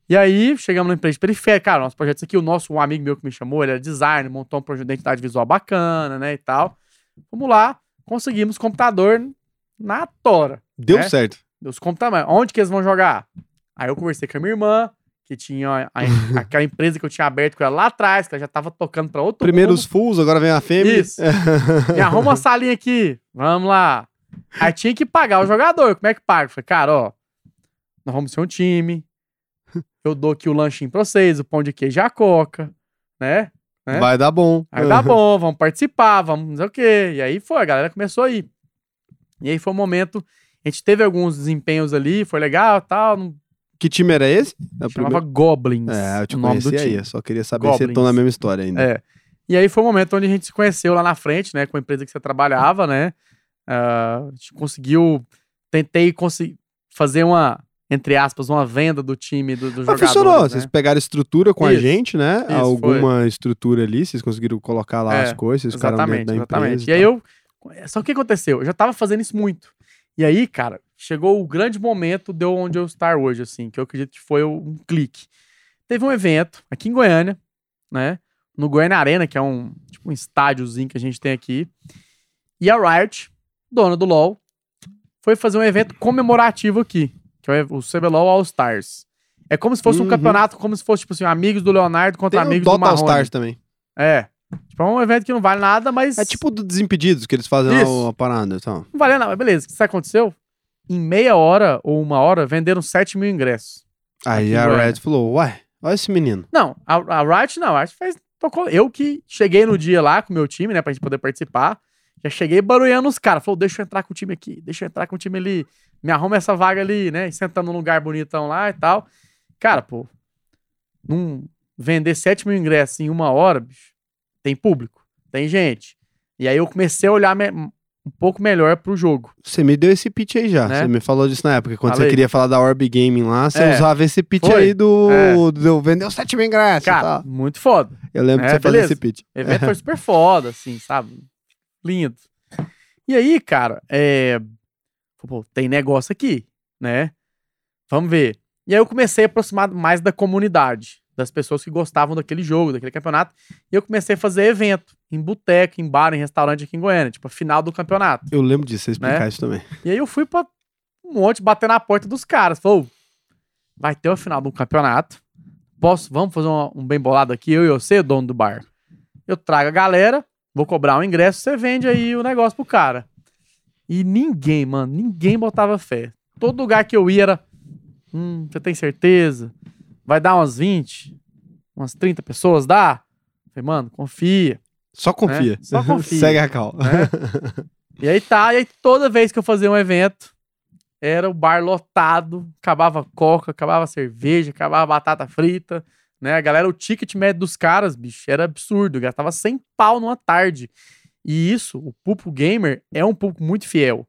[SPEAKER 2] E aí, chegamos na empresa periférica. Cara, nosso projeto isso aqui, o nosso um amigo meu que me chamou, ele era designer, montou um projeto de identidade visual bacana, né, e tal. Vamos lá, conseguimos computador na tora.
[SPEAKER 1] Deu
[SPEAKER 2] É?
[SPEAKER 1] certo.
[SPEAKER 2] Os computadores. Onde que eles vão jogar? Aí eu conversei com a minha irmã, que tinha a- aquela empresa que eu tinha aberto com ela lá atrás, que ela já tava tocando pra outro
[SPEAKER 1] Primeiro
[SPEAKER 2] mundo.
[SPEAKER 1] os fulls, agora vem a fêmea.
[SPEAKER 2] Isso. Me arruma uma salinha aqui. Vamos lá. Aí tinha que pagar o jogador. Como é que paga? Eu Falei, cara, ó, nós vamos ser um time. Eu dou aqui o lanchinho pra vocês, o pão de queijo e a coca, né? né?
[SPEAKER 1] Vai dar bom.
[SPEAKER 2] Aí tá bom, vamos participar, vamos não sei o quê. E aí foi, a galera começou a ir. E aí foi um momento, a gente teve alguns desempenhos ali, foi legal e tal, não-
[SPEAKER 1] Que time era esse? É
[SPEAKER 2] chamava
[SPEAKER 1] primeiro-
[SPEAKER 2] Goblins,
[SPEAKER 1] É, eu te
[SPEAKER 2] o nome do
[SPEAKER 1] conheci aí.
[SPEAKER 2] time.
[SPEAKER 1] Eu só queria saber se
[SPEAKER 2] Goblins.
[SPEAKER 1] estão na mesma história ainda.
[SPEAKER 2] É. E aí foi o momento onde a gente se conheceu lá na frente, né, com a empresa que você trabalhava, né? Ah, a gente conseguiu, tentei conseguir fazer uma, entre aspas, uma venda do time do, do jogador.
[SPEAKER 1] funcionou.
[SPEAKER 2] Né?
[SPEAKER 1] Vocês pegaram estrutura com a
[SPEAKER 2] Isso.
[SPEAKER 1] gente, né?
[SPEAKER 2] Isso,
[SPEAKER 1] Alguma estrutura ali, vocês conseguiram colocar lá
[SPEAKER 2] É,
[SPEAKER 1] as coisas, vocês ficaram dentro
[SPEAKER 2] Exatamente,
[SPEAKER 1] da
[SPEAKER 2] exatamente. E aí eu. Só que o que aconteceu? Eu já tava fazendo isso muito. E aí, cara, chegou o grande momento de onde eu estar hoje, assim, que eu acredito que foi um clique. Teve um evento aqui em Goiânia, né? No Goiânia Arena, que é um, tipo, um estádiozinho que a gente tem aqui. E a Riot, dona do LoL, foi fazer um evento comemorativo aqui, que é o CBLOL All Stars. É como se fosse um
[SPEAKER 1] Uhum.
[SPEAKER 2] campeonato, como se fosse, tipo assim, amigos do Leonardo contra
[SPEAKER 1] Tem o
[SPEAKER 2] amigos do
[SPEAKER 1] Dota All
[SPEAKER 2] Marrone.
[SPEAKER 1] Stars também.
[SPEAKER 2] É. Tipo, é um evento que não vale nada, mas.
[SPEAKER 1] É tipo do Desimpedidos, que eles fazem lá
[SPEAKER 2] Isso.
[SPEAKER 1] a parada. Então.
[SPEAKER 2] Não valeu nada, mas beleza. O que isso aconteceu? Em meia hora ou uma hora, venderam 7 mil ingressos.
[SPEAKER 1] Aí a. Red falou, ué, olha esse menino.
[SPEAKER 2] Não, a, a Riot não. A Riot fez, tocou. Eu que cheguei no dia lá com o meu time, né, pra gente poder participar. Já cheguei barulhando os caras. Falou, deixa eu entrar com o time aqui, deixa eu entrar com o time ali. Me arruma essa vaga ali, né? E sentando num lugar bonitão lá e tal. Cara, pô, não vender 7 mil ingressos em uma hora, bicho, tem público, tem gente. E aí eu comecei a olhar um pouco melhor pro jogo.
[SPEAKER 1] Você me deu esse pitch aí já.
[SPEAKER 2] Né?
[SPEAKER 1] Você me falou disso na época. Quando
[SPEAKER 2] Falei.
[SPEAKER 1] você queria falar da Orb Gaming lá, você
[SPEAKER 2] É.
[SPEAKER 1] usava esse pitch
[SPEAKER 2] Foi.
[SPEAKER 1] aí do,
[SPEAKER 2] É.
[SPEAKER 1] do vendeu 7 mil ingressos.
[SPEAKER 2] Cara,
[SPEAKER 1] tal.
[SPEAKER 2] muito foda.
[SPEAKER 1] Eu lembro
[SPEAKER 2] é,
[SPEAKER 1] que você fazia
[SPEAKER 2] beleza.
[SPEAKER 1] esse pitch.
[SPEAKER 2] O evento foi super foda, assim, sabe? Lindo. E aí, cara, é... Pô, tem negócio aqui, né? Vamos ver. E aí eu comecei a aproximar mais da comunidade, das pessoas que gostavam daquele jogo, daquele campeonato. E eu comecei a fazer evento em boteco, em bar, em restaurante aqui em Goiânia, tipo, a final do campeonato.
[SPEAKER 1] Eu lembro disso, você explicar
[SPEAKER 2] Né?
[SPEAKER 1] isso também.
[SPEAKER 2] E aí eu fui pra um monte bater na porta dos caras. Falou, vai ter o final do campeonato. Posso, vamos fazer uma- um bem bolado aqui, eu e você, dono do bar. Eu trago a galera, vou cobrar um ingresso, você vende aí o negócio pro cara. E ninguém, mano, ninguém botava fé. Todo lugar que eu ia era, hum, você tem certeza? Vai dar umas 20? Umas 30 pessoas? Dá? Falei, mano, confia.
[SPEAKER 1] Só confia.
[SPEAKER 2] Só confia.
[SPEAKER 1] Segue a cal.
[SPEAKER 2] né? e aí tá, e aí toda vez que eu fazia um evento, era o bar lotado, acabava coca, acabava cerveja, acabava batata frita, né? A galera, o ticket médio dos caras, bicho, era absurdo, gastava 100 pau numa tarde. E isso, o público gamer é um público muito fiel,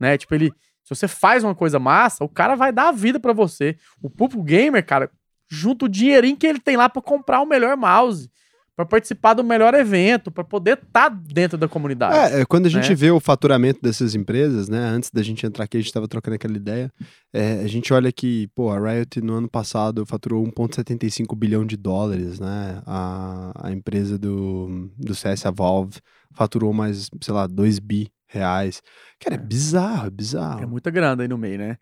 [SPEAKER 2] né? Tipo, ele, se você faz uma coisa massa, o cara vai dar a vida pra você. O público gamer, cara, junta o dinheirinho que ele tem lá pra comprar o melhor mouse, pra participar do melhor evento, pra poder estar dentro da comunidade.
[SPEAKER 1] É, é, quando a gente
[SPEAKER 2] né?
[SPEAKER 1] vê o faturamento dessas empresas, né? Antes da gente entrar aqui, a gente tava trocando aquela ideia. é, a gente olha que, pô, a Riot no ano passado faturou 1,75 bilhão de dólares, né? A, a empresa do, do CS, a Valve, faturou mais, sei lá, 2 bi reais. Cara, é bizarro, é bizarro.
[SPEAKER 2] É muita grana aí no meio, né?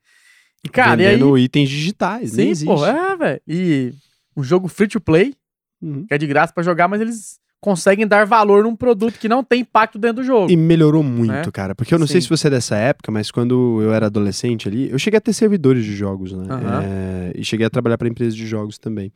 [SPEAKER 2] E, cara, e aí.
[SPEAKER 1] Vendendo itens digitais, nem
[SPEAKER 2] Sim,
[SPEAKER 1] existe.
[SPEAKER 2] pô, é, velho. E um jogo free to play,
[SPEAKER 1] Uhum.
[SPEAKER 2] que é de graça pra jogar, mas eles conseguem dar valor num produto que não tem impacto dentro do jogo.
[SPEAKER 1] E melhorou muito,
[SPEAKER 2] Né?
[SPEAKER 1] cara. Porque eu não sei
[SPEAKER 2] Sim.
[SPEAKER 1] se você é dessa época, mas quando eu era adolescente ali, eu cheguei a ter servidores de jogos, né?
[SPEAKER 2] Aham.
[SPEAKER 1] É, e cheguei a trabalhar para empresas de jogos também.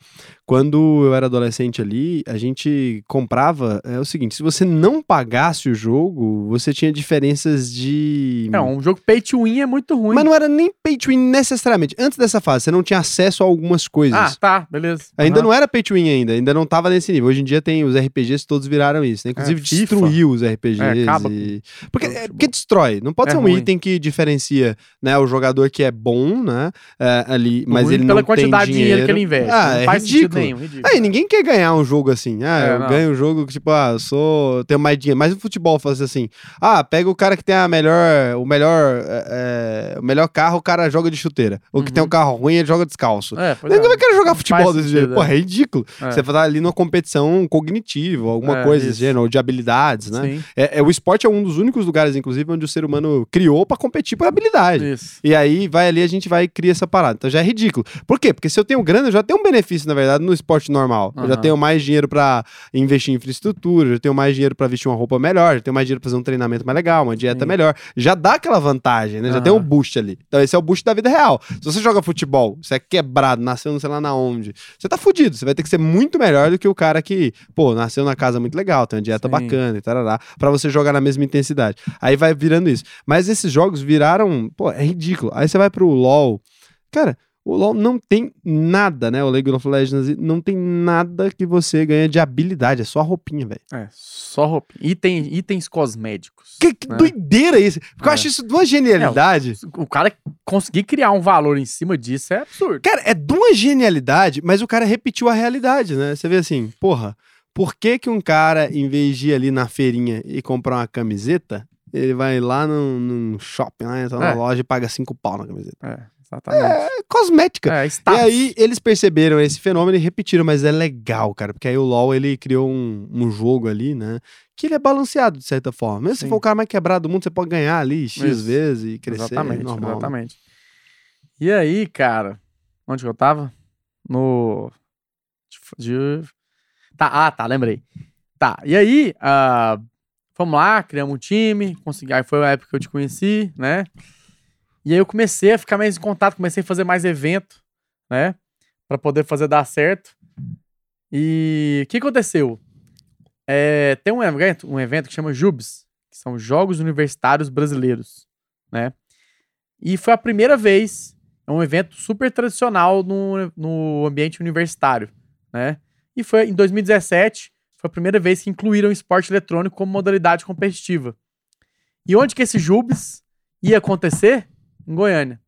[SPEAKER 1] Quando eu era adolescente ali, a gente comprava. É o seguinte: se você não pagasse o jogo, você tinha diferenças de.
[SPEAKER 2] Não, um jogo pay to win é muito ruim.
[SPEAKER 1] Mas não era nem pay to win necessariamente. Antes dessa fase, você não tinha acesso a algumas coisas.
[SPEAKER 2] Ah, tá, beleza.
[SPEAKER 1] Ainda
[SPEAKER 2] Aham.
[SPEAKER 1] não era pay to win ainda, ainda não tava nesse nível. Hoje em dia tem os RPGs RPGs todos viraram isso, né? Inclusive
[SPEAKER 2] É,
[SPEAKER 1] destruiu os RPGs.
[SPEAKER 2] É, acaba
[SPEAKER 1] e- Porque, é, porque destrói. Não pode
[SPEAKER 2] É
[SPEAKER 1] ser um
[SPEAKER 2] ruim.
[SPEAKER 1] item que diferencia né, o jogador que é bom, né? é, ali, mas
[SPEAKER 2] Ruim
[SPEAKER 1] ele
[SPEAKER 2] pela
[SPEAKER 1] não
[SPEAKER 2] quantidade
[SPEAKER 1] tem
[SPEAKER 2] de dinheiro que ele
[SPEAKER 1] dinheiro.
[SPEAKER 2] investe.
[SPEAKER 1] Ah,
[SPEAKER 2] não
[SPEAKER 1] é
[SPEAKER 2] faz
[SPEAKER 1] ridículo.
[SPEAKER 2] sentido nenhum. Ridículo.
[SPEAKER 1] Aí ninguém quer ganhar um jogo assim. Ah,
[SPEAKER 2] É,
[SPEAKER 1] eu
[SPEAKER 2] não.
[SPEAKER 1] ganho um jogo que, tipo, ah, sou. tenho mais dinheiro. Mas o futebol faz assim. Ah, pega o cara que tem a melhor. O melhor. o melhor carro, o cara joga de chuteira. O que
[SPEAKER 2] Uhum.
[SPEAKER 1] tem um carro ruim, ele joga descalço.
[SPEAKER 2] É,
[SPEAKER 1] Ninguém vai querer jogar futebol desse jeito. Porra, é ridículo. Você vai estar ali numa competição cognitiva, alguma
[SPEAKER 2] É,
[SPEAKER 1] coisa desse gênero, ou de habilidades, né? É, é, o esporte é um dos únicos lugares, inclusive, onde o ser humano criou pra competir por habilidade.
[SPEAKER 2] isso.
[SPEAKER 1] E aí vai ali, a gente vai e cria essa parada. Então já é ridículo. Por quê? Porque se eu tenho grana, eu já tenho um benefício, na verdade, no esporte normal. Eu já tenho mais dinheiro pra investir em infraestrutura, já tenho mais dinheiro pra vestir uma roupa melhor, já tenho mais dinheiro pra fazer um treinamento mais legal, uma dieta
[SPEAKER 2] Sim.
[SPEAKER 1] melhor. Já dá aquela vantagem, né? Já tem um boost ali. Então esse é o boost da vida real. Se você joga futebol, você é quebrado, nasceu não sei lá na onde, você tá fudido. Você vai ter que ser muito melhor do que o cara que, pô, nasceu na casa muito legal, tem uma dieta
[SPEAKER 2] Sim.
[SPEAKER 1] bacana e tarará, pra você jogar na mesma intensidade. Aí vai virando isso. Mas esses jogos viraram, pô, é ridículo. Aí você vai pro LoL. Cara, o LoL não tem nada, né? O League of Legends não tem nada que você ganha de habilidade, é só roupinha, velho.
[SPEAKER 2] É, só roupa. Item, itens cosméticos.
[SPEAKER 1] Que, que
[SPEAKER 2] né?
[SPEAKER 1] doideira isso. Porque eu
[SPEAKER 2] É.
[SPEAKER 1] acho isso de uma genialidade.
[SPEAKER 2] O cara conseguir criar um valor em cima disso é absurdo.
[SPEAKER 1] Cara, é de uma genialidade, mas o cara repetiu a realidade, né? Você vê assim, porra, por que que um cara, em vez de ir ali na feirinha e comprar uma camiseta, ele vai lá num, num shopping, lá, entra na
[SPEAKER 2] É.
[SPEAKER 1] loja e paga cinco pau na camiseta?
[SPEAKER 2] É, exatamente.
[SPEAKER 1] É cosmética.
[SPEAKER 2] É,
[SPEAKER 1] E
[SPEAKER 2] status.
[SPEAKER 1] aí eles perceberam esse fenômeno e repetiram, mas é legal, cara, porque aí o LoL ele criou um, um jogo ali, né? Que ele é balanceado de certa forma. Mesmo se
[SPEAKER 2] Sim.
[SPEAKER 1] for o cara mais quebrado do mundo, você pode ganhar ali X
[SPEAKER 2] Isso.
[SPEAKER 1] vezes e crescer
[SPEAKER 2] exatamente,
[SPEAKER 1] normal. né?
[SPEAKER 2] exatamente. E aí, cara, onde que eu tava? No. de- Tá, ah, tá, lembrei. Tá, e aí, ah, vamos lá, criamos um time, consegui, aí foi a época que eu te conheci, né? E aí eu comecei a ficar mais em contato, comecei a fazer mais evento, né? Pra poder fazer dar certo. E o que aconteceu? É, tem um evento, um evento que chama JUBS, que são Jogos Universitários Brasileiros, né? E foi a primeira vez, é um evento super tradicional no, no ambiente universitário, né? E foi em 2017, foi a primeira vez que incluíram o esporte eletrônico como modalidade competitiva. E onde que esse JUBS ia acontecer? Em Goiânia.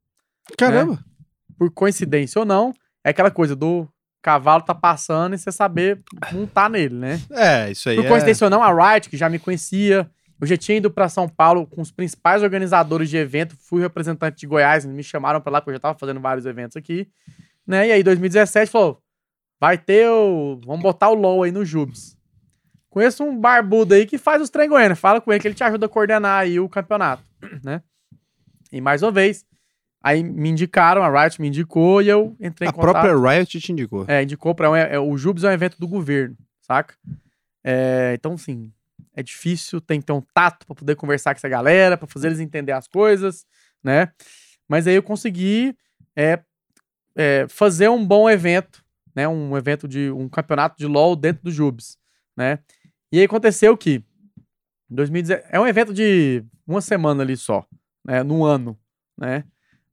[SPEAKER 1] Caramba.
[SPEAKER 2] Por coincidência ou não, é aquela coisa do cavalo tá passando e você saber montar nele, né?
[SPEAKER 1] É, isso aí
[SPEAKER 2] Por
[SPEAKER 1] é...
[SPEAKER 2] coincidência ou não, a Riot, que já me conhecia, eu já tinha ido pra São Paulo com os principais organizadores de evento, fui representante de Goiás, me chamaram pra lá, porque eu já tava fazendo vários eventos aqui, né? E aí, 2017, falou, vai ter o... vamos botar o LoL aí no Jubes. Conheço um barbudo aí que faz os trem Goiânia, fala com ele que ele te ajuda a coordenar aí o campeonato, né? E mais uma vez, aí me indicaram, a Riot me indicou e eu entrei em
[SPEAKER 1] A
[SPEAKER 2] contato.
[SPEAKER 1] própria Riot te indicou.
[SPEAKER 2] É, indicou pra. É, é, o Jubes é um evento do governo, saca? É, então, assim, é difícil, tem que ter um tato pra poder conversar com essa galera, pra fazer eles entender as coisas, né? Mas aí eu consegui é, é, fazer um bom evento, né? Um evento de um campeonato de LoL dentro do Jubes, né? E aí aconteceu que em 2010, é um evento de uma semana ali só, né? No ano, né?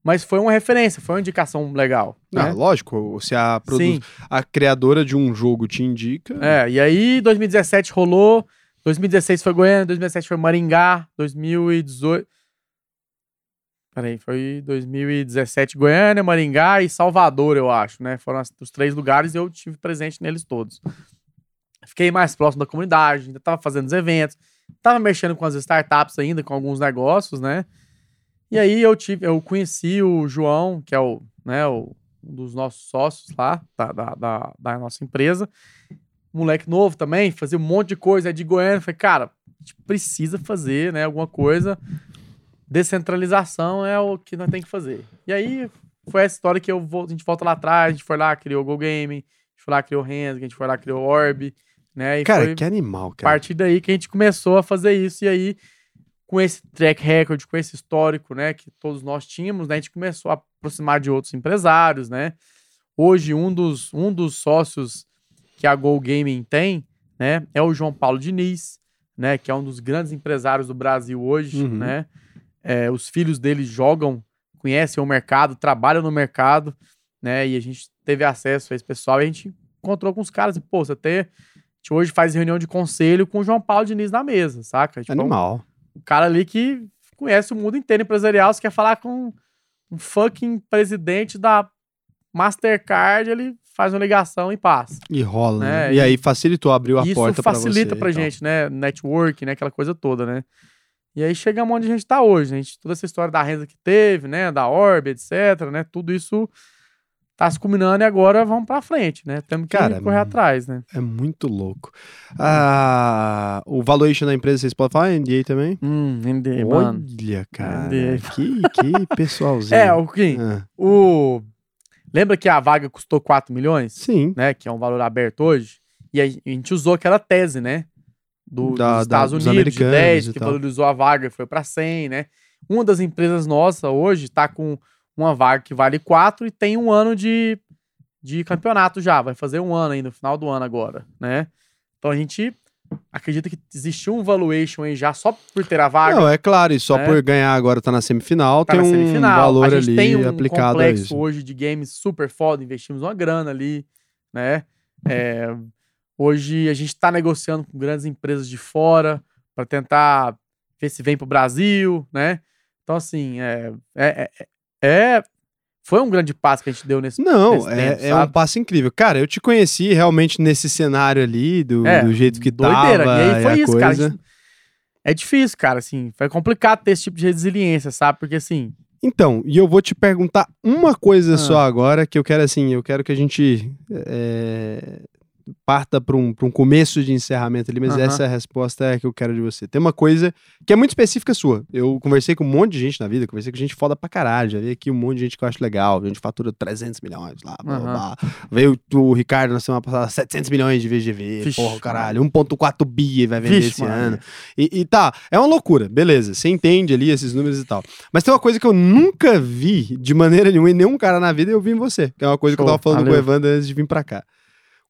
[SPEAKER 2] Mas foi uma referência, foi uma indicação legal.
[SPEAKER 1] Ah,
[SPEAKER 2] né?
[SPEAKER 1] lógico, se a, produ- a criadora de um jogo te indica.
[SPEAKER 2] É, e aí 2017 rolou, 2016 foi Goiânia, 2017 foi Maringá, 2018. Peraí, foi 2017 Goiânia, Maringá e Salvador, eu acho, né? Foram os três lugares e eu tive presente neles todos. Fiquei mais próximo da comunidade, ainda tava fazendo os eventos, tava mexendo com as startups ainda, com alguns negócios, né? E aí eu tive, eu conheci o João, que é o, né, o, um dos nossos sócios lá, da, da, da, da nossa empresa. Moleque novo também, fazia um monte de coisa, é de Goiânia. Falei, cara, a gente precisa fazer, né, alguma coisa. Descentralização é o que nós tem que fazer. E aí foi essa história que eu vou, a gente volta lá atrás, a gente foi lá, criou o Go Game, a gente foi lá, criou o Hands, a gente foi lá, criou o Orb, né? E
[SPEAKER 1] Cara, que animal,
[SPEAKER 2] a
[SPEAKER 1] cara.
[SPEAKER 2] partir daí que a gente começou a fazer isso. E aí, com esse track record, com esse histórico, né, que todos nós tínhamos, né, a gente começou a aproximar de outros empresários, né? Hoje, um dos, um dos sócios que a Go Gaming tem, né, é o João Paulo Diniz, né, que é um dos grandes empresários do Brasil hoje,
[SPEAKER 1] Uhum.
[SPEAKER 2] né? É, os filhos dele jogam, conhecem o mercado, trabalham no mercado, né? E a gente teve acesso a esse pessoal e a gente encontrou com os caras e, pô, você tem gente hoje faz reunião de conselho com o João Paulo Diniz na mesa, saca? Tipo,
[SPEAKER 1] Animal.
[SPEAKER 2] o cara ali que conhece o mundo inteiro empresarial, você quer falar com um fucking presidente da Mastercard, ele faz uma ligação e passa.
[SPEAKER 1] E rola, né?
[SPEAKER 2] É,
[SPEAKER 1] E
[SPEAKER 2] e-
[SPEAKER 1] aí facilitou, abriu a
[SPEAKER 2] Isso
[SPEAKER 1] porta pra você.
[SPEAKER 2] facilita pra
[SPEAKER 1] e tal.
[SPEAKER 2] gente, né? Network, né? Aquela coisa toda, né? E aí chegamos onde a gente tá hoje, né? Gente- toda essa história da renda que teve, né? Da Orb, etc, né? Tudo isso tá se combinando e agora vamos pra frente, né? Temos que
[SPEAKER 1] Cara,
[SPEAKER 2] correr atrás, né?
[SPEAKER 1] É muito louco. Ah, o valuation da empresa, vocês podem falar? NDA também?
[SPEAKER 2] Hum, NDA, mano.
[SPEAKER 1] Olha, cara.
[SPEAKER 2] NDA.
[SPEAKER 1] Que, que pessoalzinho.
[SPEAKER 2] É, o Kim,
[SPEAKER 1] Ah,
[SPEAKER 2] o... Lembra que a vaga custou 4 milhões?
[SPEAKER 1] sim.
[SPEAKER 2] né, que é um valor aberto hoje, e a gente usou aquela tese, né, do,
[SPEAKER 1] Da-
[SPEAKER 2] dos
[SPEAKER 1] da-
[SPEAKER 2] Estados
[SPEAKER 1] dos
[SPEAKER 2] Unidos, de
[SPEAKER 1] americanos
[SPEAKER 2] 10,
[SPEAKER 1] e
[SPEAKER 2] que valorizou a vaga e foi para 100, né. Uma das empresas nossa hoje tá com uma vaga que vale 4 e tem um ano de, de campeonato já, vai fazer um ano ainda, no final do ano agora, né. Então a gente acredita que existiu um valuation aí já só por ter a vaga,
[SPEAKER 1] Não, é claro, e só
[SPEAKER 2] né?
[SPEAKER 1] por ganhar agora tá na semifinal,
[SPEAKER 2] tá
[SPEAKER 1] tem
[SPEAKER 2] na
[SPEAKER 1] um
[SPEAKER 2] semifinal.
[SPEAKER 1] valor
[SPEAKER 2] a gente
[SPEAKER 1] ali
[SPEAKER 2] tem um
[SPEAKER 1] aplicado a
[SPEAKER 2] complexo
[SPEAKER 1] isso.
[SPEAKER 2] hoje de games super foda, investimos uma grana ali, né? É, hoje a gente tá negociando com grandes empresas de fora para tentar ver se vem pro Brasil, né? Então, assim, é, é, é- é- foi um grande passo que a gente deu nesse
[SPEAKER 1] Não,
[SPEAKER 2] nesse
[SPEAKER 1] é,
[SPEAKER 2] tempo,
[SPEAKER 1] é um passo incrível. Cara, eu te conheci realmente nesse cenário ali, do,
[SPEAKER 2] É,
[SPEAKER 1] do jeito que
[SPEAKER 2] doideira.
[SPEAKER 1] tava.
[SPEAKER 2] E aí foi isso, cara.
[SPEAKER 1] coisa.
[SPEAKER 2] gente- É difícil, cara, assim, foi complicado ter esse tipo de resiliência, sabe? Porque, assim,
[SPEAKER 1] Então, e eu vou te perguntar uma coisa
[SPEAKER 2] Ah.
[SPEAKER 1] só agora, que eu quero assim, eu quero que a gente é, parta para um, pra um começo de encerramento ali, mas
[SPEAKER 2] Aham.
[SPEAKER 1] essa resposta é a que eu quero de você. Tem uma coisa que é muito específica sua. Eu conversei com um monte de gente na vida, conversei com gente foda pra caralho, já vi aqui um monte de gente que eu acho legal, a gente fatura 300 milhões lá, blá, blá,
[SPEAKER 2] Aham.
[SPEAKER 1] blá. Veio o Ricardo na semana passada, 700 milhões de VGV,
[SPEAKER 2] Vixe,
[SPEAKER 1] porra, caralho, 1.4 bi vai vender
[SPEAKER 2] Vixe,
[SPEAKER 1] esse
[SPEAKER 2] mano.
[SPEAKER 1] ano. E, e tá, é uma loucura, beleza. Você entende ali esses números e tal. Mas tem uma coisa que eu nunca vi de maneira nenhuma em nenhum cara na vida, eu vi em você. Que é uma coisa que eu
[SPEAKER 2] Show,
[SPEAKER 1] tava falando
[SPEAKER 2] valeu.
[SPEAKER 1] com o Evandro antes de vir pra cá.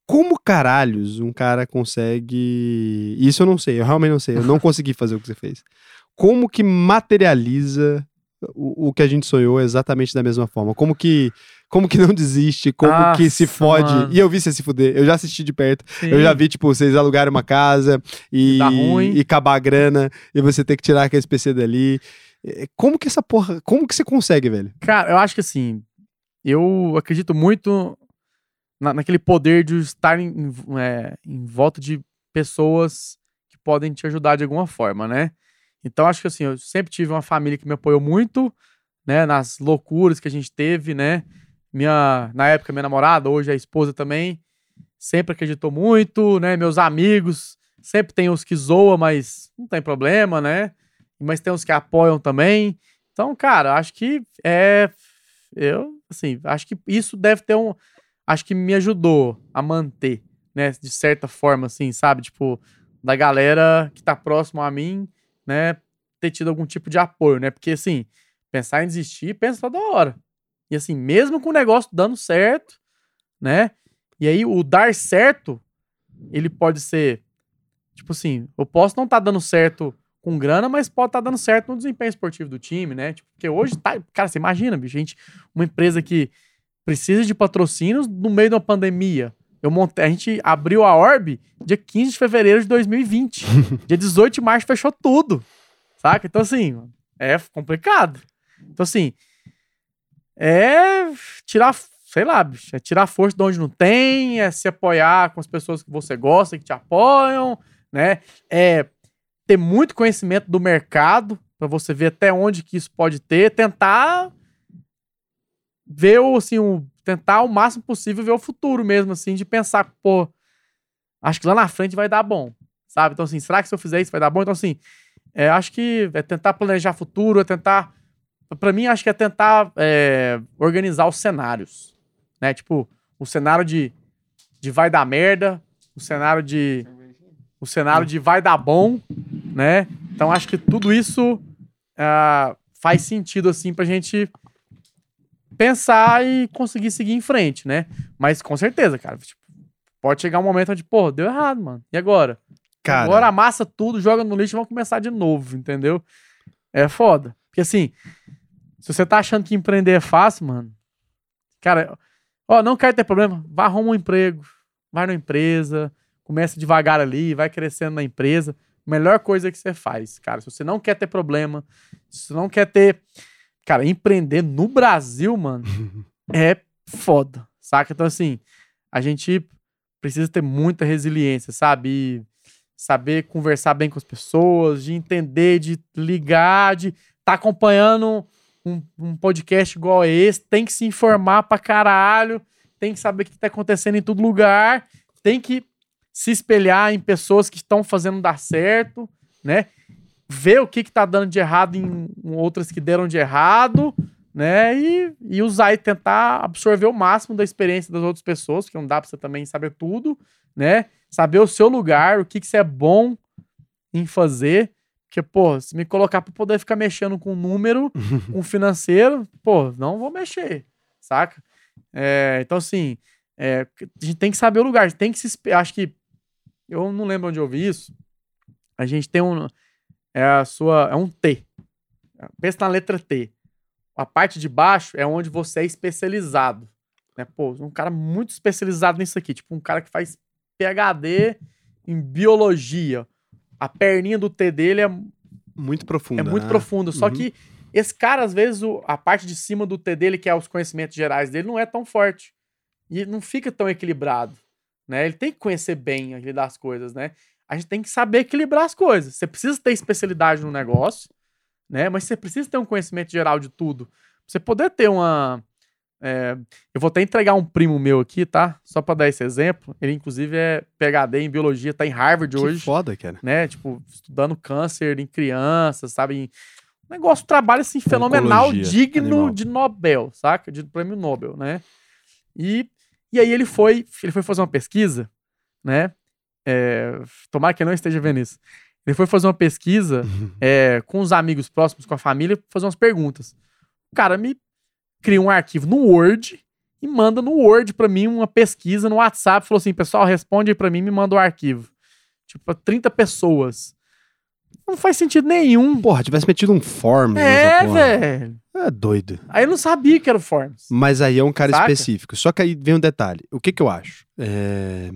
[SPEAKER 1] Como caralhos um cara consegue. Isso eu não sei, eu realmente não sei. Eu não consegui fazer o que você fez. Como que materializa o, o que a gente sonhou exatamente da mesma forma? Como que. Como que não desiste? Como que se
[SPEAKER 2] Nossa,
[SPEAKER 1] fode?
[SPEAKER 2] mano.
[SPEAKER 1] E eu vi você se fuder. Eu já assisti de perto. Eu
[SPEAKER 2] sim.
[SPEAKER 1] já vi, tipo, vocês alugarem uma casa e, e acabar a grana e você ter que tirar aquele PC dali. É, Como que essa porra. Como que você consegue, velho?
[SPEAKER 2] Cara, eu acho que assim, eu acredito muito na- naquele poder de estar em, é, em volta de pessoas que podem te ajudar de alguma forma, né? Então, acho que assim, eu sempre tive uma família que me apoiou muito, né? Nas loucuras que a gente teve, né? Minha, na época, minha namorada, hoje a esposa também, sempre acreditou muito, né? Meus amigos, sempre tem os que zoam, mas não tem problema, né? Mas tem os que apoiam também. Então, cara, acho que é. Eu, assim, acho que isso deve ter um. Acho que me ajudou a manter, né? De certa forma, assim, sabe? Tipo, da galera que tá próximo a mim, né? Ter tido algum tipo de apoio, né? Porque, assim, pensar em desistir, pensa toda hora. E, assim, mesmo com o negócio dando certo, né? E aí, o dar certo, ele pode ser. Tipo assim, eu posso não estar dando certo com grana, mas pode estar dando certo no desempenho esportivo do time, né? Tipo, porque hoje tá. Cara, você imagina, bicho, gente, uma empresa que precisa de patrocínios no meio de uma pandemia. Eu montei, a gente abriu a Orb dia 15 de fevereiro de 2020. dia 18 de março fechou tudo. Saca? Então, assim, é complicado. Então, assim, é tirar, sei lá, bicho, é tirar força de onde não tem, é se apoiar com as pessoas que você gosta, que te apoiam, né? É ter muito conhecimento do mercado para você ver até onde que isso pode ter, tentar ver assim, o, tentar o máximo possível ver o futuro mesmo assim, de pensar, pô, acho que lá na frente vai dar bom, sabe? Então assim, será que se eu fizer isso vai dar bom? Então assim, é, acho que é tentar planejar futuro, é tentar Pra mim, acho que é tentar é, organizar os cenários, né? Tipo, o cenário de, de vai dar merda, o cenário de o cenário de vai dar bom, né? Então acho que tudo isso ah, faz sentido assim pra gente pensar e conseguir seguir em frente, né? Mas com certeza, cara, tipo, pode chegar um momento onde, pô, deu errado, mano. E agora?
[SPEAKER 1] Cara,
[SPEAKER 2] Agora amassa tudo, joga no lixo e vamos começar de novo, entendeu? É foda. Porque assim, se você tá achando que empreender é fácil, mano, cara, ó, não quer ter problema, vá arruma um emprego, vai numa empresa, começa devagar ali, vai crescendo na empresa. Melhor coisa que você faz, cara. Se você não quer ter problema, se você não quer ter. Cara, empreender no Brasil, mano, é foda, saca? Então, assim, a gente precisa ter muita resiliência, sabe? E saber conversar bem com as pessoas, de entender, de ligar, de estar tá acompanhando um, um, podcast igual esse, tem que se informar pra caralho, tem que saber o que tá acontecendo em todo lugar, tem que se espelhar em pessoas que estão fazendo dar certo, né? Ver o que, que tá dando de errado em, outras que deram de errado, né? E, e usar e tentar absorver o máximo da experiência das outras pessoas, porque não dá pra você também saber tudo, né? Saber o seu lugar, o que, que você é bom em fazer. Porque, pô, se me colocar pra poder ficar mexendo com número, com financeiro, pô, não vou mexer, saca? É, então, assim, é, a gente tem que saber o lugar, tem que se. Acho que. Eu não lembro onde eu vi isso. A gente tem um. É a sua. É um T. Pensa na letra T. A parte de baixo é onde você é especializado. Né? Pô, um cara muito especializado nisso aqui. Tipo, um cara que faz PhD em biologia. A perninha do T dele é
[SPEAKER 1] muito profunda.
[SPEAKER 2] É muito
[SPEAKER 1] né?
[SPEAKER 2] profundo. Só
[SPEAKER 1] Uhum.
[SPEAKER 2] que esse cara, às vezes, o- a parte de cima do T dele, que é os conhecimentos gerais dele, não é tão forte. E não fica tão equilibrado. Né? Ele tem que conhecer bem aquele das coisas, né? A gente tem que saber equilibrar as coisas. Você precisa ter especialidade no negócio, né? Mas você precisa ter um conhecimento geral de tudo. Pra você poder ter uma. é, Eu vou até entregar um primo meu aqui, tá? Só pra dar esse exemplo. Ele, inclusive, é PhD em biologia, tá em Harvard
[SPEAKER 1] Que
[SPEAKER 2] hoje
[SPEAKER 1] foda, cara.
[SPEAKER 2] né? Tipo, estudando câncer em crianças, sabe? Em- Um negócio, um trabalho, assim, fenomenal,
[SPEAKER 1] Oncologia
[SPEAKER 2] digno
[SPEAKER 1] animal.
[SPEAKER 2] de Nobel, saca? De prêmio Nobel, né? E, e aí ele foi, ele foi fazer uma pesquisa, né? É, tomara que ele não esteja vendo isso. Ele foi fazer uma pesquisa é, com os amigos próximos, com a família, fazer umas perguntas. O cara me cria um arquivo no Word e manda no Word pra mim uma pesquisa no WhatsApp. Falou assim, pessoal, responde aí pra mim e me manda o arquivo. Tipo, pra 30 pessoas. Não faz sentido nenhum.
[SPEAKER 1] Porra, tivesse metido um form
[SPEAKER 2] É, velho.
[SPEAKER 1] É doido.
[SPEAKER 2] Aí eu não sabia que era o Forms.
[SPEAKER 1] Mas aí é um cara
[SPEAKER 2] Saca?
[SPEAKER 1] específico. Só que aí vem um detalhe. O que que eu acho? É,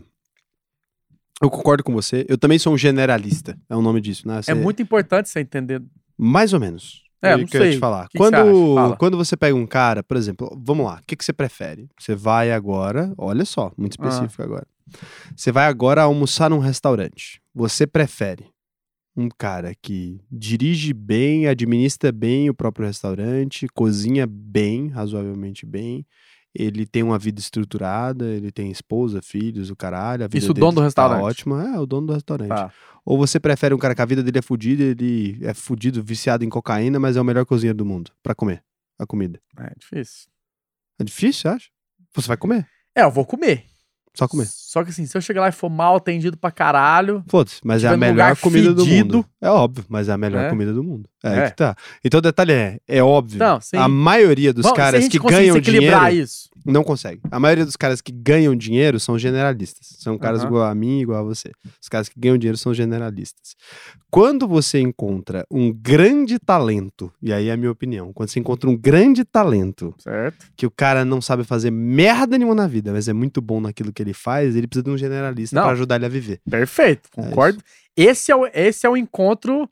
[SPEAKER 1] Eu concordo com você. Eu também sou um generalista. É o nome disso, né?
[SPEAKER 2] É
[SPEAKER 1] Você-
[SPEAKER 2] muito importante você entender.
[SPEAKER 1] Mais ou menos.
[SPEAKER 2] É,
[SPEAKER 1] o
[SPEAKER 2] não
[SPEAKER 1] que eu ia
[SPEAKER 2] sei.
[SPEAKER 1] te falar.
[SPEAKER 2] Que que você
[SPEAKER 1] quando, quando você pega um cara, por exemplo, vamos lá, o que, que você prefere? Você vai agora, olha só, muito
[SPEAKER 2] Ah.
[SPEAKER 1] específico agora. Você vai agora almoçar num restaurante. Você prefere um cara que dirige bem, administra bem o próprio restaurante, cozinha bem, razoavelmente bem. Ele tem uma vida estruturada, ele tem esposa, filhos, o caralho. A vida
[SPEAKER 2] Isso, o dono do
[SPEAKER 1] tá
[SPEAKER 2] restaurante.
[SPEAKER 1] ótima. É, o dono do restaurante.
[SPEAKER 2] Tá.
[SPEAKER 1] Ou você prefere um cara que a vida dele é fudida, ele é fudido, viciado em cocaína, mas é o melhor cozinheiro do mundo pra comer a comida.
[SPEAKER 2] É difícil.
[SPEAKER 1] É difícil, você acha? Você vai comer,
[SPEAKER 2] É, eu vou comer.
[SPEAKER 1] só comer.
[SPEAKER 2] Só que assim, se eu chegar lá e for mal atendido pra caralho.
[SPEAKER 1] Foda-se, mas é a melhor comida do
[SPEAKER 2] fedido.
[SPEAKER 1] mundo. É óbvio, mas é a melhor
[SPEAKER 2] É.
[SPEAKER 1] comida do mundo. É,
[SPEAKER 2] É.
[SPEAKER 1] que tá. Então o detalhe é, é óbvio.
[SPEAKER 2] Não.
[SPEAKER 1] A maioria dos
[SPEAKER 2] a
[SPEAKER 1] caras que ganham
[SPEAKER 2] equilibrar
[SPEAKER 1] dinheiro
[SPEAKER 2] isso.
[SPEAKER 1] não consegue. A maioria dos caras que ganham dinheiro são generalistas. São caras
[SPEAKER 2] Aham.
[SPEAKER 1] igual a mim, igual a você. Os caras que ganham dinheiro são generalistas. Quando você encontra um grande talento, e aí é a minha opinião, quando você encontra um grande talento
[SPEAKER 2] Certo.
[SPEAKER 1] que o cara não sabe fazer merda nenhuma na vida, mas é muito bom naquilo que ele faz, ele precisa de um generalista pra ajudar ele a viver.
[SPEAKER 2] Perfeito. Concordo. esse, é o, esse é o encontro.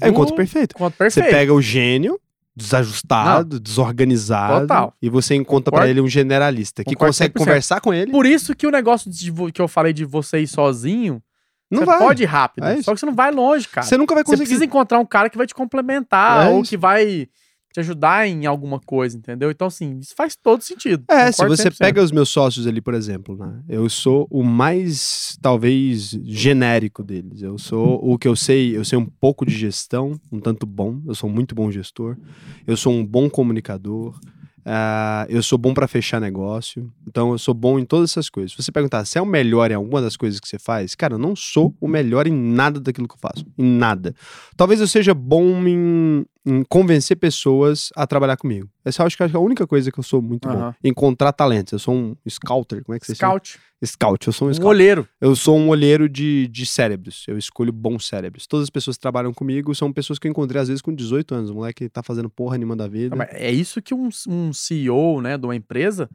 [SPEAKER 1] É o
[SPEAKER 2] do-
[SPEAKER 1] encontro perfeito. Você
[SPEAKER 2] perfeito.
[SPEAKER 1] pega o gênio, desajustado, desorganizado,
[SPEAKER 2] Total.
[SPEAKER 1] e você encontra pra
[SPEAKER 2] Concordo.
[SPEAKER 1] ele um generalista que
[SPEAKER 2] Concordo
[SPEAKER 1] consegue
[SPEAKER 2] 100%.
[SPEAKER 1] conversar com ele.
[SPEAKER 2] Por isso que o negócio de que eu falei de você ir sozinho,
[SPEAKER 1] Não
[SPEAKER 2] você
[SPEAKER 1] vai.
[SPEAKER 2] pode ir rápido.
[SPEAKER 1] É
[SPEAKER 2] só que você não vai longe, cara.
[SPEAKER 1] Você nunca vai
[SPEAKER 2] Você
[SPEAKER 1] conseguir.
[SPEAKER 2] precisa encontrar um cara que vai te complementar
[SPEAKER 1] É
[SPEAKER 2] ou que vai te ajudar em alguma coisa, entendeu? Então, assim, isso faz todo sentido.
[SPEAKER 1] É, se você
[SPEAKER 2] 100%.
[SPEAKER 1] pega os meus sócios ali, por exemplo, né? Eu sou o mais, talvez, genérico deles. Eu sou o que eu sei, eu sei um pouco de gestão, um tanto bom. Eu sou um muito bom gestor. Eu sou um bom comunicador. ah, eu sou bom pra fechar negócio. Então, eu sou bom em todas essas coisas. Se você perguntar se é o melhor em alguma das coisas que você faz, cara, eu não sou o melhor em nada daquilo que eu faço. Em nada. Talvez eu seja bom em, em convencer pessoas a trabalhar comigo. Essa eu acho que é a única coisa que eu sou muito bom.
[SPEAKER 2] Aham.
[SPEAKER 1] Encontrar talentos. Eu sou um scouter, como é que você chama?
[SPEAKER 2] Scout.
[SPEAKER 1] Scout. Eu sou um
[SPEAKER 2] Um
[SPEAKER 1] scout.
[SPEAKER 2] olheiro.
[SPEAKER 1] Eu sou um olheiro de, de cérebros. Eu escolho bons cérebros. Todas as pessoas que trabalham comigo são pessoas que eu encontrei às vezes com 18 anos. O moleque tá fazendo porra nenhuma da vida.
[SPEAKER 2] Mas É isso que um, um CEO, né, de uma empresa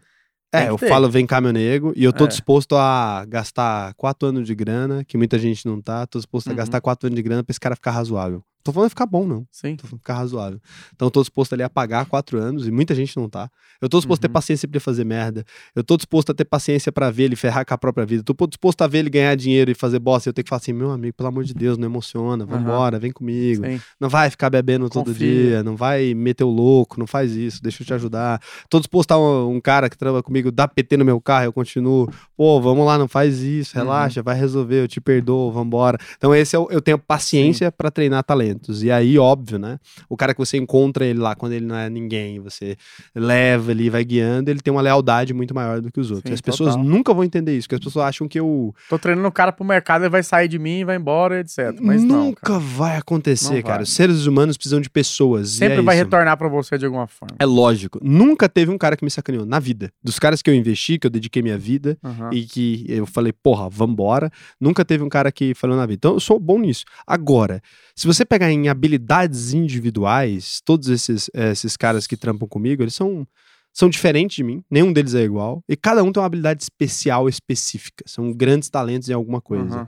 [SPEAKER 1] É, eu
[SPEAKER 2] ter.
[SPEAKER 1] falo, vem cá, meu nego, e eu tô
[SPEAKER 2] É.
[SPEAKER 1] disposto a gastar quatro anos de grana, que muita gente não tá, tô disposto a
[SPEAKER 2] Uhum.
[SPEAKER 1] gastar quatro anos de grana pra esse cara ficar razoável. Tô falando ficar bom, não.
[SPEAKER 2] Sim.
[SPEAKER 1] Tô falando ficar razoável. Então eu tô disposto ali a pagar quatro anos, e muita gente não tá. Eu tô disposto a ter
[SPEAKER 2] Uhum.
[SPEAKER 1] paciência pra ele fazer merda. Eu tô disposto a ter paciência pra ver ele ferrar com a própria vida. Eu tô disposto a ver ele ganhar dinheiro e fazer bosta. E eu tenho que falar assim, meu amigo, pelo amor de Deus, não emociona, vambora, vem comigo.
[SPEAKER 2] Sim.
[SPEAKER 1] Não vai ficar bebendo todo
[SPEAKER 2] Confia.
[SPEAKER 1] dia, não vai meter o louco, não faz isso, deixa eu te ajudar. Tô disposto a um, um cara que trabalha comigo, dá PT no meu carro, eu continuo. Pô, vamos lá, não faz isso,
[SPEAKER 2] Uhum.
[SPEAKER 1] relaxa, vai resolver, eu te perdoo, vambora. Então, esse é o, eu tenho paciência pra treinar talentos. E aí, óbvio, né? O cara que você encontra ele lá quando ele não é ninguém, você leva ali, vai guiando, ele tem uma lealdade muito maior do que os outros.
[SPEAKER 2] Sim,
[SPEAKER 1] As pessoas
[SPEAKER 2] total.
[SPEAKER 1] nunca vão entender isso, porque as pessoas acham que eu.
[SPEAKER 2] Tô treinando o cara pro mercado, ele vai sair de mim, vai embora, etc. Mas não,
[SPEAKER 1] Nunca
[SPEAKER 2] cara.
[SPEAKER 1] vai acontecer,
[SPEAKER 2] Não
[SPEAKER 1] cara.
[SPEAKER 2] vai.
[SPEAKER 1] Os seres humanos precisam de pessoas.
[SPEAKER 2] Sempre
[SPEAKER 1] é
[SPEAKER 2] vai
[SPEAKER 1] isso.
[SPEAKER 2] retornar pra você de alguma forma.
[SPEAKER 1] É lógico. Nunca teve um cara que me sacaneou na vida. Dos caras que eu investi, que eu dediquei minha vida
[SPEAKER 2] Aham.
[SPEAKER 1] e que eu falei, porra, vambora. Nunca teve um cara que falou na vida. Então eu sou bom nisso. Agora, se você pegar em habilidades individuais, todos esses, eh, esses caras que trampam comigo, eles são. São diferentes de mim, nenhum deles é igual, e cada um tem uma habilidade especial, específica. São grandes talentos em alguma coisa.
[SPEAKER 2] Aham.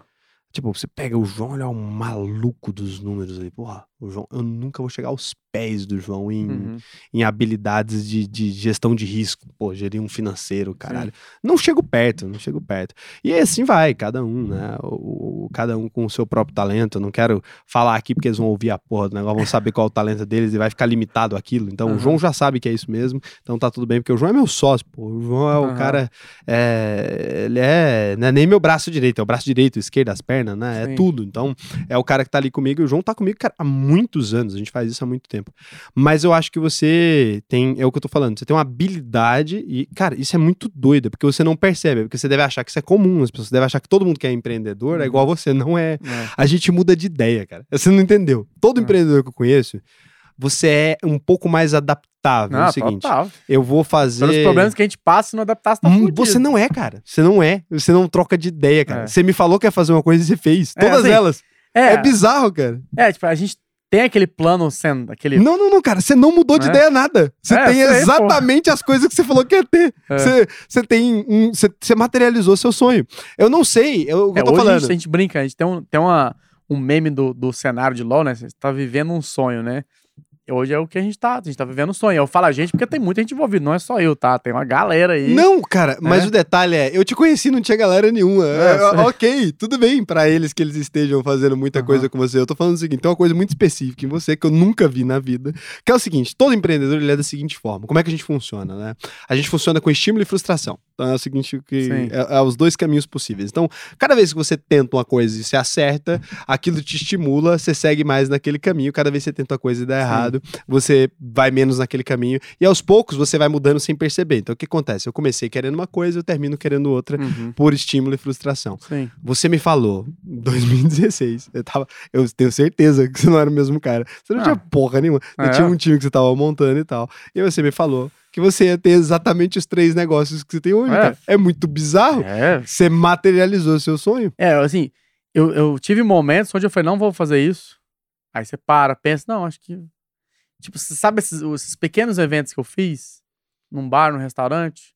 [SPEAKER 1] Tipo, você pega o João, ele é um maluco dos números ali. Porra, o João, eu nunca vou chegar aos pés do João em,
[SPEAKER 2] Uhum.
[SPEAKER 1] em habilidades de, de gestão de risco. Pô, gerir um financeiro, caralho. Não chego perto, não chego perto. E assim vai, cada um, né? O, o- cada um com o seu próprio talento. Eu não quero falar aqui porque eles vão ouvir a porra do negócio, vão saber qual é o talento deles e vai ficar limitado aquilo. Então o
[SPEAKER 2] Aham.
[SPEAKER 1] João já sabe que é isso mesmo, então tá tudo bem, porque o João é meu sócio, pô. O João é o
[SPEAKER 2] Aham.
[SPEAKER 1] cara. é, ele é. Não é nem meu braço direito, é o braço direito, esquerdo, as pernas, né? É
[SPEAKER 2] Sim.
[SPEAKER 1] tudo. Então é o cara que tá ali comigo. E o João tá comigo, cara, há muitos anos. A gente faz isso há muito tempo. Mas eu acho que você tem. É o que eu tô falando. Você tem uma habilidade. E, cara, isso é muito doido. Porque você não percebe. Porque você deve achar que isso é comum. As pessoas devem achar que todo mundo que é empreendedor é
[SPEAKER 2] Uhum.
[SPEAKER 1] igual você. Não é.
[SPEAKER 2] É.
[SPEAKER 1] A gente muda de ideia, cara. Você não entendeu. Todo
[SPEAKER 2] É.
[SPEAKER 1] empreendedor que eu conheço, você é um pouco mais adaptável. é
[SPEAKER 2] Não,
[SPEAKER 1] o seguinte,
[SPEAKER 2] total.
[SPEAKER 1] eu vou fazer.
[SPEAKER 2] Pelos problemas que a gente passa, se não adaptar, você tá
[SPEAKER 1] Hum. Você não é, cara. Você não é. Você não troca de ideia, cara.
[SPEAKER 2] É.
[SPEAKER 1] Você me falou que ia fazer uma coisa e você fez.
[SPEAKER 2] É,
[SPEAKER 1] Todas
[SPEAKER 2] assim,
[SPEAKER 1] elas.
[SPEAKER 2] É,
[SPEAKER 1] É bizarro, cara.
[SPEAKER 2] é, tipo, a gente tem aquele plano sendo, aquele...
[SPEAKER 1] Não, não, não, cara. Você não mudou de
[SPEAKER 2] É.
[SPEAKER 1] ideia nada. Você
[SPEAKER 2] É,
[SPEAKER 1] tem exatamente as coisas que você falou que ia ter.
[SPEAKER 2] É.
[SPEAKER 1] Você, você tem. um- você, você materializou seu sonho. Eu não sei. Eu,
[SPEAKER 2] É,
[SPEAKER 1] eu tô
[SPEAKER 2] hoje a
[SPEAKER 1] falando.
[SPEAKER 2] gente, a gente brinca, a gente tem, um, tem uma, um meme do, do cenário de LoL, né? Você tá vivendo um sonho, né? Hoje é o que a gente tá, a gente tá vivendo um sonho. Eu falo a gente porque tem muita gente envolvida, não é só eu, tá? Tem uma galera aí.
[SPEAKER 1] Não, cara, mas
[SPEAKER 2] É.
[SPEAKER 1] o detalhe é, eu te conheci, não tinha galera nenhuma.
[SPEAKER 2] É,
[SPEAKER 1] É, ok, tudo bem pra eles que eles estejam fazendo muita
[SPEAKER 2] Aham.
[SPEAKER 1] coisa com você. Eu tô falando o seguinte, tem uma coisa muito específica em você que eu nunca vi na vida, que é o seguinte, todo empreendedor ele é da seguinte forma. Como é que a gente funciona, né? A gente funciona com estímulo e frustração. Então é o seguinte que é, é os dois caminhos possíveis. Então, cada vez que você tenta uma coisa e você acerta, aquilo te estimula, você segue mais naquele caminho. Cada vez que você tenta uma coisa e dá errado, você vai menos naquele caminho. E aos poucos você vai mudando sem perceber. Então o que acontece? Eu comecei querendo uma coisa, eu termino querendo outra
[SPEAKER 2] Uhum.
[SPEAKER 1] por estímulo e frustração.
[SPEAKER 2] Sim.
[SPEAKER 1] Você me falou, em 2016, eu tava, eu tenho certeza que você não era o mesmo cara. Você não
[SPEAKER 2] Ah.
[SPEAKER 1] tinha porra nenhuma. Você
[SPEAKER 2] É.
[SPEAKER 1] tinha um time que você tava montando e tal. E você me falou que você ia ter exatamente os três negócios que você tem hoje,
[SPEAKER 2] É.
[SPEAKER 1] cara. É muito bizarro.
[SPEAKER 2] É,
[SPEAKER 1] Você materializou seu sonho.
[SPEAKER 2] é assim, eu, eu tive momentos onde eu falei, não vou fazer isso. Aí você para, pensa, não, acho que. Tipo, você sabe esses, esses pequenos eventos que eu fiz? Num bar, num restaurante?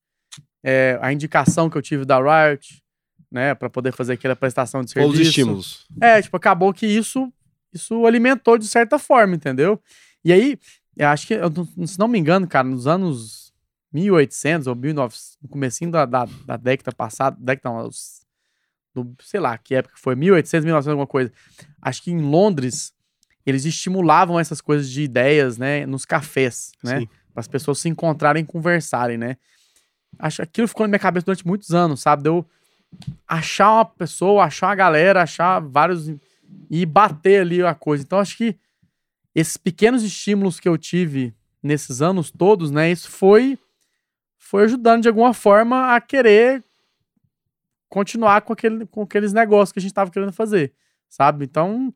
[SPEAKER 2] É, a indicação que eu tive da Riot, né? Pra poder fazer aquela prestação de
[SPEAKER 1] Ou
[SPEAKER 2] serviço.
[SPEAKER 1] os estímulos.
[SPEAKER 2] É, tipo, acabou que isso isso alimentou de certa forma, entendeu? E aí, eu acho que, se não me engano, cara, nos anos 1800 ou 1900, no comecinho da, da, da década passada, década não, do, sei lá, que época foi, 1800, 1900, alguma coisa. Acho que em Londres, eles estimulavam essas coisas de ideias, né, nos cafés, né? Para as pessoas se encontrarem e conversarem, né? Acho que aquilo ficou na minha cabeça durante muitos anos, sabe? De eu achar uma pessoa, achar uma galera, achar vários. e bater ali a coisa. Então, acho que esses pequenos estímulos que eu tive nesses anos todos, né? Isso foi, foi ajudando de alguma forma a querer continuar com, aquele, com aqueles negócios que a gente estava querendo fazer, sabe? Então,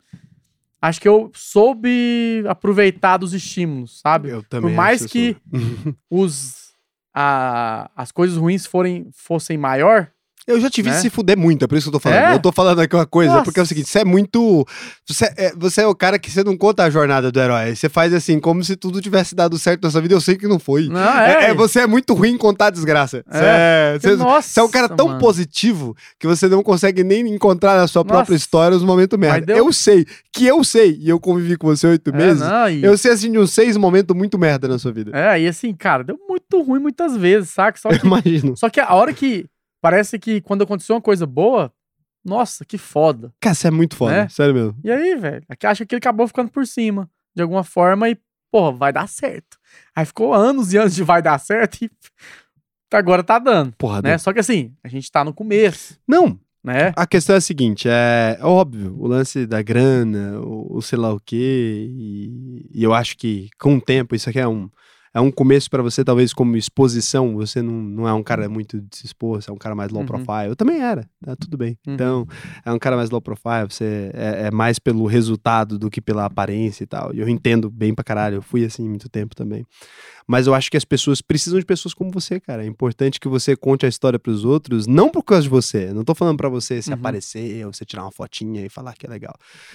[SPEAKER 2] acho que eu soube aproveitar dos estímulos, sabe?
[SPEAKER 1] Eu também.
[SPEAKER 2] mais
[SPEAKER 1] acho
[SPEAKER 2] que- os a, as coisas ruins forem, fossem maior,
[SPEAKER 1] Eu já te vi
[SPEAKER 2] Né?
[SPEAKER 1] se fuder muito, é por isso que eu tô falando.
[SPEAKER 2] É?
[SPEAKER 1] Eu tô falando aqui uma coisa,
[SPEAKER 2] Nossa.
[SPEAKER 1] porque é o seguinte, você é muito. Você é, você é o cara que você não conta a jornada do herói. Você faz assim, como se tudo tivesse dado certo na sua vida. Eu sei que não foi.
[SPEAKER 2] Não,
[SPEAKER 1] É,
[SPEAKER 2] é.
[SPEAKER 1] é, você é muito ruim em contar a desgraça. Você é, você-
[SPEAKER 2] Nossa,
[SPEAKER 1] você é um cara tão
[SPEAKER 2] mano.
[SPEAKER 1] positivo que você não consegue nem encontrar na sua própria
[SPEAKER 2] Nossa.
[SPEAKER 1] história os momentos merda.
[SPEAKER 2] deu-
[SPEAKER 1] Eu sei, que eu sei, e eu convivi com você oito
[SPEAKER 2] É,
[SPEAKER 1] meses.
[SPEAKER 2] não, e-
[SPEAKER 1] Eu sei assim de uns seis momentos muito merda na sua vida.
[SPEAKER 2] É, e assim, cara, deu muito ruim muitas vezes, saca? Só
[SPEAKER 1] Eu
[SPEAKER 2] que,
[SPEAKER 1] imagino.
[SPEAKER 2] só que a hora que. Parece que quando aconteceu uma coisa boa, nossa, que foda.
[SPEAKER 1] Cara, você é muito foda,
[SPEAKER 2] Né?
[SPEAKER 1] sério mesmo.
[SPEAKER 2] E aí, velho? aqui Acha que ele acabou ficando por cima, de alguma forma, e, porra, vai dar certo. Aí ficou anos e anos de vai dar certo e agora tá dando,
[SPEAKER 1] Porra,
[SPEAKER 2] né? Só que assim, a gente tá no começo,
[SPEAKER 1] Não,
[SPEAKER 2] né?
[SPEAKER 1] A questão é a seguinte, é óbvio, o lance da grana, o, o sei lá o quê, e, e eu acho que com o tempo isso aqui é um, é um começo pra você, talvez como exposição, você não, não é um cara muito de se expor, você é um cara mais low
[SPEAKER 2] Uhum.
[SPEAKER 1] profile, eu também era, tá tudo bem.
[SPEAKER 2] Uhum.
[SPEAKER 1] Então, é um cara mais low profile, você é, é mais pelo resultado do que pela aparência e tal, e eu entendo bem pra caralho, eu fui assim muito tempo também. Mas eu acho que as pessoas precisam de pessoas como você, cara. É importante que você conte a história pros outros, não por causa de você. Não tô falando pra você se
[SPEAKER 2] Uhum.
[SPEAKER 1] aparecer, ou você tirar uma fotinha e falar que é legal.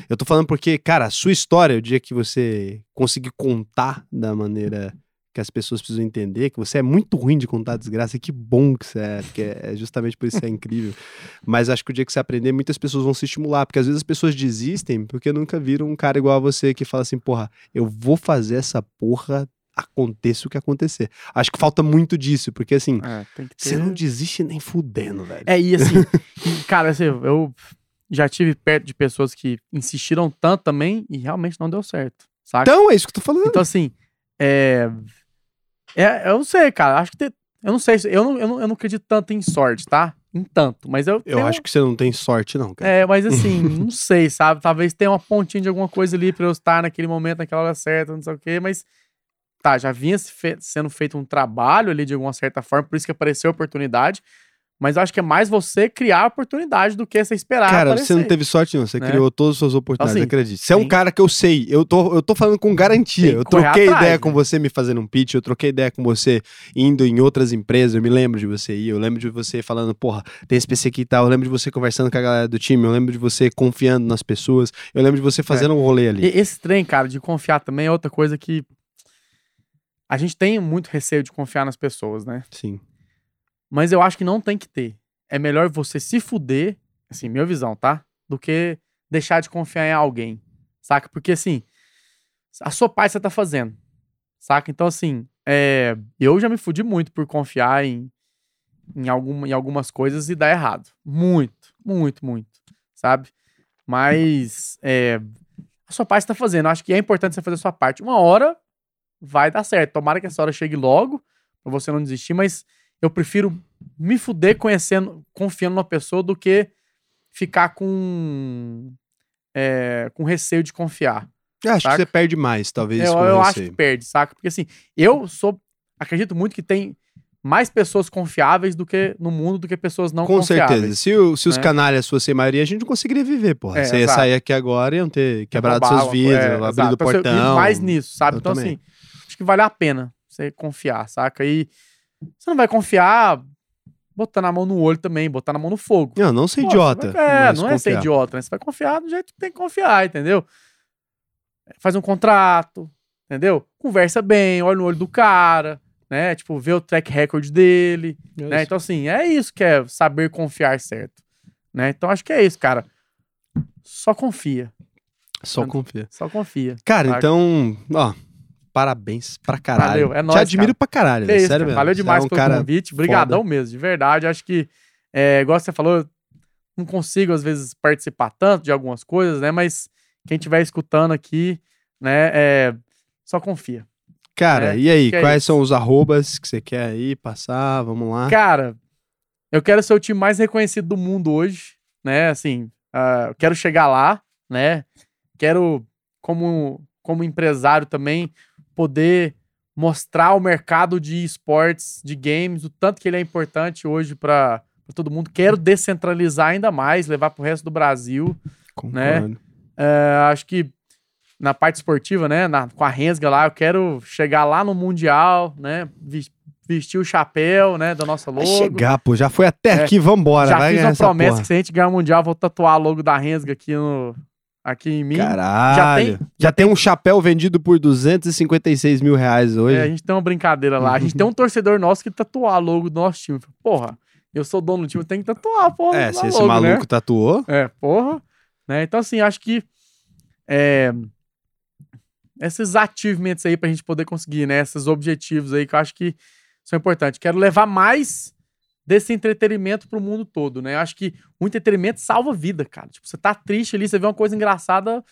[SPEAKER 1] Eu tô falando porque, cara, a sua história, o dia que você conseguir contar da maneira que as pessoas precisam entender, que você é muito ruim de contar desgraça, e que bom que você é, porque é justamente por isso que você é incrível. Mas acho que o dia que você aprender, muitas pessoas vão se estimular, porque às vezes as pessoas desistem porque nunca viram um cara igual a você que fala assim, porra, eu vou fazer essa porra aconteça o que acontecer. Acho que falta muito disso, porque assim,
[SPEAKER 2] É, ter...
[SPEAKER 1] você não desiste nem fudendo, velho.
[SPEAKER 2] É, e assim, cara, assim, eu já tive perto de pessoas que insistiram tanto também e realmente não deu certo, saca?
[SPEAKER 1] Então, é isso que eu tô falando.
[SPEAKER 2] Então, assim, é. É eu não sei, cara. Acho que. te- eu não sei. se- Eu não, eu, não, eu não acredito tanto em sorte, tá? Em tanto. Mas eu.
[SPEAKER 1] eu acho que você não tem sorte, não, cara.
[SPEAKER 2] É, mas assim, não sei, sabe? Talvez tenha uma pontinha de alguma coisa ali pra eu estar naquele momento, naquela hora certa, não sei o quê, mas. Tá, já vinha sendo feito um trabalho ali de alguma certa forma, por isso que apareceu a oportunidade. Mas eu acho que é mais você criar a oportunidade do que você esperar.
[SPEAKER 1] Cara,
[SPEAKER 2] aparecer.
[SPEAKER 1] você não teve sorte, não. Você
[SPEAKER 2] né?
[SPEAKER 1] criou todas as suas oportunidades,
[SPEAKER 2] Assim,
[SPEAKER 1] acredite. Você é um cara que eu sei. Eu tô, eu tô falando com garantia. Eu troquei
[SPEAKER 2] atrás,
[SPEAKER 1] ideia
[SPEAKER 2] né?
[SPEAKER 1] com você me fazendo um pitch, eu troquei ideia com você indo em outras empresas. Eu me lembro de você ir, eu lembro de você falando, porra, tem esse PC aqui e tal. Eu lembro de você conversando com a galera do time, eu lembro de você confiando nas pessoas, eu lembro de você fazendo um rolê ali.
[SPEAKER 2] E esse trem, cara, de confiar também é outra coisa que. A gente tem muito receio de confiar nas pessoas, né?
[SPEAKER 1] Sim.
[SPEAKER 2] Mas eu acho que não tem que ter. É melhor você se fuder, assim, minha visão, tá? Do que deixar de confiar em alguém, saca? Porque, assim, a sua parte você tá fazendo, saca? Então, assim, é, eu já me fudi muito por confiar em, em, em algumas coisas e dar errado. Muito, muito, muito, sabe? Mas é, a sua parte você tá fazendo. Eu acho que é importante você fazer a sua parte. Uma hora vai dar certo. Tomara que essa hora chegue logo, pra você não desistir, mas eu prefiro me fuder conhecendo, confiando numa pessoa do que ficar com é, com receio de confiar.
[SPEAKER 1] Eu acho
[SPEAKER 2] Saca?
[SPEAKER 1] que você perde mais, talvez.
[SPEAKER 2] Eu,
[SPEAKER 1] com
[SPEAKER 2] eu acho que perde, saca? Porque assim, eu sou acredito muito que tem mais pessoas confiáveis do que no mundo do que pessoas não
[SPEAKER 1] Com
[SPEAKER 2] confiáveis.
[SPEAKER 1] certeza. Se, o- se os
[SPEAKER 2] né?
[SPEAKER 1] canalhas fossem maioria, a gente não conseguiria viver, porra.
[SPEAKER 2] É,
[SPEAKER 1] você ia
[SPEAKER 2] exato.
[SPEAKER 1] sair aqui agora e iam ter quebrado seus vidros,
[SPEAKER 2] é,
[SPEAKER 1] abrido
[SPEAKER 2] exato.
[SPEAKER 1] o
[SPEAKER 2] Então,
[SPEAKER 1] portão.
[SPEAKER 2] mais nisso, sabe?
[SPEAKER 1] Eu
[SPEAKER 2] então,
[SPEAKER 1] também.
[SPEAKER 2] assim, acho que vale a pena você confiar, saca? E você não vai confiar botando a mão no olho também, botar na mão no fogo.
[SPEAKER 1] Não, não ser
[SPEAKER 2] Pô,
[SPEAKER 1] idiota.
[SPEAKER 2] vai- é, não é ser
[SPEAKER 1] confiar.
[SPEAKER 2] idiota, né? Você vai confiar do jeito que tem que confiar, entendeu? Faz um contrato, entendeu? Conversa bem, olha no olho do cara, né? Tipo, vê o track record dele, né? Então, assim, é isso que é saber confiar certo, né? Então, acho que é isso, cara. Só confia,
[SPEAKER 1] Só confia.
[SPEAKER 2] só confia.
[SPEAKER 1] Cara, então, ó, parabéns pra caralho.
[SPEAKER 2] Valeu, é
[SPEAKER 1] Te
[SPEAKER 2] nóis,
[SPEAKER 1] admiro pra caralho, né?
[SPEAKER 2] isso,
[SPEAKER 1] sério
[SPEAKER 2] cara.
[SPEAKER 1] mesmo.
[SPEAKER 2] Valeu demais
[SPEAKER 1] é um
[SPEAKER 2] pelo
[SPEAKER 1] cara
[SPEAKER 2] convite. Obrigadão mesmo, de verdade. Acho que, é, igual você falou, não consigo, às vezes, participar tanto de algumas coisas, né? Mas quem estiver escutando aqui, né, é, só confia.
[SPEAKER 1] Cara,
[SPEAKER 2] É,
[SPEAKER 1] e aí,
[SPEAKER 2] é
[SPEAKER 1] quais
[SPEAKER 2] isso.
[SPEAKER 1] são os arrobas que você quer aí passar? Vamos lá.
[SPEAKER 2] Cara, eu quero ser o time mais reconhecido do mundo hoje, né? Assim, eu quero chegar lá, né? Quero, como, como empresário também, poder mostrar ao mercado de esportes, de games, o tanto que ele é importante hoje para todo mundo. Quero descentralizar ainda mais, levar para o resto do Brasil.
[SPEAKER 1] Concordo.
[SPEAKER 2] É, acho que na parte esportiva, né, na- com a Rensga lá, eu quero chegar lá no Mundial, né, vestir o chapéu, né, da nossa
[SPEAKER 1] Vai
[SPEAKER 2] logo.
[SPEAKER 1] chegar, pô. Já foi até
[SPEAKER 2] É.
[SPEAKER 1] aqui, vambora.
[SPEAKER 2] Já
[SPEAKER 1] vai
[SPEAKER 2] fiz uma
[SPEAKER 1] essa
[SPEAKER 2] promessa
[SPEAKER 1] porra.
[SPEAKER 2] que se a gente ganhar o Mundial, vou tatuar a logo da Rensga aqui, no, aqui em mim.
[SPEAKER 1] Caralho.
[SPEAKER 2] Já
[SPEAKER 1] Já
[SPEAKER 2] tem-
[SPEAKER 1] tem,
[SPEAKER 2] já
[SPEAKER 1] um chapéu vendido por 256 mil reais hoje.
[SPEAKER 2] É, a gente tem uma brincadeira lá. A gente tem um torcedor nosso que tatuar logo do nosso time. Porra, eu sou dono do time, eu tenho que tatuar, porra.
[SPEAKER 1] É,
[SPEAKER 2] a
[SPEAKER 1] se esse
[SPEAKER 2] logo,
[SPEAKER 1] maluco
[SPEAKER 2] Né?
[SPEAKER 1] tatuou.
[SPEAKER 2] É, porra. Né? Então, assim, acho que é, esses achievements aí pra gente poder conseguir, né? Esses objetivos aí que eu acho que são importantes. Quero levar mais desse entretenimento pro mundo todo, né? Eu acho que o entretenimento salva a vida, cara. Tipo, você tá triste ali, você vê uma coisa engraçada,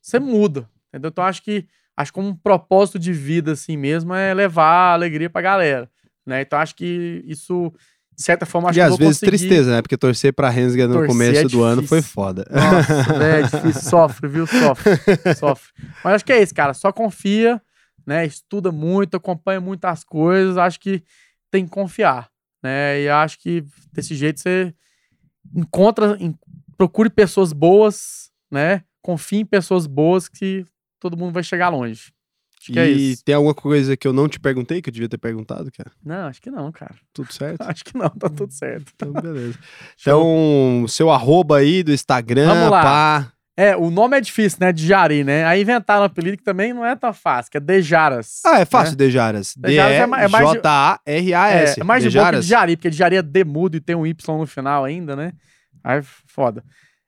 [SPEAKER 2] você muda, entendeu? Então, acho que acho que como um propósito de vida assim mesmo é levar alegria pra galera, né? Então, acho que isso de certa forma acho
[SPEAKER 1] e
[SPEAKER 2] que
[SPEAKER 1] às vezes
[SPEAKER 2] conseguir...
[SPEAKER 1] tristeza, né? Porque torcer pra Rensga no
[SPEAKER 2] Torcer
[SPEAKER 1] começo
[SPEAKER 2] é
[SPEAKER 1] do ano foi foda.
[SPEAKER 2] Nossa, velho, é difícil, sofre, viu? Sofre, sofre. Mas acho que é isso, cara. Só confia, né? Estuda muito, acompanha muitas coisas. Acho que tem que confiar, né? E acho que desse jeito você encontra, procure pessoas boas, né? Confie em pessoas boas que todo mundo vai chegar longe. Acho que é
[SPEAKER 1] e
[SPEAKER 2] isso.
[SPEAKER 1] tem alguma coisa que eu não te perguntei, que eu devia ter perguntado, cara?
[SPEAKER 2] Não, acho que não, cara.
[SPEAKER 1] Tudo certo?
[SPEAKER 2] Acho que não, tá tudo certo.
[SPEAKER 1] Então, beleza. Então, seu arroba aí do Instagram,
[SPEAKER 2] Vamos lá.
[SPEAKER 1] pá.
[SPEAKER 2] É, o nome é difícil, né? De Jari, né? Aí inventaram um apelido que também não é tão fácil, que é Dejaras.
[SPEAKER 1] Ah, é fácil, Dejaras.
[SPEAKER 2] Dejaras é é mais de-
[SPEAKER 1] D-E-J-A-R-A-S.
[SPEAKER 2] É, é mais de que
[SPEAKER 1] Dejaras.
[SPEAKER 2] Djari, porque Djari é demudo e tem um Y no final ainda, né? Aí, foda.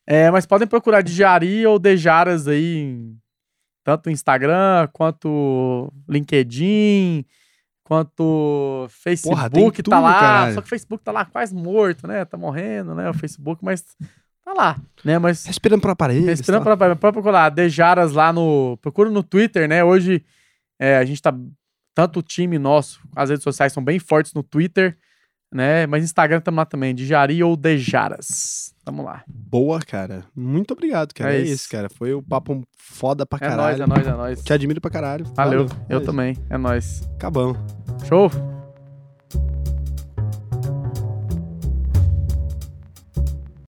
[SPEAKER 2] É, mas podem procurar Djari ou Dejaras aí, tanto no Instagram, quanto LinkedIn, quanto Facebook
[SPEAKER 1] tem
[SPEAKER 2] tá
[SPEAKER 1] tudo,
[SPEAKER 2] lá.
[SPEAKER 1] caralho.
[SPEAKER 2] Só que o Facebook tá lá quase morto, né? Tá morrendo, né? O Facebook, mas tá lá, né? Mas
[SPEAKER 1] Respirando por aparelho.
[SPEAKER 2] Respirando
[SPEAKER 1] tá?
[SPEAKER 2] pra, pra procurar Dejaras lá no. Procura no Twitter, né? Hoje é, a gente tá. Tanto o time nosso, as redes sociais são bem fortes no Twitter, né? Mas Instagram tamo lá também, Dijari ou Dejaras. Tamo lá.
[SPEAKER 1] Boa, cara. Muito obrigado, cara.
[SPEAKER 2] É
[SPEAKER 1] É,
[SPEAKER 2] isso.
[SPEAKER 1] isso, cara. Foi o papo foda pra
[SPEAKER 2] É
[SPEAKER 1] caralho.
[SPEAKER 2] nóis, é nóis, é nóis.
[SPEAKER 1] Te admiro pra caralho.
[SPEAKER 2] Valeu, eu
[SPEAKER 1] É
[SPEAKER 2] também. É nóis.
[SPEAKER 1] Acabamos.
[SPEAKER 2] Show?